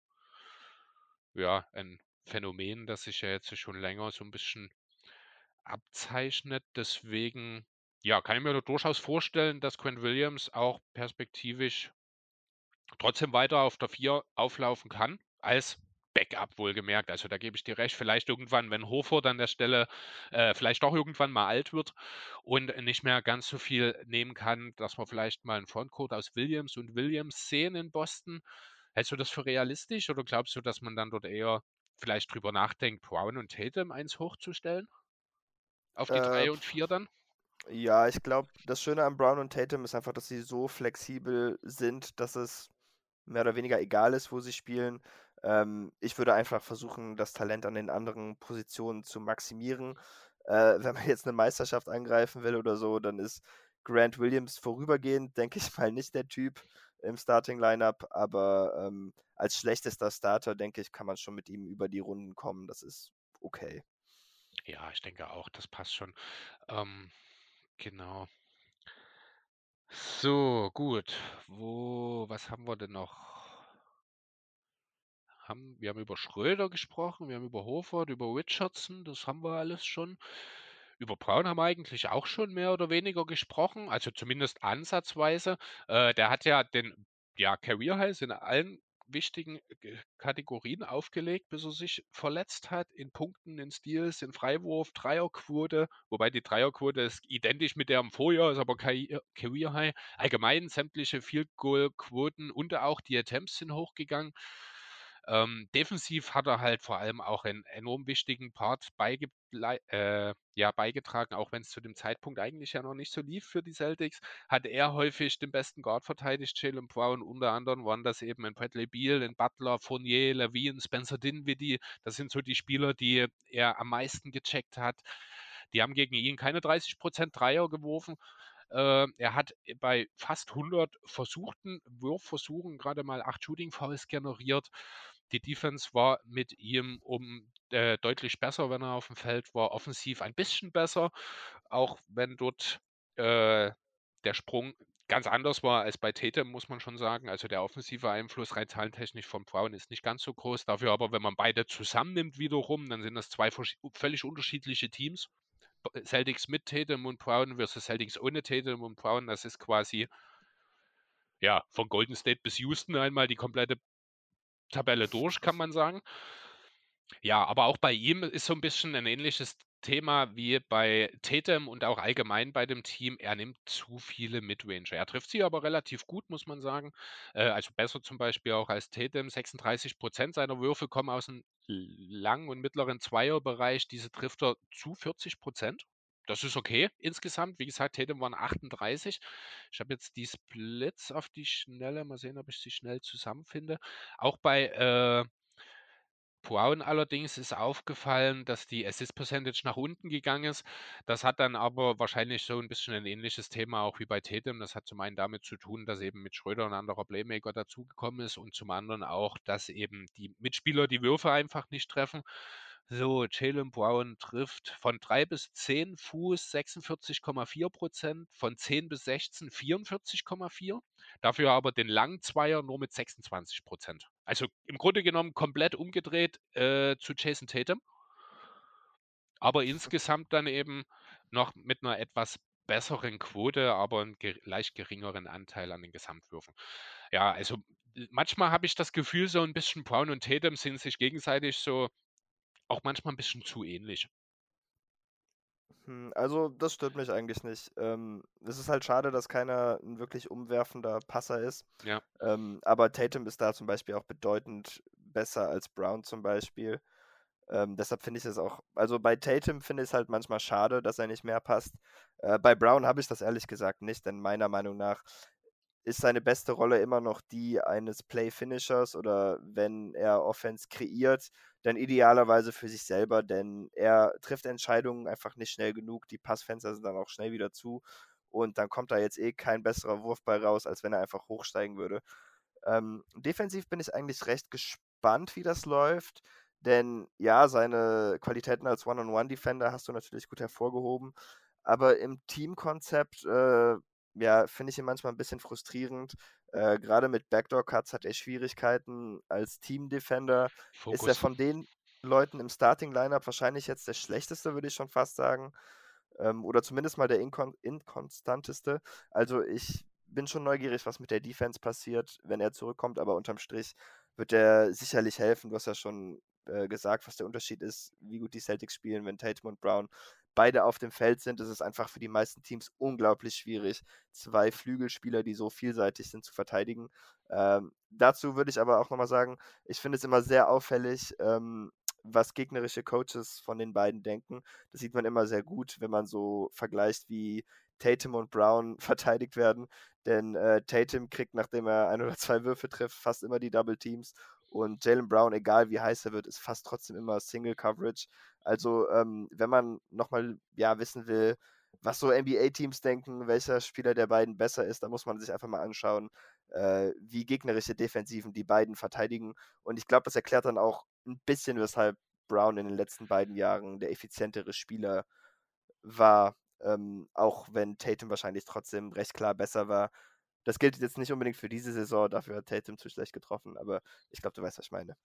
[SPEAKER 1] ja ein Phänomen, das sich ja jetzt schon länger so ein bisschen abzeichnet. Deswegen ja, kann ich mir durchaus vorstellen, dass Quinn Williams auch perspektivisch trotzdem weiter auf der 4 auflaufen kann als Backup wohlgemerkt. Also da gebe ich dir recht. Vielleicht irgendwann, wenn Hofer an der Stelle äh, vielleicht doch irgendwann mal alt wird und nicht mehr ganz so viel nehmen kann, dass wir vielleicht mal einen Frontcourt aus Williams und Williams sehen in Boston. Hältst du das für realistisch oder glaubst du, dass man dann dort eher vielleicht drüber nachdenkt, Brown und Tatum eins hochzustellen? Auf die 3 äh, und 4 dann?
[SPEAKER 2] Ja, ich glaube, das Schöne an Brown und Tatum ist einfach, dass sie so flexibel sind, dass es mehr oder weniger egal ist, wo sie spielen. Ähm, ich würde einfach versuchen, das Talent an den anderen Positionen zu maximieren. Äh, wenn man jetzt eine Meisterschaft angreifen will oder so, dann ist Grant Williams vorübergehend, denke ich mal, nicht der Typ im Starting Lineup, aber ähm, als schlechtester Starter, denke ich, kann man schon mit ihm über die Runden kommen. Das ist okay.
[SPEAKER 1] Ja, ich denke auch, das passt schon. Ähm, genau. So, gut. Wo, was haben wir denn noch? haben, wir haben über Schröder gesprochen, wir haben über Hofert, über Richardson, das haben wir alles schon. Über Braun haben wir eigentlich auch schon mehr oder weniger gesprochen, also zumindest ansatzweise. Äh, der hat ja den ja, Career Highs in allen wichtigen äh, Kategorien aufgelegt, bis er sich verletzt hat, in Punkten, in Steals, in Freiwurf, Dreierquote, wobei die Dreierquote ist identisch mit der im Vorjahr, ist aber Career High. Allgemein sämtliche Field Goal Quoten und auch die Attempts sind hochgegangen. Ähm, defensiv hat er halt vor allem auch einen enorm wichtigen Part beige äh, ja, beigetragen, auch wenn es zu dem Zeitpunkt eigentlich ja noch nicht so lief für die Celtics, hat er häufig den besten Guard verteidigt, Jalen Brown, unter anderem waren das eben ein Bradley Beal, ein Butler, Fournier, Levine, Spencer Dinwiddie, das sind so die Spieler, die er am meisten gecheckt hat. Die haben gegen ihn keine 30% Dreier geworfen, äh, er hat bei fast 100 versuchten Wurfversuchen gerade mal acht Shooting Fouls generiert. Die Defense war mit ihm um äh, deutlich besser, wenn er auf dem Feld war. Offensiv ein bisschen besser, auch wenn dort äh, der Sprung ganz anders war als bei Tatum, muss man schon sagen. Also der offensive Einfluss rein zahlentechnisch von Brown ist nicht ganz so groß. Dafür aber, wenn man beide zusammennimmt wiederum, dann sind das zwei völlig unterschiedliche Teams. Celtics mit Tatum und Brown versus Celtics ohne Tatum und Brown. Das ist quasi ja von Golden State bis Houston einmal die komplette Tabelle durch, kann man sagen. Ja, aber auch bei ihm ist so ein bisschen ein ähnliches Thema wie bei Tatum und auch allgemein bei dem Team, er nimmt zu viele Midrange. Er trifft sie aber relativ gut, muss man sagen. Äh, also besser zum Beispiel auch als Tatum. 36 Prozent seiner Würfe kommen aus dem langen und mittleren Zweierbereich. Diese trifft er zu 40 Prozent. Das ist okay insgesamt. Wie gesagt, Tatum waren 38. Ich habe jetzt die Splits auf die Schnelle. Mal sehen, ob ich sie schnell zusammenfinde. Auch bei äh, Brown allerdings ist aufgefallen, dass die Assist Percentage nach unten gegangen ist. Das hat dann aber wahrscheinlich so ein bisschen ein ähnliches Thema auch wie bei Tatum. Das hat zum einen damit zu tun, dass eben mit Schröder ein anderer Playmaker dazugekommen ist und zum anderen auch, dass eben die Mitspieler die Würfe einfach nicht treffen. So, Jalen Brown trifft von 3 bis 10 Fuß 46,4 Prozent, von 10 bis 16 44,4. Dafür aber den langen Zweier nur mit 26 Prozent. Also im Grunde genommen komplett umgedreht äh, zu Jason Tatum. Aber insgesamt dann eben noch mit einer etwas besseren Quote, aber einen ge leicht geringeren Anteil an den Gesamtwürfen. Ja, also manchmal habe ich das Gefühl, so ein bisschen Brown und Tatum sind sich gegenseitig so auch manchmal ein bisschen zu ähnlich.
[SPEAKER 2] Hm, also, das stört mich eigentlich nicht. Ähm, es ist halt schade, dass keiner ein wirklich umwerfender Passer ist.
[SPEAKER 1] Ja.
[SPEAKER 2] Ähm, aber Tatum ist da zum Beispiel auch bedeutend besser als Brown zum Beispiel. Ähm, deshalb finde ich es auch, also bei Tatum finde ich es halt manchmal schade, dass er nicht mehr passt. Äh, bei Brown habe ich das ehrlich gesagt nicht, denn meiner Meinung nach ist seine beste Rolle immer noch die eines Play-Finishers oder wenn er Offense kreiert, dann idealerweise für sich selber, denn er trifft Entscheidungen einfach nicht schnell genug. Die Passfenster sind dann auch schnell wieder zu und dann kommt da jetzt eh kein besserer Wurfball raus, als wenn er einfach hochsteigen würde. Ähm, defensiv bin ich eigentlich recht gespannt, wie das läuft, denn ja, seine Qualitäten als One-on-One-Defender hast du natürlich gut hervorgehoben, aber im Teamkonzept äh, ja, finde ich ihn manchmal ein bisschen frustrierend. Äh, Gerade mit Backdoor-Cuts hat er Schwierigkeiten. Als Team-Defender ist er von den Leuten im Starting-Lineup wahrscheinlich jetzt der schlechteste, würde ich schon fast sagen. Ähm, oder zumindest mal der inkon inkonstanteste. Also ich bin schon neugierig, was mit der Defense passiert, wenn er zurückkommt, aber unterm Strich wird er sicherlich helfen. Du hast ja schon äh, gesagt, was der Unterschied ist, wie gut die Celtics spielen, wenn Tatum und Brown beide auf dem Feld sind, ist es einfach für die meisten Teams unglaublich schwierig, zwei Flügelspieler, die so vielseitig sind, zu verteidigen. Ähm, dazu würde ich aber auch nochmal sagen, ich finde es immer sehr auffällig, ähm, was gegnerische Coaches von den beiden denken. Das sieht man immer sehr gut, wenn man so vergleicht, wie Tatum und Brown verteidigt werden. Denn äh, Tatum kriegt, nachdem er ein oder zwei Würfe trifft, fast immer die Double Teams. Und Jalen Brown, egal wie heiß er wird, ist fast trotzdem immer Single Coverage. Also, ähm, wenn man nochmal ja, wissen will, was so NBA-Teams denken, welcher Spieler der beiden besser ist, dann muss man sich einfach mal anschauen, äh, wie gegnerische Defensiven die beiden verteidigen. Und ich glaube, das erklärt dann auch ein bisschen, weshalb Brown in den letzten beiden Jahren der effizientere Spieler war, ähm, auch wenn Tatum wahrscheinlich trotzdem recht klar besser war. Das gilt jetzt nicht unbedingt für diese Saison, dafür hat Tatum zu schlecht getroffen, aber ich glaube, du weißt, was ich meine.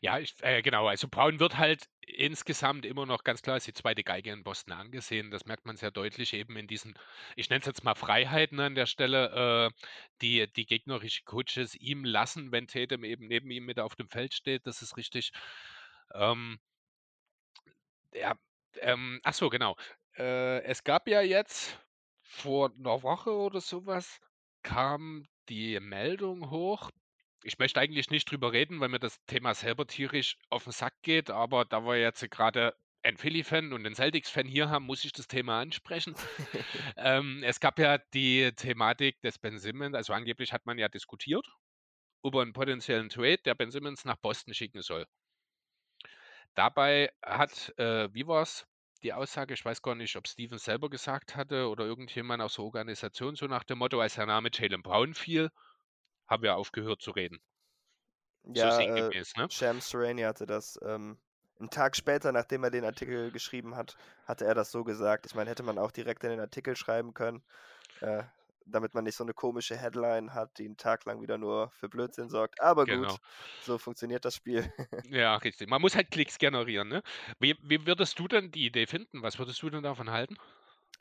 [SPEAKER 1] Ja, ich, äh, genau. Also Brown wird halt insgesamt immer noch ganz klar als die zweite Geige in Boston angesehen. Das merkt man sehr deutlich eben in diesen, ich nenne es jetzt mal Freiheiten an der Stelle, äh, die die gegnerischen Coaches ihm lassen, wenn Tatum eben neben ihm mit auf dem Feld steht. Das ist richtig. Ähm, ja, ähm, ach so, genau. Äh, es gab ja jetzt vor einer Woche oder sowas kam die Meldung hoch. Ich möchte eigentlich nicht drüber reden, weil mir das Thema selber tierisch auf den Sack geht, aber da wir jetzt gerade ein Philly-Fan und einen Celtics-Fan hier haben, muss ich das Thema ansprechen. ähm, es gab ja die Thematik des Ben Simmons, also angeblich hat man ja diskutiert über einen potenziellen Trade, der Ben Simmons nach Boston schicken soll. Dabei hat, äh, wie war's, die Aussage, ich weiß gar nicht, ob Steven selber gesagt hatte oder irgendjemand aus der Organisation, so nach dem Motto, als der Name Jalen Brown fiel, haben wir aufgehört zu reden.
[SPEAKER 2] Ja, so sinngemäß, äh, ne? Shams Sereni hatte das ähm, einen Tag später, nachdem er den Artikel geschrieben hat, hatte er das so gesagt. Ich meine, hätte man auch direkt in den Artikel schreiben können, äh, damit man nicht so eine komische Headline hat, die einen Tag lang wieder nur für Blödsinn sorgt. Aber genau. gut, so funktioniert das Spiel.
[SPEAKER 1] ja, richtig. Man muss halt Klicks generieren, ne? Wie, wie würdest du denn die Idee finden? Was würdest du denn davon halten?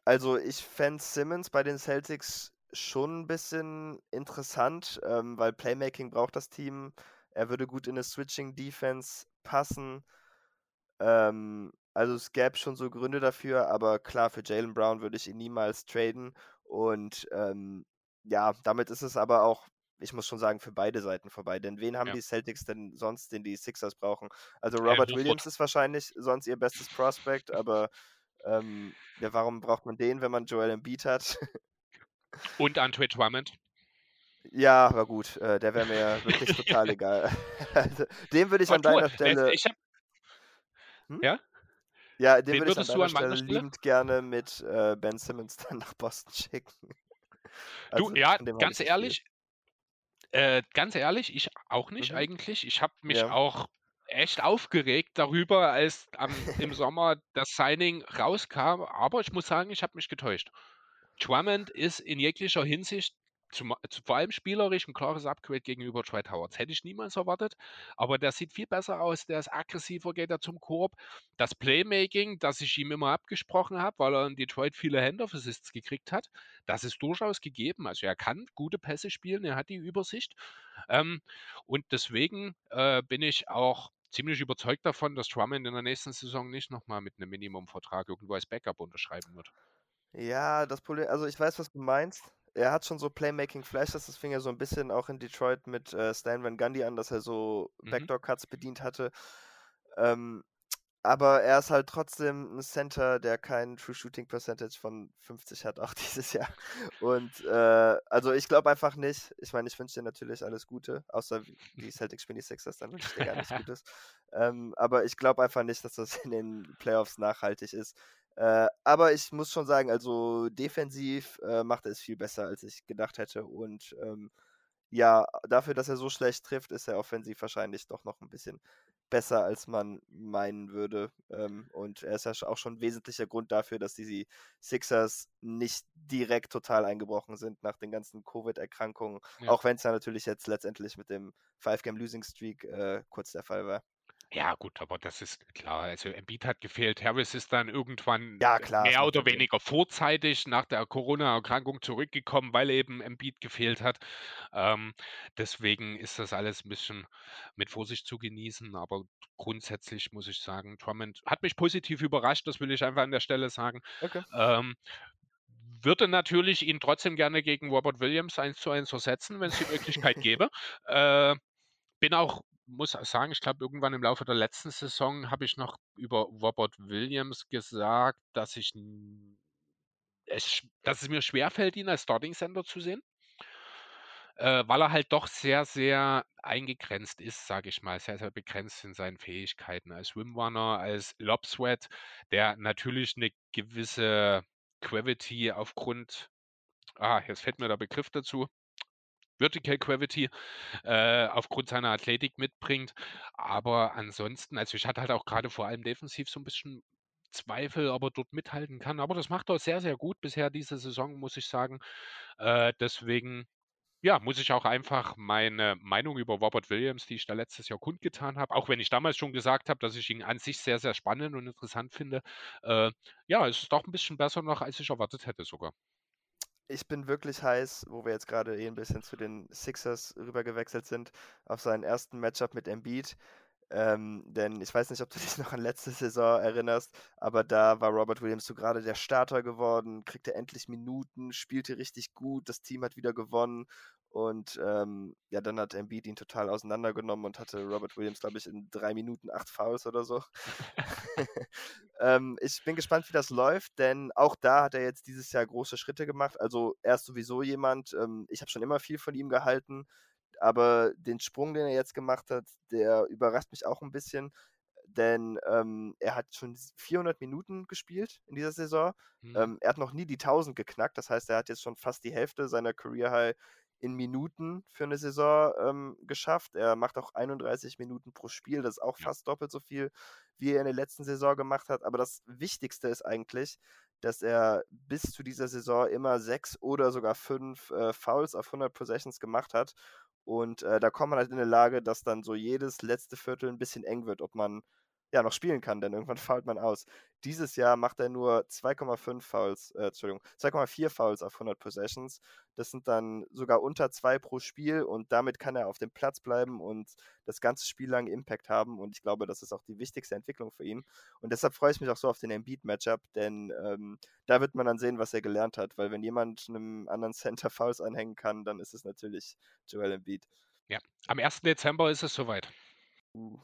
[SPEAKER 2] Also ich fände Simmons bei den Celtics schon ein bisschen interessant, ähm, weil Playmaking braucht das Team. Er würde gut in eine Switching-Defense passen. Ähm, Also es gäbe schon so Gründe dafür, aber klar, für Jalen Brown würde ich ihn niemals traden. Und ähm, ja, damit ist es aber auch, ich muss schon sagen, für beide Seiten vorbei. Denn wen haben
[SPEAKER 1] Ja.
[SPEAKER 2] die Celtics denn sonst, den die Sixers brauchen? Also
[SPEAKER 1] Äh,
[SPEAKER 2] Robert
[SPEAKER 1] Horford.
[SPEAKER 2] Williams ist wahrscheinlich sonst ihr bestes Prospect, aber ähm, ja, warum braucht man den, wenn man Joel Embiid hat?
[SPEAKER 1] Und Andre Drummond.
[SPEAKER 2] ja, aber gut, äh, der wäre mir ja wirklich total egal. also, den würde ich
[SPEAKER 1] Aber
[SPEAKER 2] an
[SPEAKER 1] du,
[SPEAKER 2] deiner
[SPEAKER 1] der-
[SPEAKER 2] Stelle.
[SPEAKER 1] ich hab,
[SPEAKER 2] Hm?
[SPEAKER 1] ja,
[SPEAKER 2] Ja, den
[SPEAKER 1] Wen
[SPEAKER 2] würde ich an
[SPEAKER 1] würdest du
[SPEAKER 2] deiner Stelle
[SPEAKER 1] Stelle?
[SPEAKER 2] liebend gerne mit äh, Ben Simmons dann nach Boston schicken.
[SPEAKER 1] du,
[SPEAKER 2] Also,
[SPEAKER 1] ja,
[SPEAKER 2] dem habe
[SPEAKER 1] ganz ehrlich, äh, ganz ehrlich, ich auch nicht
[SPEAKER 2] Mhm.
[SPEAKER 1] eigentlich. Ich habe mich
[SPEAKER 2] Ja.
[SPEAKER 1] auch echt aufgeregt darüber, als am, im Sommer das Signing rauskam, aber ich muss sagen, ich habe mich getäuscht. Drummond ist in jeglicher Hinsicht, zum, zu, vor allem spielerisch, ein klares Upgrade gegenüber Dwight Howard. Hätte ich niemals erwartet, aber der sieht viel besser aus, der ist aggressiver, geht er zum Korb. Das Playmaking, das ich ihm immer abgesprochen habe, weil er in Detroit viele Handoff-Assists gekriegt hat, das ist durchaus gegeben. Also er kann gute Pässe spielen, er hat die Übersicht. Ähm, und deswegen äh, bin ich auch ziemlich überzeugt davon, dass Drummond in der nächsten Saison nicht nochmal mit einem Minimumvertrag irgendwo als Backup unterschreiben wird.
[SPEAKER 2] Ja, das Problem, also ich weiß, was du meinst. Er hat schon so Playmaking-Flashes, das fing ja so ein bisschen auch in Detroit mit äh, Stan Van Gundy an, dass er so
[SPEAKER 1] Mhm.
[SPEAKER 2] Backdoor-Cuts bedient hatte. Ähm, aber er ist halt trotzdem ein Center, der kein True Shooting Percentage von 50 hat, auch dieses Jahr. Und äh, also ich glaube einfach nicht. Ich meine, ich wünsche dir natürlich alles Gute, außer wie- die Celtics spielen die Sixers, dann wünsche ich dir gar nichts Gutes. Ähm, aber ich glaube einfach nicht, dass das in den Playoffs nachhaltig ist. Äh, aber ich muss schon sagen, also defensiv äh, macht er es viel besser, als ich gedacht hätte. Und ähm, ja, dafür, dass er so schlecht trifft, ist er offensiv wahrscheinlich doch noch ein bisschen besser, als man meinen würde. Ähm, und er ist ja auch schon ein wesentlicher Grund dafür, dass die Sixers nicht direkt total eingebrochen sind nach den ganzen Covid-Erkrankungen.
[SPEAKER 1] Ja.
[SPEAKER 2] Auch wenn es ja natürlich jetzt letztendlich mit dem Five-Game-Losing-Streak äh, kurz der Fall war.
[SPEAKER 1] Ja, gut, aber das ist klar. Also Embiid hat gefehlt. Harris ist dann irgendwann
[SPEAKER 2] Ja,
[SPEAKER 1] äh,
[SPEAKER 2] klar,
[SPEAKER 1] mehr oder weniger vorzeitig nach der Corona-Erkrankung zurückgekommen, weil eben Embiid gefehlt hat. Ähm, deswegen ist das alles ein bisschen mit Vorsicht zu genießen. Aber grundsätzlich muss ich sagen, Drummond hat mich positiv überrascht. Das will ich einfach an der Stelle sagen.
[SPEAKER 2] Okay.
[SPEAKER 1] Ähm, würde natürlich ihn trotzdem gerne gegen Robert Williams 1 zu 1 ersetzen, wenn es die Möglichkeit gäbe. Äh, bin auch, muss sagen, ich glaube, irgendwann im Laufe der letzten Saison habe ich noch über Robert Williams gesagt, dass ich es, dass es mir schwerfällt, ihn als Starting Center zu sehen. Äh, weil er halt doch sehr, sehr eingegrenzt ist, sage ich mal, sehr, sehr begrenzt in seinen Fähigkeiten als Swimrunner, als Lobsweat, der natürlich eine gewisse Gravity aufgrund, ah, jetzt fällt mir der Begriff dazu, Vertical Gravity äh, aufgrund seiner Athletik mitbringt. Aber ansonsten, also ich hatte halt auch gerade vor allem defensiv so ein bisschen Zweifel, ob er dort mithalten kann. Aber das macht er sehr, sehr gut bisher diese Saison, muss ich sagen. Äh, deswegen, ja, muss ich auch einfach meine Meinung über Robert Williams, die ich da letztes Jahr kundgetan habe, auch wenn ich damals schon gesagt habe, dass ich ihn an sich sehr, sehr spannend und interessant finde, äh, ja, es ist doch ein bisschen besser noch, als ich erwartet hätte sogar.
[SPEAKER 2] Ich bin wirklich heiß, wo wir jetzt gerade eh ein bisschen zu den Sixers rübergewechselt sind, auf seinen ersten Matchup mit Embiid. Ähm, denn ich weiß nicht, ob du dich noch an letzte Saison erinnerst, aber da war Robert Williams so gerade der Starter geworden, kriegte endlich Minuten, spielte richtig gut, das Team hat wieder gewonnen und ähm, ja, dann hat Embiid ihn total auseinandergenommen und hatte Robert Williams, glaube ich, in drei Minuten acht Fouls oder so. ähm, ich bin gespannt, wie das läuft, denn auch da hat er jetzt dieses Jahr große Schritte gemacht. Also er ist sowieso jemand, ähm, ich habe schon immer viel von ihm gehalten, aber den Sprung, den er jetzt gemacht hat, der überrascht mich auch ein bisschen, denn ähm, er hat schon 400 Minuten gespielt in dieser Saison.
[SPEAKER 1] Mhm.
[SPEAKER 2] Ähm, er hat noch nie die 1000 geknackt, das heißt, er hat jetzt schon fast die Hälfte seiner Career High in Minuten für eine Saison ähm, geschafft. Er macht auch 31 Minuten pro Spiel, das ist auch fast doppelt so viel, wie er in der letzten Saison gemacht hat. Aber das Wichtigste ist eigentlich, dass er bis zu dieser Saison immer sechs oder sogar fünf äh, Fouls auf 100 Possessions gemacht hat. Und äh, da kommt man halt in eine Lage, dass dann so jedes letzte Viertel ein bisschen eng wird, ob man ja, noch spielen kann, denn irgendwann fault man aus. Dieses Jahr macht er nur 2,5 Fouls, äh, Entschuldigung, 2,4 Fouls auf 100 Possessions. Das sind dann sogar unter zwei pro Spiel und damit kann er auf dem Platz bleiben und das ganze Spiel lang Impact haben. Und ich glaube, das ist auch die wichtigste Entwicklung für ihn. Und deshalb freue ich mich auch so auf den Embiid-Matchup, denn ähm, da wird man dann sehen, was er gelernt hat. Weil wenn jemand einem anderen Center Fouls anhängen kann, dann ist es natürlich Joel Embiid.
[SPEAKER 1] Ja, am 1. Dezember ist es soweit.
[SPEAKER 2] Uh.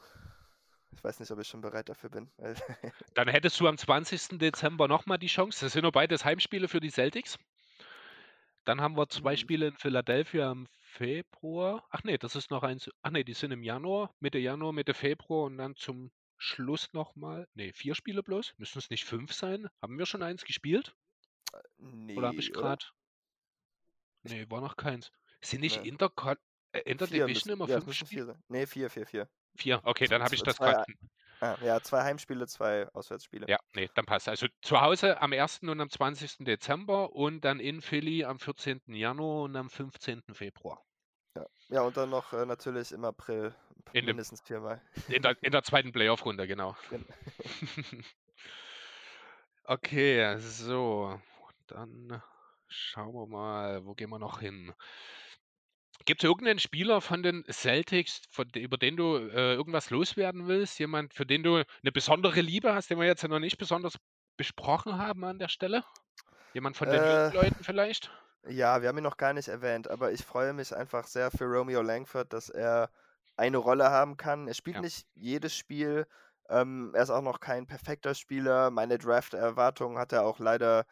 [SPEAKER 2] Ich weiß nicht, ob ich schon bereit dafür bin.
[SPEAKER 1] Dann hättest du am 20. Dezember nochmal die Chance. Das sind nur beides Heimspiele für die Celtics. Dann haben wir zwei mhm. Spiele in Philadelphia im Februar. Ach nee, das ist noch eins. Ach nee, die sind im Januar, Mitte Januar, Mitte Februar und dann zum Schluss nochmal. Nee, vier Spiele bloß. Müssen es nicht fünf sein? Haben wir schon eins gespielt? Nee, oder habe ich gerade. Nee, war noch keins. Sind nicht nee. Inter, äh, Interdivision immer
[SPEAKER 2] ja, fünf Spiele? Nee, vier, vier, vier.
[SPEAKER 1] Vier, okay, dann habe ich das gerade.
[SPEAKER 2] Ah, ja, zwei Heimspiele, zwei Auswärtsspiele.
[SPEAKER 1] Ja, nee, dann passt. Also zu Hause am 1. und am 20. Dezember und dann in Philly am 14. Januar und am 15. Februar.
[SPEAKER 2] Ja, ja und dann noch äh, natürlich im April
[SPEAKER 1] in mindestens viermal. In der, in der zweiten Playoff-Runde, genau. okay, so. Dann schauen wir mal, wo gehen wir noch hin? Gibt es irgendeinen Spieler von den Celtics, von, über den du äh, irgendwas loswerden willst? Jemand, für den du eine besondere Liebe hast, den wir jetzt noch nicht besonders besprochen haben an der Stelle? Jemand von den äh, Leuten vielleicht?
[SPEAKER 2] Ja, wir haben ihn noch gar nicht erwähnt, aber ich freue mich einfach sehr für Romeo Langford, dass er eine Rolle haben kann. Er spielt ja. nicht jedes Spiel. Ähm, er ist auch noch kein perfekter Spieler. Meine Draft-Erwartungen hat er auch leider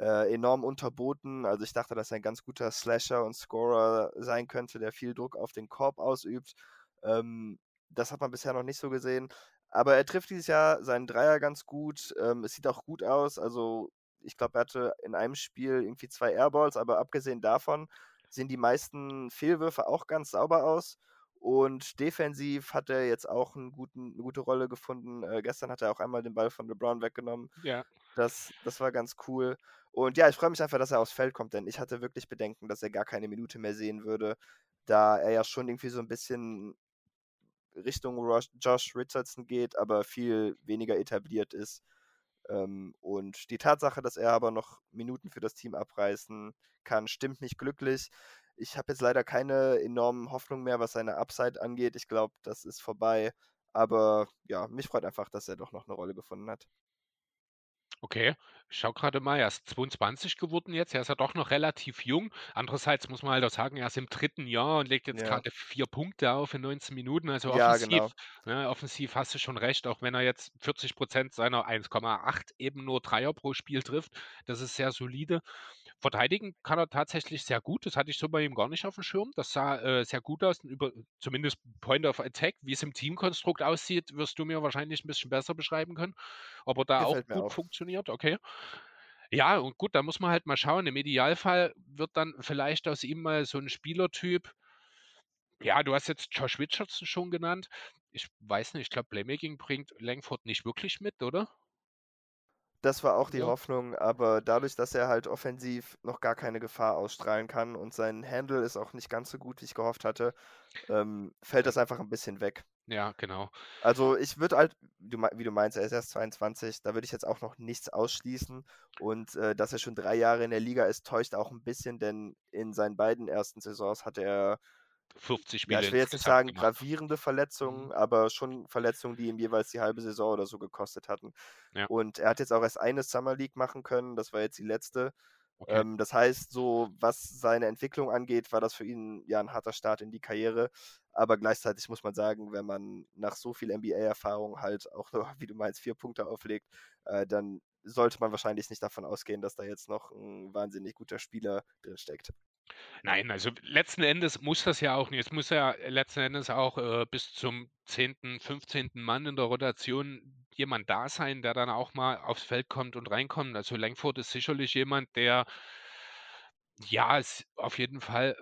[SPEAKER 2] äh, enorm unterboten. Also ich dachte, dass er ein ganz guter Slasher und Scorer sein könnte, der viel Druck auf den Korb ausübt. Ähm, das hat man bisher noch nicht so gesehen. Aber er trifft dieses Jahr seinen Dreier ganz gut. Ähm, es sieht auch gut aus. Also ich glaube, er hatte in einem Spiel irgendwie zwei Airballs, aber abgesehen davon sehen die meisten Fehlwürfe auch ganz sauber aus. Und defensiv hat er jetzt auch guten, eine gute Rolle gefunden. Äh, gestern hat er auch einmal den Ball von LeBron weggenommen.
[SPEAKER 1] Ja.
[SPEAKER 2] Das, das war ganz cool. Und ja, ich freue mich einfach, dass er aufs Feld kommt, denn ich hatte wirklich Bedenken, dass er gar keine Minute mehr sehen würde, da er ja schon irgendwie so ein bisschen Richtung Josh Richardson geht, aber viel weniger etabliert ist. Ähm, und die Tatsache, dass er aber noch Minuten für das Team abreißen kann, stimmt mich glücklich. Ich habe jetzt leider keine enormen Hoffnungen mehr, was seine Upside angeht. Ich glaube, das ist vorbei. Aber ja, mich freut einfach, dass er doch noch eine Rolle gefunden hat.
[SPEAKER 1] Okay, ich schaue gerade mal, er ist 22 geworden jetzt. Er ist ja doch noch relativ jung. Andererseits muss man halt auch sagen, er ist im dritten Jahr und legt jetzt Ja. gerade vier Punkte auf in 19 Minuten. Also Ja, offensiv, genau. ne, offensiv hast du schon recht, auch wenn er jetzt 40 Prozent seiner 1,8 eben nur Dreier pro Spiel trifft. Das ist sehr solide. Verteidigen kann er tatsächlich sehr gut. Das hatte ich so bei ihm gar nicht auf dem Schirm. Das sah äh, sehr gut aus. Über, zumindest Point of Attack. Wie es im Teamkonstrukt aussieht, wirst du mir wahrscheinlich ein bisschen besser beschreiben können. Ob er da Gefällt auch gut auf. funktioniert. Okay. Ja, und gut, da muss man halt mal schauen. Im Idealfall wird dann vielleicht aus ihm mal so ein Spielertyp. Ja, du hast jetzt Josh Richardson schon genannt. Ich weiß nicht, ich glaube, Playmaking bringt Langford nicht wirklich mit, oder?
[SPEAKER 2] Das war auch die Ja. Hoffnung, aber dadurch, dass er halt offensiv noch gar keine Gefahr ausstrahlen kann und sein Handle ist auch nicht ganz so gut, wie ich gehofft hatte, ähm, fällt das einfach ein bisschen weg.
[SPEAKER 1] Ja, genau.
[SPEAKER 2] Also ich würde halt, wie du meinst, er ist erst 22, da würde ich jetzt auch noch nichts ausschließen. Und äh, dass er schon drei Jahre in der Liga ist, täuscht auch ein bisschen, denn in seinen beiden ersten Saisons hatte er
[SPEAKER 1] 50 Spiele.
[SPEAKER 2] Ja, ich will jetzt nicht sagen gemacht. gravierende Verletzungen, mhm. aber schon Verletzungen, die ihm jeweils die halbe Saison oder so gekostet hatten. Ja. Und er hat jetzt auch erst eine Summer League machen können, das war jetzt die letzte. Okay. Ähm, das heißt, so was seine Entwicklung angeht, war das für ihn ja ein harter Start in die Karriere. Aber gleichzeitig muss man sagen, wenn man nach so viel NBA-Erfahrung halt auch wie du meinst, vier Punkte auflegt, äh, dann sollte man wahrscheinlich nicht davon ausgehen, dass da jetzt noch ein wahnsinnig guter Spieler drin steckt.
[SPEAKER 1] Nein, also letzten Endes muss das ja auch nicht. Es muss ja letzten Endes auch äh, bis zum 10., 15. Mann in der Rotation jemand da sein, der dann auch mal aufs Feld kommt und reinkommt. Also Langford ist sicherlich jemand, der ja es auf jeden Fall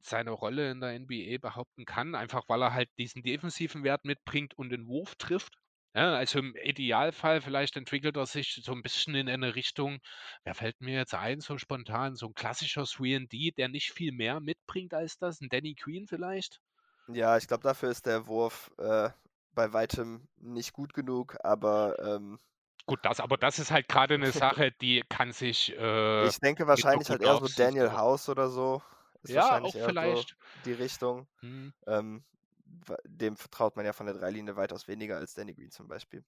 [SPEAKER 1] seine Rolle in der NBA behaupten kann, einfach weil er halt diesen defensiven Wert mitbringt und den Wurf trifft. Ja, also im Idealfall vielleicht entwickelt er sich so ein bisschen in eine Richtung, wer fällt mir jetzt ein, so spontan, so ein klassischer 3D, der nicht viel mehr mitbringt als das, ein Danny Queen vielleicht?
[SPEAKER 2] Ja, ich glaube, dafür ist der Wurf äh, bei weitem nicht gut genug, aber ähm,
[SPEAKER 1] Gut, das, aber das ist halt gerade eine Sache, die kann sich. Äh,
[SPEAKER 2] ich denke wahrscheinlich halt eher so Daniel House oder so.
[SPEAKER 1] Ist ja, auch vielleicht.
[SPEAKER 2] So die Richtung. Hm. Ähm, dem vertraut man ja von der Dreilinie weitaus weniger als Danny Green zum Beispiel.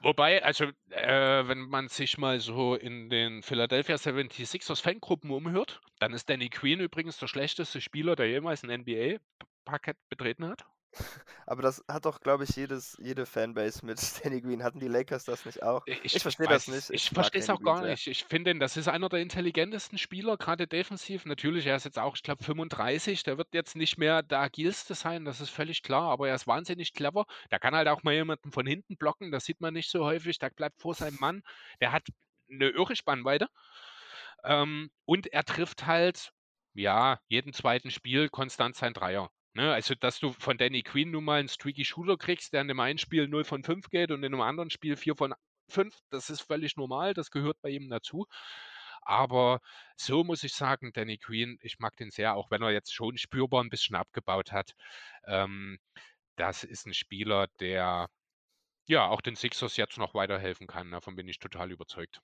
[SPEAKER 1] Wobei, also, äh, wenn man sich mal so in den Philadelphia 76ers Fangruppen umhört, dann ist Danny Queen übrigens der schlechteste Spieler, der jemals ein NBA-Parkett betreten hat.
[SPEAKER 2] Aber das hat doch, glaube ich, jedes, jede Fanbase mit Danny Green. Hatten die Lakers das nicht auch?
[SPEAKER 1] Ich, ich verstehe das nicht. Ich, ich verstehe es auch gar nicht. Ich finde, das ist einer der intelligentesten Spieler, gerade defensiv. Natürlich, er ist jetzt auch, ich glaube, 35. Der wird jetzt nicht mehr der agilste sein, das ist völlig klar. Aber er ist wahnsinnig clever. Der kann halt auch mal jemanden von hinten blocken. Das sieht man nicht so häufig. Der bleibt vor seinem Mann. Der hat eine irre Spannweite. Ähm, und er trifft halt, ja, jeden zweiten Spiel konstant sein Dreier. Ne, also, dass du von Danny Queen nun mal einen streaky Shooter kriegst, der in dem einen Spiel 0 von 5 geht und in einem anderen Spiel 4 von 5, das ist völlig normal, das gehört bei ihm dazu. Aber so muss ich sagen, Danny Queen, ich mag den sehr, auch wenn er jetzt schon spürbar ein bisschen abgebaut hat. Ähm, das ist ein Spieler, der ja auch den Sixers jetzt noch weiterhelfen kann. Davon bin ich total überzeugt.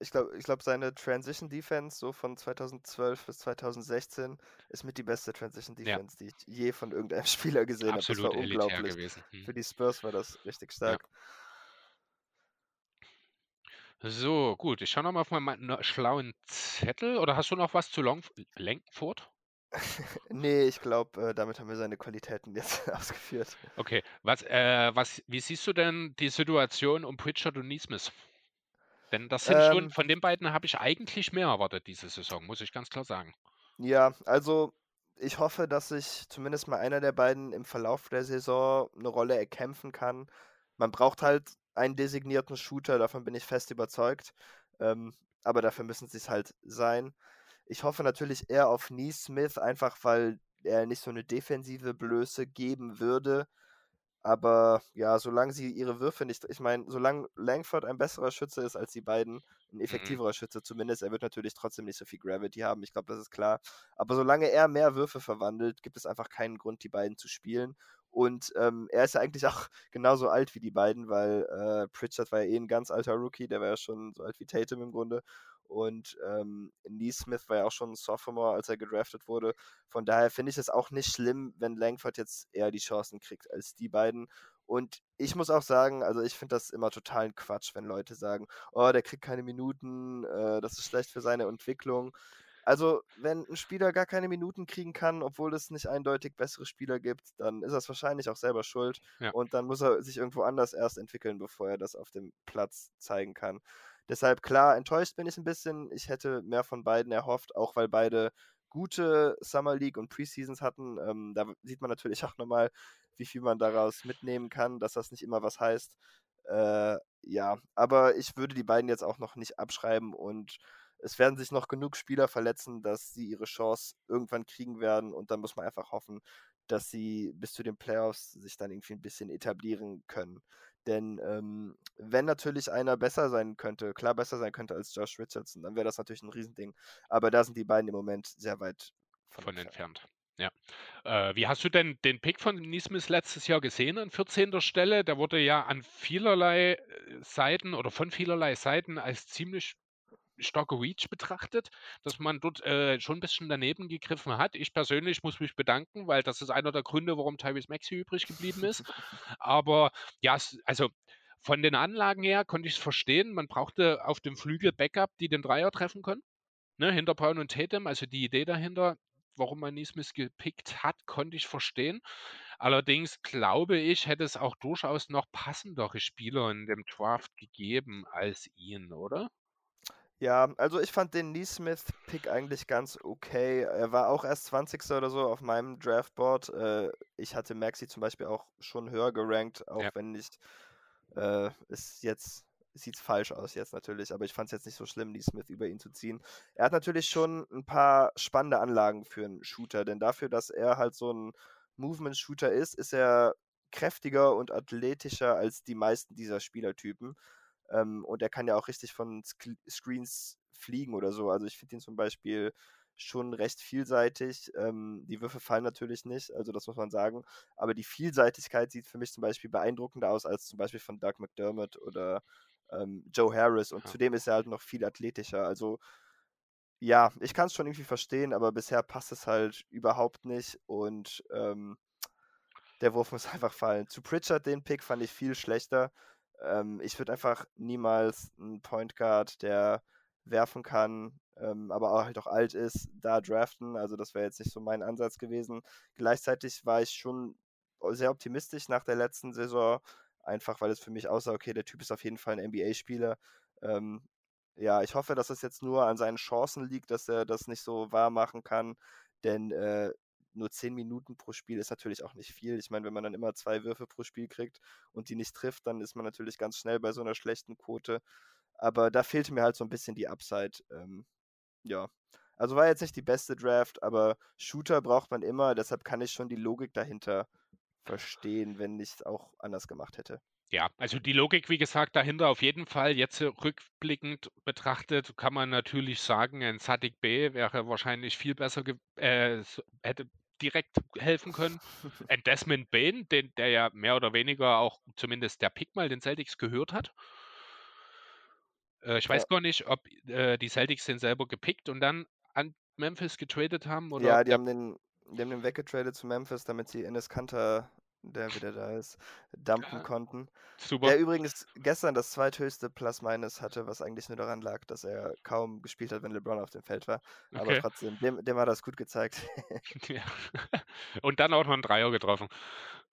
[SPEAKER 2] Ich glaube, ich glaub, seine Transition Defense so von 2012 bis 2016 ist mit die beste Transition Defense, ja. die ich je von irgendeinem Spieler gesehen habe. Das war unglaublich. Gewesen. Hm. Für die Spurs war das richtig stark.
[SPEAKER 1] Ja. So, gut. Ich schaue nochmal auf meinen schlauen Zettel. Oder hast du noch was zu Long Langford?
[SPEAKER 2] nee, ich glaube, äh, damit haben wir seine Qualitäten jetzt ausgeführt.
[SPEAKER 1] Okay. Was, äh, was, wie siehst du denn die Situation um Pritchard und Neesmith? Denn das sind schon, ähm von den beiden habe ich eigentlich mehr erwartet diese Saison, muss ich ganz klar sagen.
[SPEAKER 2] Ja, also ich hoffe, dass sich zumindest mal einer der beiden im Verlauf der Saison eine Rolle erkämpfen kann. Man braucht halt einen designierten Shooter, davon bin ich fest überzeugt. Ähm, aber dafür müssen sie es halt sein. Ich hoffe natürlich eher auf Neesmith, einfach weil er nicht so eine defensive Blöße geben würde. Aber ja, solange sie ihre Würfe nicht, ich meine, solange Langford ein besserer Schütze ist als die beiden, ein mhm. effektiverer Schütze zumindest, er wird natürlich trotzdem nicht so viel Gravity haben, ich glaube, das ist klar. Aber solange er mehr Würfe verwandelt, gibt es einfach keinen Grund, die beiden zu spielen. Und ähm, er ist ja eigentlich auch genauso alt wie die beiden, weil äh, Pritchard war ja eh ein ganz alter Rookie, der war ja schon so alt wie Tatum im Grunde. Und ähm, Neesmith war ja auch schon ein Sophomore, als er gedraftet wurde. Von daher finde ich es auch nicht schlimm, wenn Langford jetzt eher die Chancen kriegt als die beiden. Und ich muss auch sagen, also ich finde das immer totalen Quatsch, wenn Leute sagen, oh, der kriegt keine Minuten, äh, das ist schlecht für seine Entwicklung. Also, wenn ein Spieler gar keine Minuten kriegen kann, obwohl es nicht eindeutig bessere Spieler gibt, dann ist er wahrscheinlich auch selber schuld. Ja. Und dann muss er sich irgendwo anders erst entwickeln, bevor er das auf dem Platz zeigen kann. Deshalb, klar, enttäuscht bin ich ein bisschen. Ich hätte mehr von beiden erhofft, auch weil beide gute Summer League und Preseasons hatten. Ähm, da sieht man natürlich auch nochmal, wie viel man daraus mitnehmen kann, dass das nicht immer was heißt. Äh, ja, aber ich würde die beiden jetzt auch noch nicht abschreiben und es werden sich noch genug Spieler verletzen, dass sie ihre Chance irgendwann kriegen werden und dann muss man einfach hoffen, dass sie bis zu den Playoffs sich dann irgendwie ein bisschen etablieren können. Denn ähm, wenn natürlich einer besser sein könnte, klar besser sein könnte als Josh Richardson, dann wäre das natürlich ein Riesending. Aber da sind die beiden im Moment sehr weit
[SPEAKER 1] von, von entfernt. Ja. Äh, wie hast du denn den Pick von Nismis letztes Jahr gesehen an 14. Stelle? Der wurde ja an vielerlei äh, Seiten oder von vielerlei Seiten als ziemlich starke Reach betrachtet, dass man dort äh, schon ein bisschen daneben gegriffen hat. Ich persönlich muss mich bedanken, weil das ist einer der Gründe, warum Tyrese Maxi übrig geblieben ist. Aber ja, also von den Anlagen her konnte ich es verstehen. Man brauchte auf dem Flügel Backup, die den Dreier treffen können. Ne, hinter Brown und Tatum, also die Idee dahinter, warum man Nismis gepickt hat, konnte ich verstehen. Allerdings glaube ich, hätte es auch durchaus noch passendere Spieler in dem Draft gegeben als ihn, oder?
[SPEAKER 2] Ja, also ich fand den Neesmith-Pick eigentlich ganz okay. Er war auch erst 20. oder so auf meinem Draftboard. Äh, ich hatte Maxi zum Beispiel auch schon höher gerankt, auch ja. wenn nicht. Äh, ist jetzt sieht falsch aus jetzt natürlich, aber ich fand es jetzt nicht so schlimm, Neesmith über ihn zu ziehen. Er hat natürlich schon ein paar spannende Anlagen für einen Shooter, denn dafür, dass er halt so ein Movement-Shooter ist, ist er kräftiger und athletischer als die meisten dieser Spielertypen. Ähm, und er kann ja auch richtig von Sk Screens fliegen oder so. Also ich finde ihn zum Beispiel schon recht vielseitig. Ähm, die Würfe fallen natürlich nicht, also das muss man sagen. Aber die Vielseitigkeit sieht für mich zum Beispiel beeindruckender aus als zum Beispiel von Doug McDermott oder ähm, Joe Harris. Und
[SPEAKER 1] Ja.
[SPEAKER 2] zudem ist er halt noch viel athletischer. Also ja, ich kann es schon irgendwie verstehen, aber bisher passt es halt überhaupt nicht. Und ähm, der Wurf muss einfach fallen. Zu Pritchard, den Pick, fand ich viel schlechter. Ähm, ich würde einfach niemals einen Point Guard, der werfen kann, ähm, aber auch halt auch alt ist, da draften. Also das wäre jetzt nicht so mein Ansatz gewesen. Gleichzeitig war ich schon sehr optimistisch nach der letzten Saison, einfach weil es für mich aussah, okay, der Typ ist auf jeden Fall ein NBA-Spieler. Ähm, ja, ich hoffe, dass es jetzt nur an seinen Chancen liegt, dass er das nicht so wahr machen kann, denn äh, nur 10 Minuten pro Spiel ist natürlich auch nicht viel. Ich meine, wenn man dann immer zwei Würfe pro Spiel kriegt und die nicht trifft, dann ist man natürlich ganz schnell bei so einer schlechten Quote. Aber da fehlte mir halt so ein bisschen die Upside. Ähm, ja, also war jetzt nicht die beste Draft, aber Shooter braucht man immer, deshalb kann ich schon die Logik dahinter verstehen, wenn ich es auch anders gemacht hätte.
[SPEAKER 1] Ja, also die Logik, wie gesagt, dahinter auf jeden Fall. Jetzt rückblickend betrachtet kann man natürlich sagen, ein Sadik B wäre wahrscheinlich viel besser, äh, hätte direkt helfen können. Ein Desmond Bain, den, der ja mehr oder weniger auch zumindest der Pick mal den Celtics gehört hat. Äh, ich weiß
[SPEAKER 2] Ja.
[SPEAKER 1] gar nicht, ob äh, die Celtics den selber gepickt und dann an Memphis getradet haben oder
[SPEAKER 2] Ja, die haben den, die haben den weggetradet zu Memphis, damit sie Enes Kanter, der wieder da ist, dumpen
[SPEAKER 1] Ja.
[SPEAKER 2] konnten.
[SPEAKER 1] super.
[SPEAKER 2] Der übrigens gestern das zweithöchste Plus-Minus hatte, was eigentlich nur daran lag, dass er kaum gespielt hat, wenn LeBron auf dem Feld war. Aber
[SPEAKER 1] Okay.
[SPEAKER 2] trotzdem, dem, dem hat das gut gezeigt.
[SPEAKER 1] Ja. Und dann auch noch einen Dreier getroffen.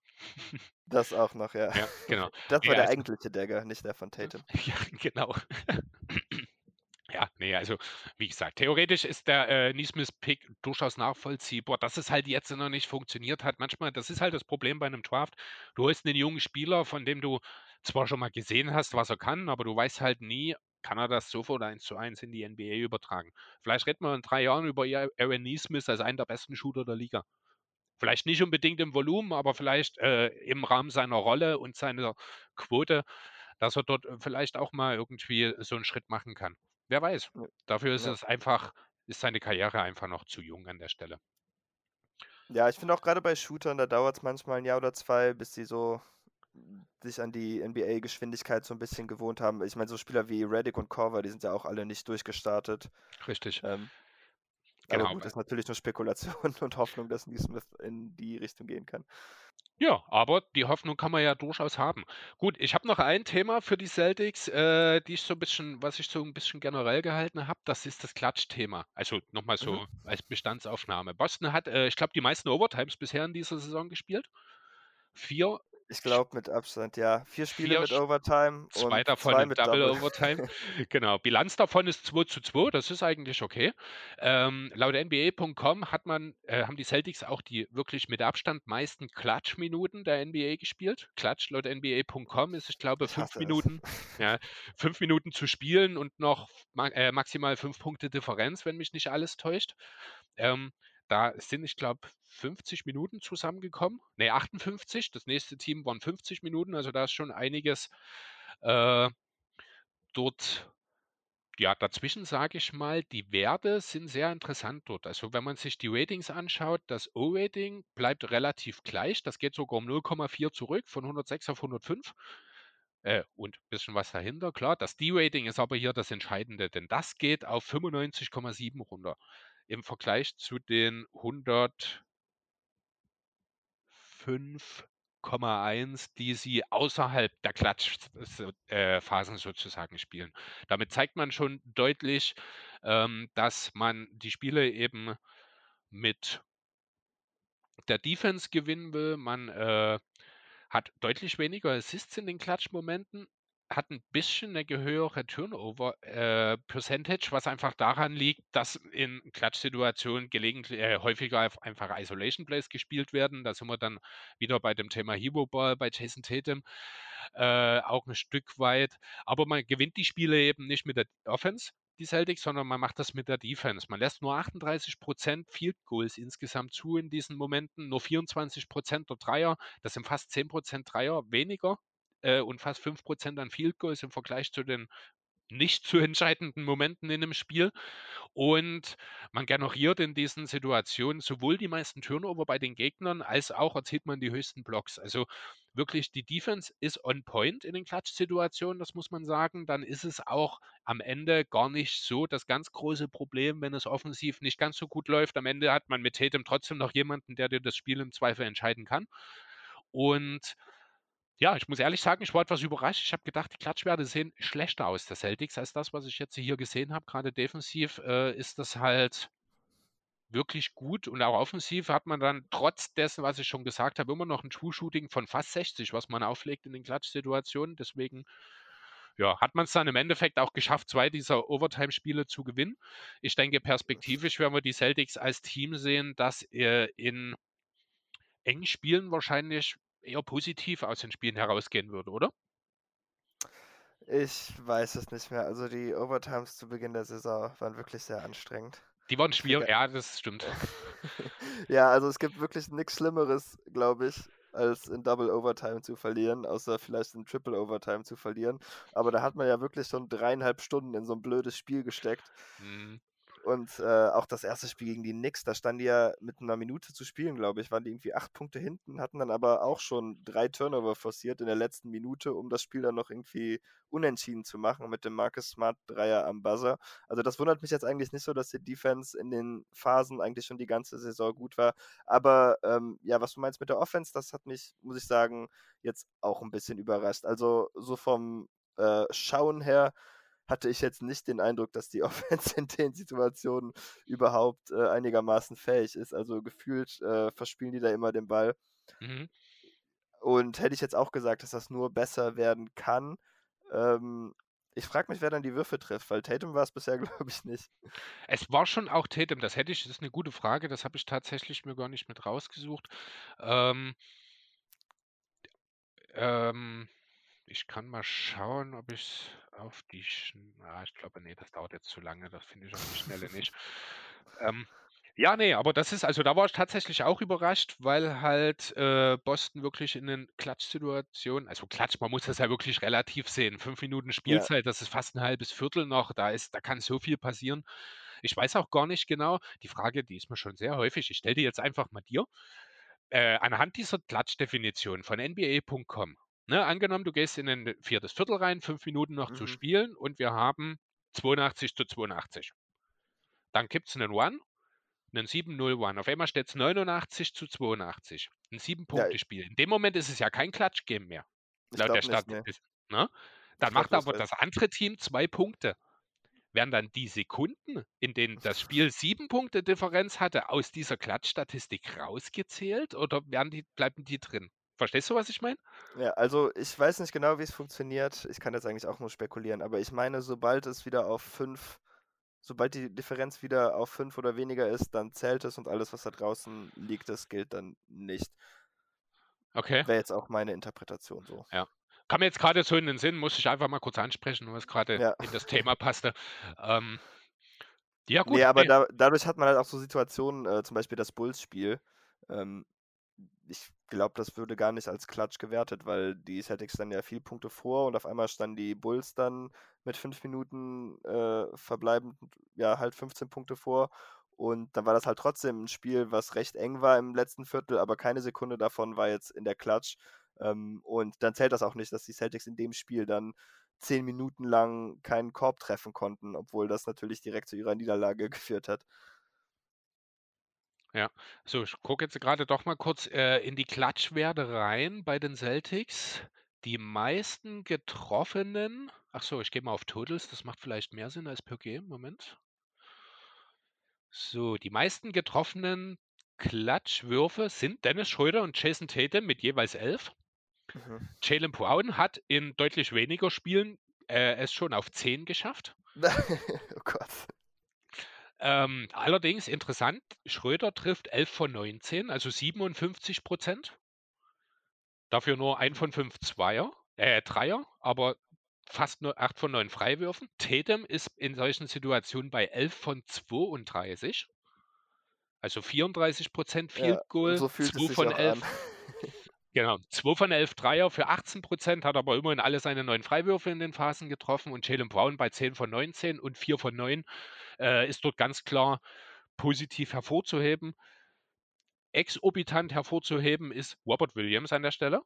[SPEAKER 2] Das auch noch, ja.
[SPEAKER 1] Ja, genau.
[SPEAKER 2] Das war der
[SPEAKER 1] also
[SPEAKER 2] eigentliche Dagger, nicht der von Tatum.
[SPEAKER 1] Ja, genau. Ja, nee, also wie gesagt, theoretisch ist der äh, Neesmith-Pick durchaus nachvollziehbar. Dass es halt jetzt noch nicht funktioniert hat, manchmal, das ist halt das Problem bei einem Draft. Du holst einen jungen Spieler, von dem du zwar schon mal gesehen hast, was er kann, aber du weißt halt nie, kann er das sofort eins zu eins in die NBA übertragen. Vielleicht reden wir in drei Jahren über Aaron Neesmith als einen der besten Shooter der Liga. Vielleicht nicht unbedingt im Volumen, aber vielleicht äh, im Rahmen seiner Rolle und seiner Quote, dass er dort äh, vielleicht auch mal irgendwie so einen Schritt machen kann. Wer weiß. Dafür ist
[SPEAKER 2] Ja.
[SPEAKER 1] es einfach, ist seine Karriere einfach noch zu jung an der Stelle.
[SPEAKER 2] Ja, ich finde auch gerade bei Shootern, da dauert es manchmal ein Jahr oder zwei, bis sie so sich an die NBA-Geschwindigkeit so ein bisschen gewohnt haben. Ich meine, so Spieler wie Reddick und Korver, die sind ja auch alle nicht durchgestartet.
[SPEAKER 1] Richtig.
[SPEAKER 2] Ähm,
[SPEAKER 1] Genau.
[SPEAKER 2] Aber gut, das ist natürlich nur Spekulation und Hoffnung, dass Neesmith in die Richtung gehen kann.
[SPEAKER 1] Ja, aber die Hoffnung kann man ja durchaus haben. Gut, ich habe noch ein Thema für die Celtics, äh, die ich so ein bisschen, was ich so ein bisschen generell gehalten habe, das ist das Klatschthema. Also nochmal so
[SPEAKER 2] Mhm.
[SPEAKER 1] als Bestandsaufnahme. Boston hat, äh, ich glaube, die meisten Overtimes bisher in dieser Saison gespielt. Vier,
[SPEAKER 2] Ich glaube mit Abstand, ja. Vier Spiele
[SPEAKER 1] Vier
[SPEAKER 2] mit Overtime
[SPEAKER 1] zwei
[SPEAKER 2] und
[SPEAKER 1] davon
[SPEAKER 2] zwei mit
[SPEAKER 1] Double
[SPEAKER 2] Double.
[SPEAKER 1] Overtime. genau, Bilanz davon ist 2 zu 2, das ist eigentlich okay. Ähm, laut NBA.com hat man, äh, haben die Celtics auch die wirklich mit Abstand meisten Klatschminuten der NBA gespielt. Klatsch laut NBA.com ist, ich glaube,
[SPEAKER 2] Ich
[SPEAKER 1] fünf
[SPEAKER 2] es.
[SPEAKER 1] Minuten, ja, fünf Minuten zu spielen und noch ma äh, maximal fünf Punkte Differenz, wenn mich nicht alles täuscht. Ähm, da sind, ich glaube, 50 Minuten zusammengekommen. Ne, 58. Das nächste Team waren 50 Minuten. Also da ist schon einiges äh, dort ja, dazwischen sage ich mal, die Werte sind sehr interessant dort. Also wenn man sich die Ratings anschaut, das O-Rating bleibt relativ gleich. Das geht sogar um 0,4 zurück, von 106 auf 105. Äh, und ein bisschen was dahinter, klar. Das D-Rating ist aber hier das Entscheidende, denn das geht auf 95,7 runter. Im Vergleich zu den 105,1, die sie außerhalb der Klatschphasen sozusagen spielen. Damit zeigt man schon deutlich, ähm, dass man die Spiele eben mit der Defense gewinnen will. Man äh, hat deutlich weniger Assists in den Klatschmomenten, hat ein bisschen eine höhere Turnover-Percentage, was einfach daran liegt, dass in Klatschsituationen gelegentlich äh, häufiger einfach Isolation Plays gespielt werden. Da sind wir dann wieder bei dem Thema Hero Ball bei Jason Tatum äh, auch ein Stück weit. Aber man gewinnt die Spiele eben nicht mit der Offense, die Celtics, sondern man macht das mit der Defense. Man lässt nur 38% Field Goals insgesamt zu in diesen Momenten, nur 24% der Dreier. Das sind fast 10% Dreier weniger äh, und fast 5% an Field Goals im Vergleich zu den nicht zu entscheidenden Momenten in 'nem Spiel. Und man generiert in diesen Situationen sowohl die meisten Turnover bei den Gegnern als auch erzielt man die höchsten Blocks. Also, wirklich die Defense ist on point in den Klatschsituationen, das muss man sagen. Dann ist es auch am Ende gar nicht so das ganz große Problem, wenn es offensiv nicht ganz so gut läuft. Am Ende hat man mit Tatum trotzdem noch jemanden, der dir das Spiel im Zweifel entscheiden kann. Und ja, ich muss ehrlich sagen, ich war etwas überrascht. Ich habe gedacht, die Klatschwerte sehen schlechter aus der Celtics als das, was ich jetzt hier gesehen habe. Gerade defensiv äh, ist das halt wirklich gut und auch offensiv hat man dann trotz dessen, was ich schon gesagt habe, immer noch ein True-Shooting von fast 60, was man auflegt in den Klatschsituationen. Deswegen ja, hat man es dann im Endeffekt auch geschafft, zwei dieser Overtime-Spiele zu gewinnen. Ich denke, perspektivisch werden wir die Celtics als Team sehen, das äh, in engen Spielen wahrscheinlich eher positiv aus den Spielen herausgehen würde, oder?
[SPEAKER 2] Ich weiß es nicht mehr. Also die Overtimes zu Beginn der Saison waren wirklich sehr anstrengend.
[SPEAKER 1] Die waren schwierig, ja, das stimmt.
[SPEAKER 2] ja, also es gibt wirklich nichts Schlimmeres, glaube ich, als in Double Overtime zu verlieren, außer vielleicht in Triple Overtime zu verlieren. Aber da hat man ja wirklich schon dreieinhalb Stunden in so ein blödes Spiel gesteckt. Mhm. Und äh, auch das erste Spiel gegen die Knicks, da standen die ja mit einer Minute zu spielen, glaube ich, waren die irgendwie acht Punkte hinten, hatten dann aber auch schon drei Turnover forciert in der letzten Minute, um das Spiel dann noch irgendwie unentschieden zu machen mit dem Marcus Smart Dreier am Buzzer. Also das wundert mich jetzt eigentlich nicht so, dass die Defense in den Phasen eigentlich schon die ganze Saison gut war. Aber ähm, ja, was du meinst mit der Offense, das hat mich, muss ich sagen, jetzt auch ein bisschen überrascht. Also so vom äh, Schauen her hatte ich jetzt nicht den Eindruck, dass die Offense in den Situationen überhaupt äh, einigermaßen fähig ist. Also gefühlt äh, verspielen die da immer den Ball. Mhm. Und hätte ich jetzt auch gesagt, dass das nur besser werden kann. Ähm, ich frage mich, wer dann die Würfe trifft, weil Tatum war es bisher, glaube ich, nicht.
[SPEAKER 1] Es war schon auch Tatum, das hätte ich, das ist eine gute Frage, das habe ich tatsächlich mir gar nicht mit rausgesucht. Ähm, ähm, ich kann mal schauen, ob ich auf die Schn ah, ich glaube, nee, das dauert jetzt zu lange, das finde ich auf die Schnelle nicht. Ähm, ja, nee, aber das ist also da war ich tatsächlich auch überrascht, weil halt, äh, Boston wirklich in den Klatschsituationen also Klatsch, man muss das ja wirklich relativ sehen. Fünf Minuten Ja. Spielzeit, das ist fast ein halbes Viertel noch, da ist da kann so viel passieren. Ich weiß auch gar nicht genau die Frage, die ist mir schon sehr häufig ich stelle die jetzt einfach mal dir. Äh, anhand dieser Klatschdefinition von NBA.com Ne, angenommen, du gehst in ein viertes Viertel rein, fünf Minuten noch zu mhm. spielen und wir haben 82 zu 82. Dann gibt es einen One, einen 7-0-One. Auf einmal steht es 89 zu 82. Ein Sieben-Punkte-Spiel. In dem Moment ist es ja kein Klatsch-Game mehr.
[SPEAKER 2] Ich Laut der Stadt. Ne.
[SPEAKER 1] ne? Dann macht aber das andere Team zwei Punkte. Werden dann die Sekunden, in denen das Spiel sieben Punkte Differenz hatte, aus dieser Klatschstatistik rausgezählt oder werden die, bleiben die drin? Verstehst du, was ich meine?
[SPEAKER 2] Ja, also ich weiß nicht genau, wie es funktioniert. Ich kann jetzt eigentlich auch nur spekulieren, aber ich meine, sobald es wieder auf 5, sobald die Differenz wieder auf 5 oder weniger ist, dann zählt es und alles, was da draußen liegt, das gilt dann nicht.
[SPEAKER 1] Okay.
[SPEAKER 2] Wäre jetzt auch meine Interpretation so.
[SPEAKER 1] Ja. Kam mir jetzt gerade so in den Sinn, muss ich einfach mal kurz ansprechen, was gerade ja. in das Thema passte. Ähm,
[SPEAKER 2] ja, gut. Nee, aber nee. Da, dadurch hat man halt auch so Situationen, äh, zum Beispiel das Bulls-Spiel. Ähm, ich glaube, das würde gar nicht als Klatsch gewertet, weil die Celtics dann ja viel Punkte vor und auf einmal standen die Bulls dann mit fünf Minuten äh, verbleibend, ja, halt 15 Punkte vor. Und dann war das halt trotzdem ein Spiel, was recht eng war im letzten Viertel, aber keine Sekunde davon war jetzt in der Klatsch. Ähm, und dann zählt das auch nicht, dass die Celtics in dem Spiel dann zehn Minuten lang keinen Korb treffen konnten, obwohl das natürlich direkt zu ihrer Niederlage geführt hat.
[SPEAKER 1] Ja, so, ich gucke jetzt gerade doch mal kurz äh, in die Klatschwerte rein bei den Celtics. Die meisten getroffenen, ach so, ich gehe mal auf Totals, das macht vielleicht mehr Sinn als per Game. Moment. So, die meisten getroffenen Klatschwürfe sind Dennis Schröder und Jason Tatum mit jeweils elf. Mhm. Jalen Brown hat in deutlich weniger Spielen äh, es schon auf 10 geschafft.
[SPEAKER 2] oh Gott.
[SPEAKER 1] Ähm, allerdings interessant, Schröder trifft 11 von 19, also 57 Prozent. Dafür nur 1 von 5 Zweier, äh, Dreier, aber fast nur 8 von 9 Freiwürfen. Tatum ist in solchen Situationen bei 11 von 32. Also 34 Prozent Field Goal, ja, so 2 von 11. Genau, 2 von 11 Dreier für 18 Prozent, hat aber immerhin alle seine neun Freiwürfe in den Phasen getroffen und Jalen Brown bei 10 von 19 und 4 von 9 äh, ist dort ganz klar positiv hervorzuheben. Exorbitant hervorzuheben ist Robert Williams an der Stelle,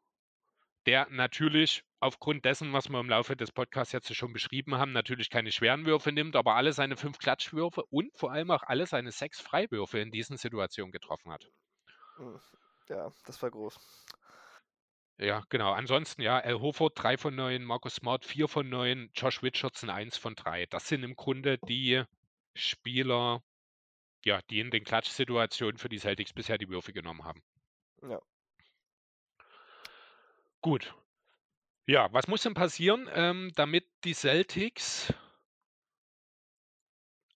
[SPEAKER 1] der natürlich aufgrund dessen, was wir im Laufe des Podcasts jetzt schon beschrieben haben, natürlich keine schweren Würfe nimmt, aber alle seine fünf Klatschwürfe und vor allem auch alle seine sechs Freiwürfe in diesen Situationen getroffen hat.
[SPEAKER 2] Ja, das war groß.
[SPEAKER 1] Ja, genau. Ansonsten, ja, Al Hoford 3 von 9, Marcus Smart 4 von 9, Josh Richardson 1 von 3. Das sind im Grunde die Spieler, ja, die in den Klatschsituationen für die Celtics bisher die Würfe genommen haben.
[SPEAKER 2] Ja.
[SPEAKER 1] Gut. Ja, was muss denn passieren, ähm, damit die Celtics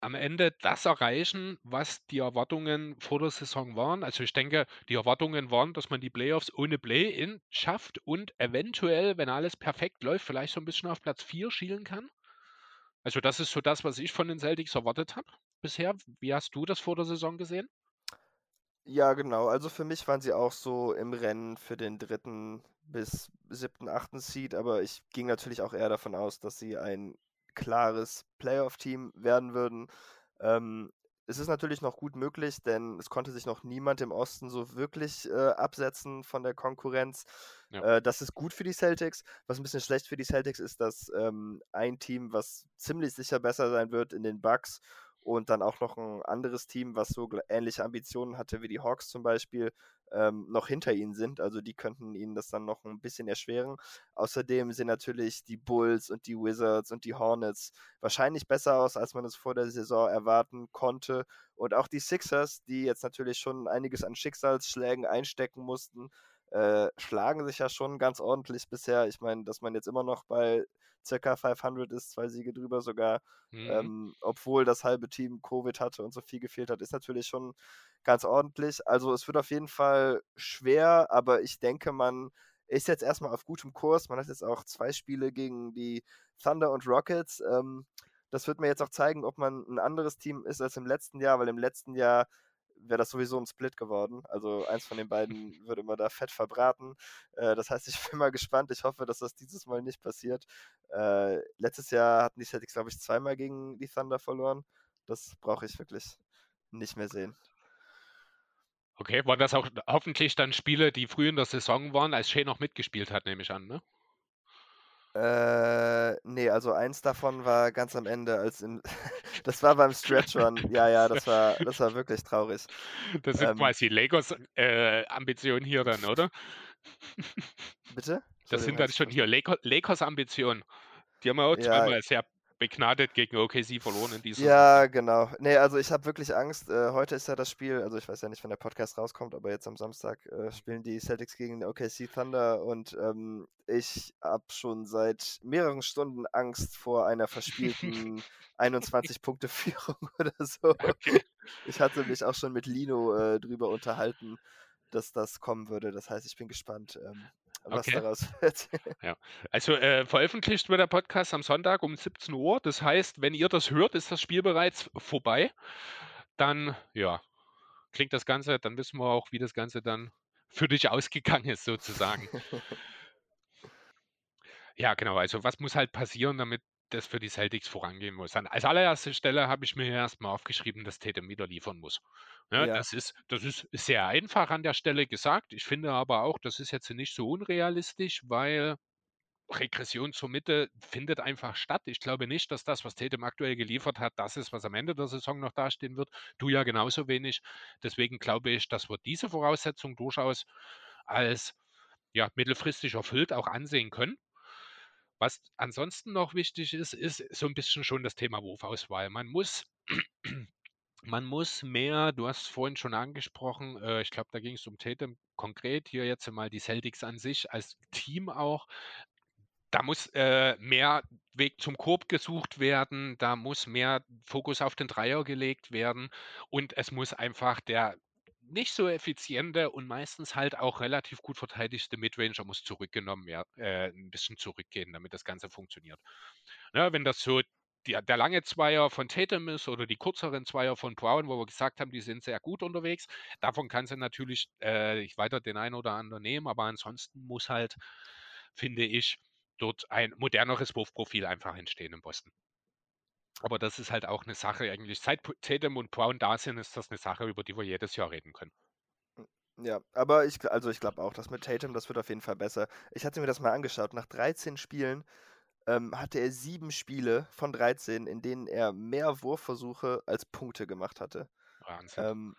[SPEAKER 1] am Ende das erreichen, was die Erwartungen vor der Saison waren? Also ich denke, die Erwartungen waren, dass man die Playoffs ohne Play-in schafft und eventuell, wenn alles perfekt läuft, vielleicht so ein bisschen auf Platz 4 schielen kann. Also das ist so das, was ich von den Celtics erwartet habe bisher. Wie hast du das vor der Saison gesehen?
[SPEAKER 2] Ja, genau. Also für mich waren sie auch so im Rennen für den dritten bis siebten, achten Seed, aber ich ging natürlich auch eher davon aus, dass sie ein klares Playoff-Team werden würden. Ähm, es ist natürlich noch gut möglich, denn es konnte sich noch niemand im Osten so wirklich äh, absetzen von der Konkurrenz.
[SPEAKER 1] Ja.
[SPEAKER 2] Äh, das ist gut für die Celtics. Was ein bisschen schlecht für die Celtics ist, dass ähm, ein Team, was ziemlich sicher besser sein wird in den Bucks und dann auch noch ein anderes Team, was so ähnliche Ambitionen hatte wie die Hawks zum Beispiel, ähm, noch hinter ihnen sind. Also die könnten ihnen das dann noch ein bisschen erschweren. Außerdem sehen natürlich die Bulls und die Wizards und die Hornets wahrscheinlich besser aus, als man es vor der Saison erwarten konnte. Und auch die Sixers, die jetzt natürlich schon einiges an Schicksalsschlägen einstecken mussten, äh, schlagen sich ja schon ganz ordentlich bisher. Ich meine, dass man jetzt immer noch bei circa 500 ist, zwei Siege drüber sogar, mhm. ähm, obwohl das halbe Team Covid hatte und so viel gefehlt hat, ist natürlich schon ganz ordentlich. Also es wird auf jeden Fall schwer, aber ich denke, man ist jetzt erstmal auf gutem Kurs. Man hat jetzt auch zwei Spiele gegen die Thunder und Rockets. Ähm, das wird mir jetzt auch zeigen, ob man ein anderes Team ist als im letzten Jahr, weil im letzten Jahr wäre das sowieso ein Split geworden. Also eins von den beiden würde immer da fett verbraten. Äh, das heißt, ich bin mal gespannt. Ich hoffe, dass das dieses Mal nicht passiert. Äh, letztes Jahr hatten die Celtics, glaube ich, zweimal gegen die Thunder verloren. Das brauche ich wirklich nicht mehr sehen.
[SPEAKER 1] Okay, waren das auch hoffentlich dann Spiele, die früh in der Saison waren, als Shea noch mitgespielt hat, nehme ich an, ne?
[SPEAKER 2] Äh, ne, also eins davon war ganz am Ende, als im das war beim Stretch Run. Ja, ja, das war das war wirklich traurig.
[SPEAKER 1] Das sind ähm, quasi Lakers äh, Ambitionen hier dann, oder?
[SPEAKER 2] Bitte?
[SPEAKER 1] Das sind dann schon hier Lakers Ambitionen. Die haben wir auch ja. zweimal sehr begnadet gegen OKC verloren in diesem.
[SPEAKER 2] Ja, genau. Nee, also ich habe wirklich Angst. Äh, heute ist ja das Spiel, also ich weiß ja nicht, wann der Podcast rauskommt, aber jetzt am Samstag äh, spielen die Celtics gegen den OKC Thunder und ähm, ich habe schon seit mehreren Stunden Angst vor einer verspielten 21-Punkte-Führung oder so. Okay. Ich hatte mich auch schon mit Lino äh, drüber unterhalten, dass das kommen würde. Das heißt, ich bin gespannt. Ähm, was okay. daraus wird.
[SPEAKER 1] Ja. Also äh, veröffentlicht wird der Podcast am Sonntag um 17 Uhr. Das heißt, wenn ihr das hört, ist das Spiel bereits vorbei. Dann, ja, klingt das Ganze, dann wissen wir auch, wie das Ganze dann für dich ausgegangen ist, sozusagen. ja, genau. Also, was muss halt passieren, damit das für die Celtics vorangehen muss. An, als allererste Stelle habe ich mir erstmal aufgeschrieben, dass Tatum wieder liefern muss. Ja, ja. Das, ist, das ist sehr einfach an der Stelle gesagt. Ich finde aber auch, das ist jetzt nicht so unrealistisch, weil Regression zur Mitte findet einfach statt. Ich glaube nicht, dass das, was Tatum aktuell geliefert hat, das ist, was am Ende der Saison noch dastehen wird. Du ja genauso wenig. Deswegen glaube ich, dass wir diese Voraussetzung durchaus als ja, mittelfristig erfüllt auch ansehen können. Was ansonsten noch wichtig ist, ist so ein bisschen schon das Thema Wurfauswahl. Man muss man muss mehr du hast es vorhin schon angesprochen, äh, ich glaube, da ging es um Tatum konkret, hier jetzt mal die Celtics an sich als Team auch. Da muss, äh, mehr Weg zum Korb gesucht werden, da muss mehr Fokus auf den Dreier gelegt werden und es muss einfach der nicht so effiziente und meistens halt auch relativ gut verteidigte Midranger muss zurückgenommen werden, äh, ein bisschen zurückgehen, damit das Ganze funktioniert. Ja, wenn das so die, der lange Zweier von Tatum ist oder die kürzeren Zweier von Brown, wo wir gesagt haben, die sind sehr gut unterwegs. Davon kann sie natürlich äh, weiter den einen oder anderen nehmen, aber ansonsten muss halt, finde ich, dort ein moderneres Wurfprofil einfach entstehen in Boston. Aber das ist halt auch eine Sache eigentlich. Seit Tatum und Brown da sind, ist das eine Sache, über die wir jedes Jahr reden können.
[SPEAKER 2] Ja, aber ich, also ich glaube auch, dass mit Tatum, das wird auf jeden Fall besser. Ich hatte mir das mal angeschaut. Nach 13 Spielen ähm, hatte er sieben Spiele von 13, in denen er mehr Wurfversuche als Punkte gemacht hatte.
[SPEAKER 1] Wahnsinn.
[SPEAKER 2] Ähm,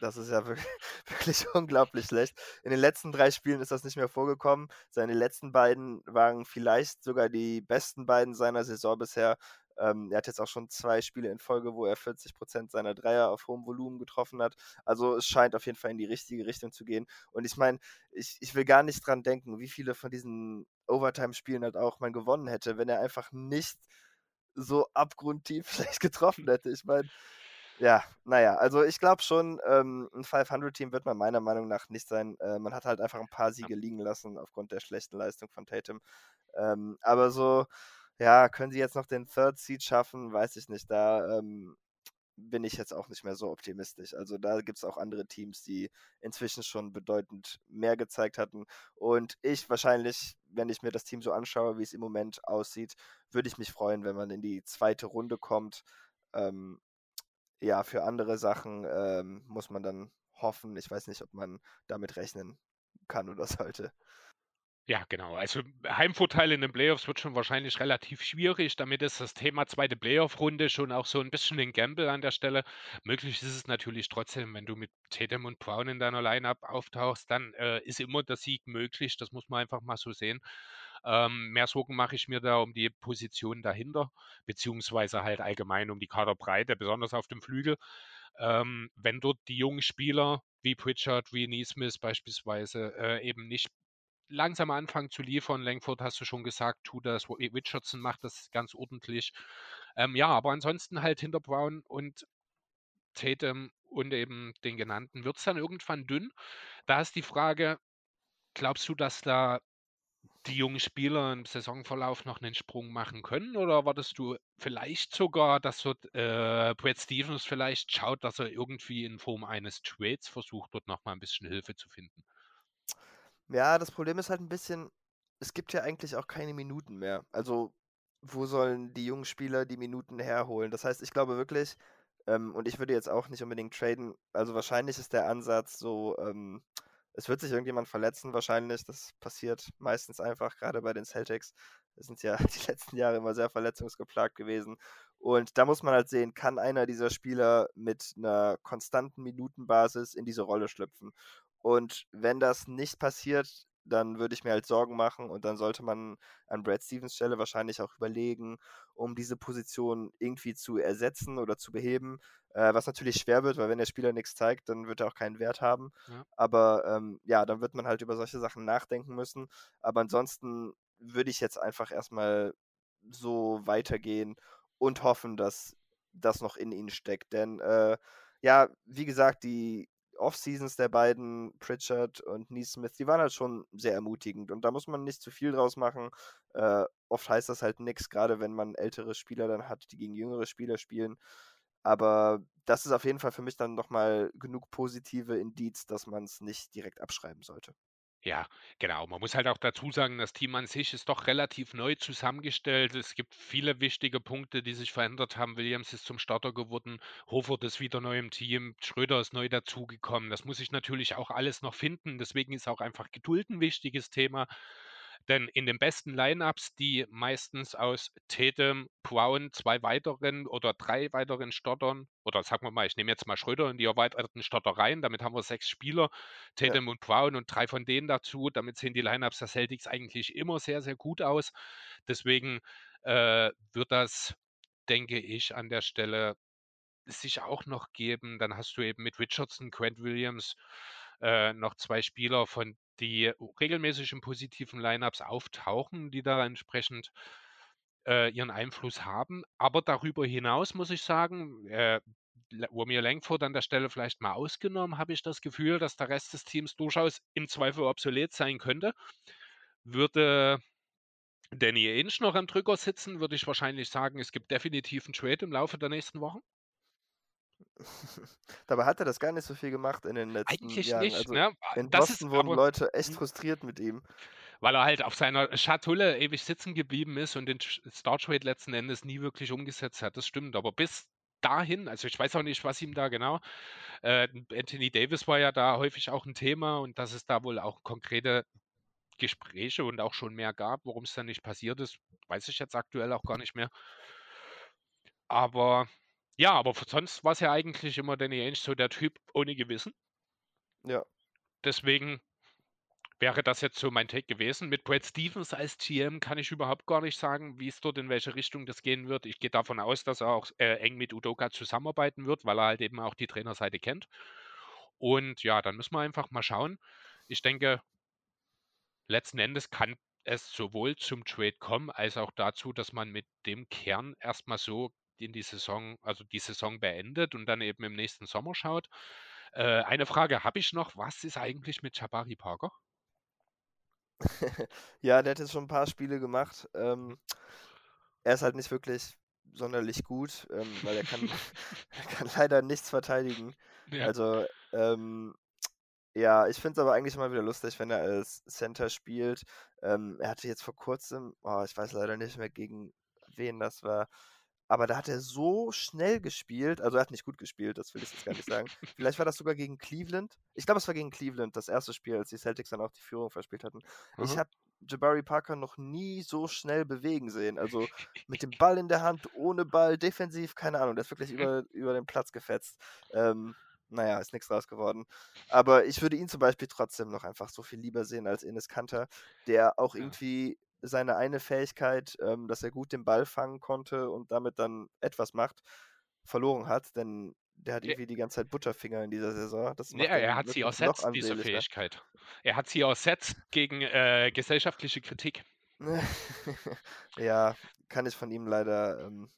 [SPEAKER 2] das ist ja wirklich, wirklich, unglaublich schlecht. In den letzten drei Spielen ist das nicht mehr vorgekommen. Seine letzten beiden waren vielleicht sogar die besten beiden seiner Saison bisher. Ähm, er hat jetzt auch schon zwei Spiele in Folge, wo er 40 Prozent seiner Dreier auf hohem Volumen getroffen hat. Also es scheint auf jeden Fall in die richtige Richtung zu gehen. Und ich meine, ich, ich will gar nicht dran denken, wie viele von diesen Overtime-Spielen halt auch man gewonnen hätte, wenn er einfach nicht so abgrundtief schlecht getroffen hätte. Ich meine, ja, naja, also ich glaube schon, ähm, ein 500-Team wird man meiner Meinung nach nicht sein. Äh, man hat halt einfach ein paar Siege liegen lassen aufgrund der schlechten Leistung von Tatum. Ähm, aber so, ja, können sie jetzt noch den Third Seed schaffen? Weiß ich nicht. Da ähm, bin ich jetzt auch nicht mehr so optimistisch. Also da gibt es auch andere Teams, die inzwischen schon bedeutend mehr gezeigt hatten. Und ich wahrscheinlich, wenn ich mir das Team so anschaue, wie es im Moment aussieht, würde ich mich freuen, wenn man in die zweite Runde kommt. Ähm, ja, für andere Sachen ähm, muss man dann hoffen. Ich weiß nicht, ob man damit rechnen kann oder sollte.
[SPEAKER 1] Ja, genau. Also Heimvorteil in den Playoffs wird schon wahrscheinlich relativ schwierig. Damit ist das Thema zweite Playoff-Runde schon auch so ein bisschen ein Gamble an der Stelle. Möglich ist es natürlich trotzdem, wenn du mit Tatum und Brown in deiner Lineup auftauchst, dann äh, ist immer der Sieg möglich. Das muss man einfach mal so sehen. Ähm, mehr Sorgen mache ich mir da um die Position dahinter, beziehungsweise halt allgemein um die Kaderbreite, besonders auf dem Flügel. Ähm, wenn dort die jungen Spieler wie Pritchard, wie Neesmith beispielsweise äh, eben nicht langsam anfangen zu liefern. Langford hast du schon gesagt, tut das. Richardson macht das ganz ordentlich. Ähm, ja, aber ansonsten halt hinter Brown und Tatum und eben den genannten wird es dann irgendwann dünn. Da ist die Frage, glaubst du, dass da die jungen Spieler im Saisonverlauf noch einen Sprung machen können? Oder erwartest du vielleicht sogar, dass dort äh, Brad Stevens vielleicht schaut, dass er irgendwie in Form eines Trades versucht, dort nochmal ein bisschen Hilfe zu finden?
[SPEAKER 2] Ja, das Problem ist halt ein bisschen, es gibt ja eigentlich auch keine Minuten mehr. Also, wo sollen die jungen Spieler die Minuten herholen? Das heißt, ich glaube wirklich, ähm, und ich würde jetzt auch nicht unbedingt traden, also wahrscheinlich ist der Ansatz so, ähm, es wird sich irgendjemand verletzen, wahrscheinlich. Das passiert meistens einfach, gerade bei den Celtics. Das sind ja die letzten Jahre immer sehr verletzungsgeplagt gewesen. Und da muss man halt sehen, kann einer dieser Spieler mit einer konstanten Minutenbasis in diese Rolle schlüpfen. Und wenn das nicht passiert, dann würde ich mir halt Sorgen machen und dann sollte man an Brad Stevens Stelle wahrscheinlich auch überlegen, um diese Position irgendwie zu ersetzen oder zu beheben, äh, was natürlich schwer wird, weil wenn der Spieler nichts zeigt, dann wird er auch keinen Wert haben. Ja. Aber ähm, ja, dann wird man halt über solche Sachen nachdenken müssen. Aber ansonsten würde ich jetzt einfach erstmal so weitergehen und hoffen, dass das noch in ihnen steckt. Denn äh, ja, wie gesagt, die Off-Seasons der beiden, Pritchard und Neesmith, die waren halt schon sehr ermutigend und da muss man nicht zu viel draus machen. Äh, oft heißt das halt nichts, gerade wenn man ältere Spieler dann hat, die gegen jüngere Spieler spielen. Aber das ist auf jeden Fall für mich dann nochmal genug positive Indiz, dass man es nicht direkt abschreiben sollte.
[SPEAKER 1] Ja, genau. Man muss halt auch dazu sagen, das Team an sich ist doch relativ neu zusammengestellt. Es gibt viele wichtige Punkte, die sich verändert haben. Williams ist zum Starter geworden, Hofert ist wieder neu im Team, Schröder ist neu dazugekommen. Das muss ich natürlich auch alles noch finden. Deswegen ist auch einfach Geduld ein wichtiges Thema. Denn in den besten Lineups, die meistens aus Tatum, Brown, zwei weiteren oder drei weiteren Stottern, oder sagen wir mal, ich nehme jetzt mal Schröder in die erweiterten Stotter rein, damit haben wir sechs Spieler, Tatum ja. und Brown und drei von denen dazu. Damit sehen die Lineups der Celtics eigentlich immer sehr, sehr gut aus. Deswegen äh, wird das, denke ich, an der Stelle sich auch noch geben. Dann hast du eben mit Richardson, Grant Williams äh, noch zwei Spieler, von die regelmäßig in positiven Lineups auftauchen, die da entsprechend äh, ihren Einfluss haben. Aber darüber hinaus muss ich sagen, äh, mir Langford an der Stelle vielleicht mal ausgenommen, habe ich das Gefühl, dass der Rest des Teams durchaus im Zweifel obsolet sein könnte. Würde Danny Ainge noch am Drücker sitzen, würde ich wahrscheinlich sagen, es gibt definitiv einen Trade im Laufe der nächsten Wochen.
[SPEAKER 2] Dabei hat er das gar nicht so viel gemacht in den letzten
[SPEAKER 1] Eigentlich
[SPEAKER 2] Jahren.
[SPEAKER 1] nicht,
[SPEAKER 2] Also
[SPEAKER 1] ne?
[SPEAKER 2] in
[SPEAKER 1] Das
[SPEAKER 2] Boston
[SPEAKER 1] ist
[SPEAKER 2] wurden Leute echt
[SPEAKER 1] hm.
[SPEAKER 2] frustriert mit ihm.
[SPEAKER 1] weil er halt auf seiner Schatulle ewig sitzen geblieben ist und den Star Trade letzten Endes nie wirklich umgesetzt hat. Das stimmt. Aber bis dahin, also ich weiß auch nicht, was ihm da genau. Äh, Anthony Davis war ja da häufig auch ein Thema und dass es da wohl auch konkrete Gespräche und auch schon mehr gab, warum es dann nicht passiert ist, weiß ich jetzt aktuell auch gar nicht mehr. Aber ja, aber sonst war es ja eigentlich immer Danny Ainge so der Typ ohne Gewissen.
[SPEAKER 2] Ja.
[SPEAKER 1] Deswegen wäre das jetzt so mein Take gewesen. Mit Brad Stevens als GM kann ich überhaupt gar nicht sagen, wie es dort in welche Richtung das gehen wird. Ich gehe davon aus, dass er auch äh, eng mit Udoka zusammenarbeiten wird, weil er halt eben auch die Trainerseite kennt. Und ja, dann müssen wir einfach mal schauen. Ich denke, letzten Endes kann es sowohl zum Trade kommen, als auch dazu, dass man mit dem Kern erstmal so in die Saison, also die Saison beendet und dann eben im nächsten Sommer schaut. Äh, eine Frage habe ich noch. Was ist eigentlich mit Jabari Parker?
[SPEAKER 2] ja, der hat jetzt schon ein paar Spiele gemacht. Ähm, er ist halt nicht wirklich sonderlich gut, ähm, weil er kann, er kann leider nichts verteidigen.
[SPEAKER 1] Ja.
[SPEAKER 2] Also, ähm, ja, ich finde es aber eigentlich mal wieder lustig, wenn er als Center spielt. Ähm, er hatte jetzt vor kurzem, oh, ich weiß leider nicht mehr, gegen wen das war, aber da hat er so schnell gespielt, also er hat nicht gut gespielt, das will ich jetzt gar nicht sagen. Vielleicht war das sogar gegen Cleveland. Ich glaube, es war gegen Cleveland, das erste Spiel, als die Celtics dann auch die Führung verspielt hatten. Ich
[SPEAKER 1] Mhm.
[SPEAKER 2] habe Jabari Parker noch nie so schnell bewegen sehen. Also mit dem Ball in der Hand, ohne Ball, defensiv, keine Ahnung. Der ist wirklich über, über den Platz gefetzt. Ähm, naja, ist nichts draus geworden. Aber ich würde ihn zum Beispiel trotzdem noch einfach so viel lieber sehen als Ines Kanter, der auch irgendwie seine eine Fähigkeit, ähm, dass er gut den Ball fangen konnte und damit dann etwas macht, verloren hat. Denn der hat irgendwie die ganze Zeit Butterfinger in dieser Saison.
[SPEAKER 1] Ja, er hat sie ersetzt, diese. Fähigkeit. Er hat sie ersetzt gegen äh, gesellschaftliche Kritik.
[SPEAKER 2] ja, kann ich von ihm leider ähm,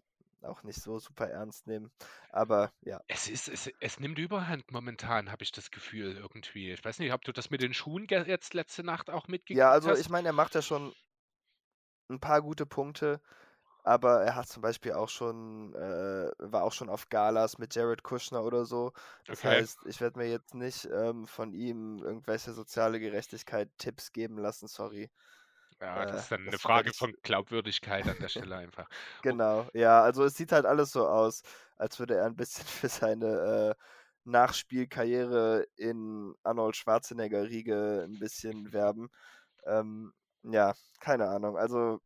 [SPEAKER 2] auch nicht so super ernst nehmen. Aber ja.
[SPEAKER 1] Es ist, es, es nimmt Überhand momentan, habe ich das Gefühl irgendwie. Ich weiß nicht, ob du das mit den Schuhen jetzt letzte Nacht auch mitgekriegt
[SPEAKER 2] Ja, also
[SPEAKER 1] hast.
[SPEAKER 2] ich meine, er macht ja schon ein paar gute Punkte, aber er hat zum Beispiel auch schon, äh, war auch schon auf Galas mit Jared Kushner oder so. Das
[SPEAKER 1] Okay.
[SPEAKER 2] heißt, ich werde mir jetzt nicht ähm, von ihm irgendwelche soziale Gerechtigkeit-Tipps geben lassen, sorry.
[SPEAKER 1] Ja, das
[SPEAKER 2] Äh,
[SPEAKER 1] ist dann eine
[SPEAKER 2] das werd
[SPEAKER 1] Frage
[SPEAKER 2] ich.
[SPEAKER 1] von Glaubwürdigkeit an der Stelle einfach.
[SPEAKER 2] Genau, ja, also es sieht halt alles so aus, als würde er ein bisschen für seine äh, Nachspielkarriere in Arnold Schwarzenegger-Riege ein bisschen werben. Ähm, ja, keine Ahnung. Also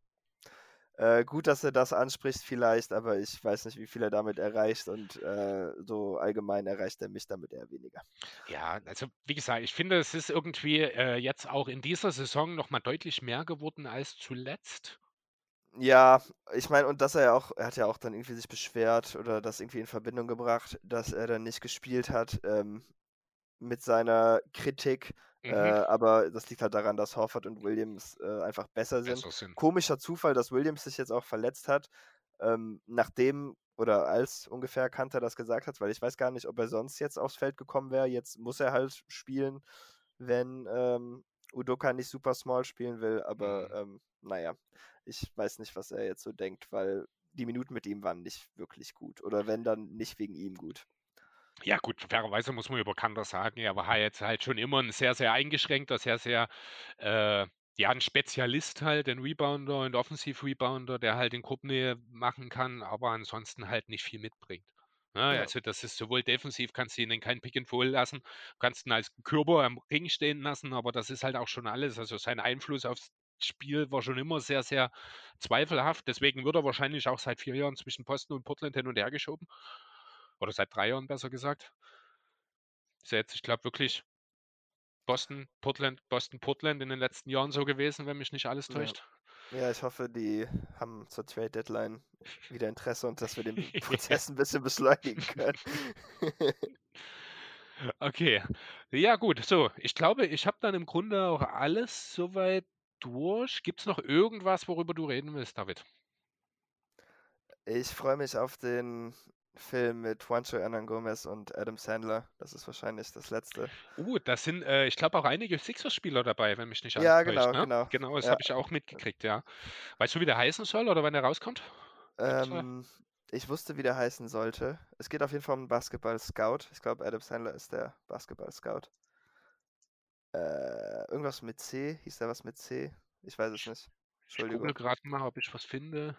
[SPEAKER 2] äh, gut, dass er das anspricht vielleicht, aber ich weiß nicht, wie viel er damit erreicht und äh, so allgemein erreicht er mich damit eher weniger.
[SPEAKER 1] Ja, also wie gesagt, ich finde, es ist irgendwie äh, jetzt auch in dieser Saison nochmal deutlich mehr geworden als zuletzt.
[SPEAKER 2] Ja, ich meine, und dass er ja auch, er hat ja auch dann irgendwie sich beschwert oder das irgendwie in Verbindung gebracht, dass er dann nicht gespielt hat ähm, mit seiner Kritik.
[SPEAKER 1] Mhm.
[SPEAKER 2] Äh, aber das liegt halt daran, dass Horford und Williams äh, einfach besser sind.
[SPEAKER 1] Besser sind.
[SPEAKER 2] Komischer Zufall, dass Williams sich jetzt auch verletzt hat, ähm, nachdem oder als ungefähr Kanter das gesagt hat, weil ich weiß gar nicht, ob er sonst jetzt aufs Feld gekommen wäre. Jetzt muss er halt spielen, wenn ähm, Udoka nicht super small spielen will, aber
[SPEAKER 1] Mhm.
[SPEAKER 2] ähm, naja, ich weiß nicht, was er jetzt so denkt, weil die Minuten mit ihm waren nicht wirklich gut. Oder wenn dann nicht wegen ihm gut.
[SPEAKER 1] Ja, gut, fairerweise muss man über Kanter sagen, er war jetzt halt schon immer ein sehr, sehr eingeschränkter, sehr, sehr, äh, ja, ein Spezialist halt, ein Rebounder, ein Offensiv-Rebounder, der halt in Gruppennähe machen kann, aber ansonsten halt nicht viel mitbringt. Ne,
[SPEAKER 2] Ja.
[SPEAKER 1] also das ist sowohl defensiv, kannst du ihn in kein Pick and Roll lassen, kannst ihn als Körper am Ring stehen lassen, aber das ist halt auch schon alles. Also sein Einfluss aufs Spiel war schon immer sehr, sehr zweifelhaft. Deswegen wird er wahrscheinlich auch seit vier Jahren zwischen Boston und Portland hin und her geschoben. Oder seit drei Jahren besser gesagt. Ist ja jetzt, ich glaube, wirklich Boston, Portland, Boston, Portland in den letzten Jahren so gewesen, wenn mich nicht alles
[SPEAKER 2] Ja.
[SPEAKER 1] täuscht.
[SPEAKER 2] Ja, ich hoffe, die haben zur Trade Deadline wieder Interesse und dass wir den Prozess ein bisschen beschleunigen können.
[SPEAKER 1] Okay. Ja, gut. So, ich glaube, ich habe dann im Grunde auch alles soweit durch. Gibt es noch irgendwas, worüber du reden willst, David?
[SPEAKER 2] Ich freue mich auf den Film mit Juancho Hernan Gomez und Adam Sandler. Das ist wahrscheinlich das letzte.
[SPEAKER 1] Uh, da sind, äh, ich glaube, auch einige Sixers-Spieler dabei, wenn mich nicht alles
[SPEAKER 2] Ja, genau,
[SPEAKER 1] ne?
[SPEAKER 2] genau.
[SPEAKER 1] Genau, das
[SPEAKER 2] Ja.
[SPEAKER 1] habe ich auch mitgekriegt, ja. Weißt du, wie der heißen soll oder wann der rauskommt?
[SPEAKER 2] Ähm, ich wusste, wie der heißen sollte. Es geht auf jeden Fall um einen Basketball-Scout. Ich glaube, Adam Sandler ist der Basketball-Scout. Äh, irgendwas mit C? Hieß der was mit C? Ich weiß es nicht.
[SPEAKER 1] Ich google
[SPEAKER 2] Entschuldigung.
[SPEAKER 1] gerade mal, ob ich was finde.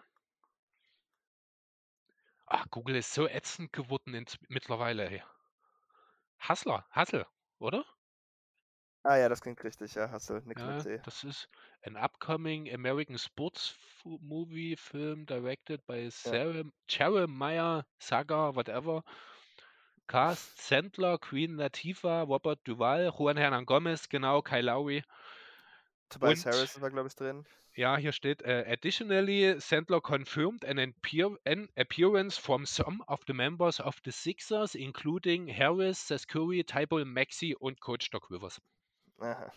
[SPEAKER 1] Ach, Google ist so ätzend geworden ins, mittlerweile. Ey. Hustler, Hustle, oder?
[SPEAKER 2] Ah ja, das klingt richtig, ja. Hustle, nix
[SPEAKER 1] Ja,
[SPEAKER 2] mit C.
[SPEAKER 1] das ist an upcoming American Sports Fu- Movie Film directed by Sarah, Jeremiah Saga, whatever. Cast Sandler, Queen Latifah, Robert Duval, Juan Hernan Gomez, genau, Kyle Lowry.
[SPEAKER 2] Tobias
[SPEAKER 1] Und-
[SPEAKER 2] Harris war, glaube ich, drin.
[SPEAKER 1] Ja, hier steht, äh, additionally, Sandler confirmed an, appear an appearance from some of the members of the Sixers, including Harris, Seskuri, Tybal, Maxi und Coach Doc Rivers.
[SPEAKER 2] Aha.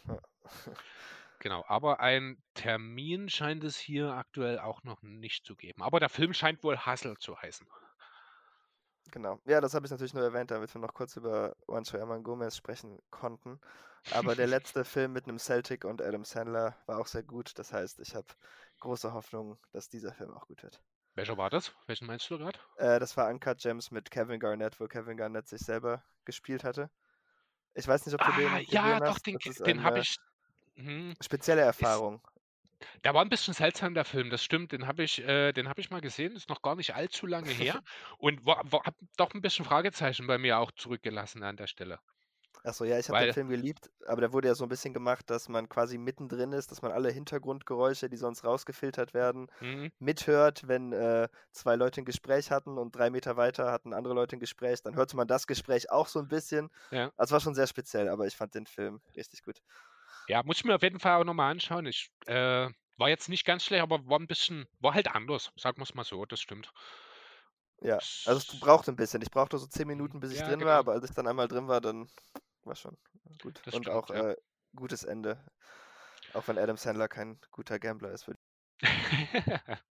[SPEAKER 1] Genau, aber ein Termin scheint es hier aktuell auch noch nicht zu geben. Aber der Film scheint wohl Hustle zu heißen.
[SPEAKER 2] Genau. Ja, das habe ich natürlich nur erwähnt, damit wir noch kurz über Herman Gomez sprechen konnten. Aber der letzte Film mit einem Celtic und Adam Sandler war auch sehr gut. Das heißt, ich habe große Hoffnung, dass dieser Film auch gut wird.
[SPEAKER 1] Welcher war das? Welchen meinst du gerade?
[SPEAKER 2] Äh, das war Uncut Gems mit Kevin Garnett, wo Kevin Garnett sich selber gespielt hatte. Ich weiß nicht, ob du den
[SPEAKER 1] Ah,
[SPEAKER 2] gesehen
[SPEAKER 1] ja,
[SPEAKER 2] hast.
[SPEAKER 1] doch, den,
[SPEAKER 2] ist
[SPEAKER 1] den habe
[SPEAKER 2] eine
[SPEAKER 1] ich. Mhm.
[SPEAKER 2] Spezielle Erfahrung.
[SPEAKER 1] Der war ein bisschen seltsam, der Film, das stimmt. Den habe ich, äh, den hab ich mal gesehen, ist noch gar nicht allzu lange her. und war, war, hab doch ein bisschen Fragezeichen bei mir auch zurückgelassen an der Stelle.
[SPEAKER 2] Achso, ja, ich habe den Film geliebt, aber der wurde ja so ein bisschen gemacht, dass man quasi mittendrin ist, dass man alle Hintergrundgeräusche, die sonst rausgefiltert werden,
[SPEAKER 1] Mhm.
[SPEAKER 2] mithört, wenn äh, zwei Leute ein Gespräch hatten und drei Meter weiter hatten andere Leute ein Gespräch, dann hörte man das Gespräch auch so ein bisschen.
[SPEAKER 1] Ja.
[SPEAKER 2] Also war schon sehr speziell, aber ich fand den Film richtig gut.
[SPEAKER 1] Ja, muss ich mir auf jeden Fall auch nochmal anschauen. Ich äh, war jetzt nicht ganz schlecht, aber war ein bisschen, war halt anders, sagen wir es mal so, das stimmt.
[SPEAKER 2] Ja, also es brauchte ein bisschen. Ich brauchte so zehn Minuten, bis ich
[SPEAKER 1] Ja,
[SPEAKER 2] drin
[SPEAKER 1] genau.
[SPEAKER 2] war, aber als ich dann einmal drin war, dann war schon gut.
[SPEAKER 1] Das
[SPEAKER 2] und
[SPEAKER 1] stimmt,
[SPEAKER 2] auch
[SPEAKER 1] ja.
[SPEAKER 2] äh, gutes Ende. Auch wenn Adam Sandler kein guter Gambler ist.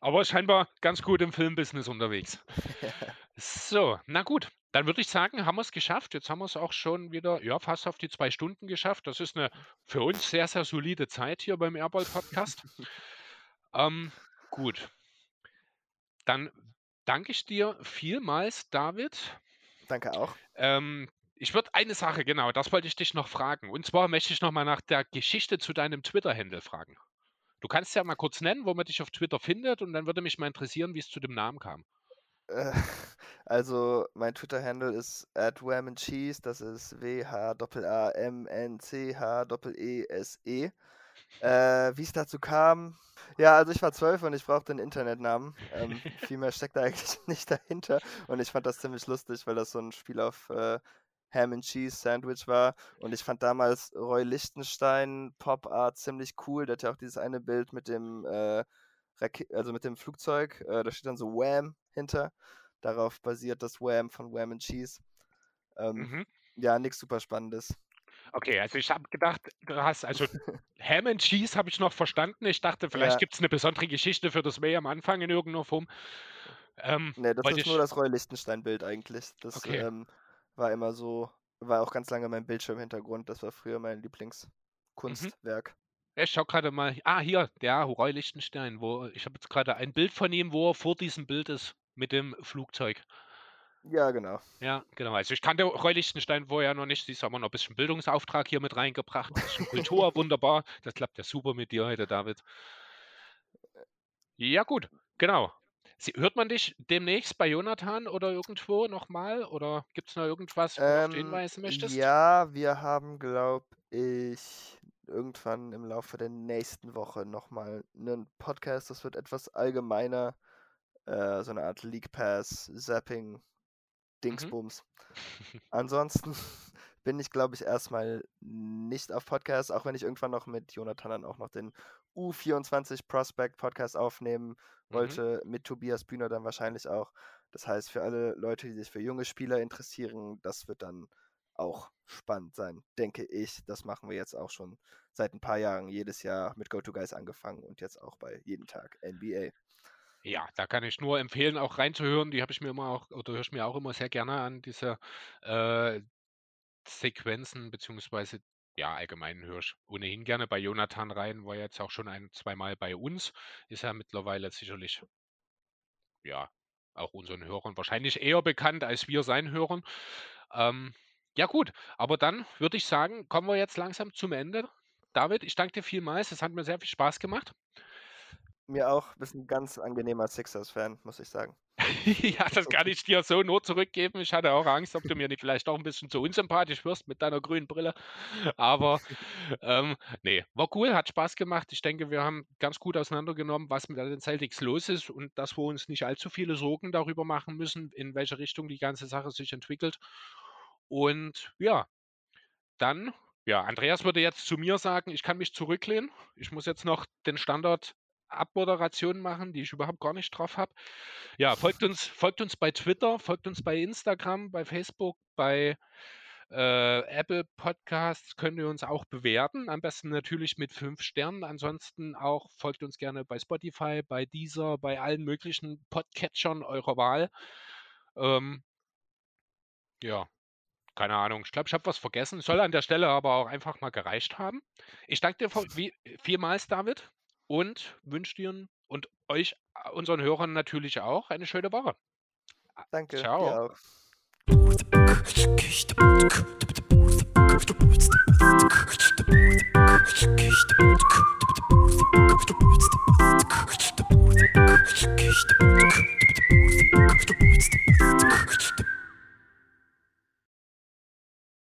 [SPEAKER 1] aber scheinbar ganz gut im Filmbusiness unterwegs. So, na gut. Dann würde ich sagen, haben wir es geschafft. Jetzt haben wir es auch schon wieder, ja, fast auf die zwei Stunden geschafft. Das ist eine für uns sehr, sehr solide Zeit hier beim Airball Podcast. ähm, gut. Dann danke ich dir vielmals, David.
[SPEAKER 2] Danke auch.
[SPEAKER 1] Ähm, ich würde eine Sache, genau, das wollte ich dich noch fragen. Und zwar möchte ich nochmal nach der Geschichte zu deinem Twitter-Handle fragen. Du kannst ja mal kurz nennen, wo man dich auf Twitter findet, und dann würde mich mal interessieren, wie es zu dem Namen kam.
[SPEAKER 2] Äh, Also, mein Twitter-Handle ist at Cheese, das ist W-H-A-M-N-C-H-E-E-S-E. Äh, wie es dazu kam? Ja, also ich war zwölf und ich brauchte einen Internetnamen. Ähm, viel mehr steckt da eigentlich nicht dahinter. Und ich fand das ziemlich lustig, weil das so ein Spiel auf äh, Ham and Cheese Sandwich war. Und ich fand damals Roy Lichtenstein Pop Art ziemlich cool. Der hat ja auch dieses eine Bild mit dem, äh, also mit dem Flugzeug. Äh, da steht dann so Wham hinter. Darauf basiert das Wham von Wham and Cheese. Ähm,
[SPEAKER 1] Mhm.
[SPEAKER 2] Ja, nichts super Spannendes.
[SPEAKER 1] Okay, also ich habe gedacht, du hast, also Ham and Cheese habe ich noch verstanden. Ich dachte, vielleicht
[SPEAKER 2] Ja.
[SPEAKER 1] gibt es eine besondere Geschichte für das Way am Anfang in irgendeiner Form. Ähm,
[SPEAKER 2] Ne, das ist nur
[SPEAKER 1] ich-
[SPEAKER 2] das Roy Lichtenstein-Bild eigentlich. Das
[SPEAKER 1] Okay.
[SPEAKER 2] ähm, war immer so, war auch ganz lange mein Bildschirmhintergrund. Das war früher mein
[SPEAKER 1] Mhm.
[SPEAKER 2] Lieblingskunstwerk.
[SPEAKER 1] Ich schau gerade mal. Ah, hier, der Roy Lichtenstein. Wo, ich habe jetzt gerade ein Bild von ihm, wo er vor diesem Bild ist mit dem Flugzeug.
[SPEAKER 2] Ja, genau.
[SPEAKER 1] Ja, genau. Also ich kannte Roy Lichtenstein vorher noch nicht. Sie haben wir noch ein bisschen Bildungsauftrag hier mit reingebracht. Ein bisschen Kultur, wunderbar. Das klappt ja super mit dir heute, David. Ja, gut, genau. Sie, hört man dich demnächst bei Jonathan oder irgendwo nochmal? Oder gibt es noch irgendwas, wo du auf den
[SPEAKER 2] Ähm,
[SPEAKER 1] hinweisen möchtest?
[SPEAKER 2] ja, wir haben, glaube ich, irgendwann im Laufe der nächsten Woche nochmal einen Podcast. Das wird etwas allgemeiner. Äh, so eine Art League Pass, Zapping, Dingsbums. Ansonsten bin ich, glaube ich, erstmal nicht auf Podcast, auch wenn ich irgendwann noch mit Jonathan dann auch noch den U24 Prospect Podcast aufnehmen
[SPEAKER 1] Mhm.
[SPEAKER 2] wollte, mit Tobias Bühner dann wahrscheinlich auch. Das heißt, für alle Leute, die sich für junge Spieler interessieren, das wird dann auch spannend sein, denke ich. Das machen wir jetzt auch schon seit ein paar Jahren, jedes Jahr mit GoToGuys angefangen und jetzt auch bei jeden Tag NBA.
[SPEAKER 1] Ja, da kann ich nur empfehlen, auch reinzuhören. Die habe ich mir immer auch oder höre ich mir auch immer sehr gerne an, diese, äh, Sequenzen beziehungsweise ja, allgemein höre ich ohnehin gerne bei Jonathan rein, war jetzt auch schon ein zweimal bei uns. Ist ja mittlerweile sicherlich ja, auch unseren Hörern wahrscheinlich eher bekannt, als wir sein hören. Ähm, ja gut, aber dann würde ich sagen, kommen wir jetzt langsam zum Ende. David, ich danke dir vielmals. Es hat mir sehr viel Spaß gemacht.
[SPEAKER 2] Mir auch. Bist ein ganz angenehmer Sixers-Fan, muss ich sagen.
[SPEAKER 1] ja, das kann ich dir so nur zurückgeben. Ich hatte auch Angst, ob du mir nicht vielleicht auch ein bisschen zu unsympathisch wirst mit deiner grünen Brille. Aber ähm, nee, war cool, hat Spaß gemacht. Ich denke, wir haben ganz gut auseinandergenommen, was mit den Celtics los ist und dass wir uns nicht allzu viele Sorgen darüber machen müssen, in welche Richtung die ganze Sache sich entwickelt. Und ja, dann ja, Andreas würde jetzt zu mir sagen, ich kann mich zurücklehnen. Ich muss jetzt noch den Standard Abmoderationen machen, die ich überhaupt gar nicht drauf habe. Ja, folgt uns, folgt uns bei Twitter, folgt uns bei Instagram, bei Facebook, bei äh, Apple Podcasts könnt ihr uns auch bewerten. Am besten natürlich mit fünf Sternen. Ansonsten auch folgt uns gerne bei Spotify, bei Deezer, bei allen möglichen Podcatchern eurer Wahl. Ähm, ja, keine Ahnung. Ich glaube, ich habe was vergessen. Soll an der Stelle aber auch einfach mal gereicht haben. Ich danke dir vielmals, David, und wünsche dir und euch, unseren Hörern natürlich auch, eine schöne Woche.
[SPEAKER 2] Danke.
[SPEAKER 1] Ciao. Dir auch.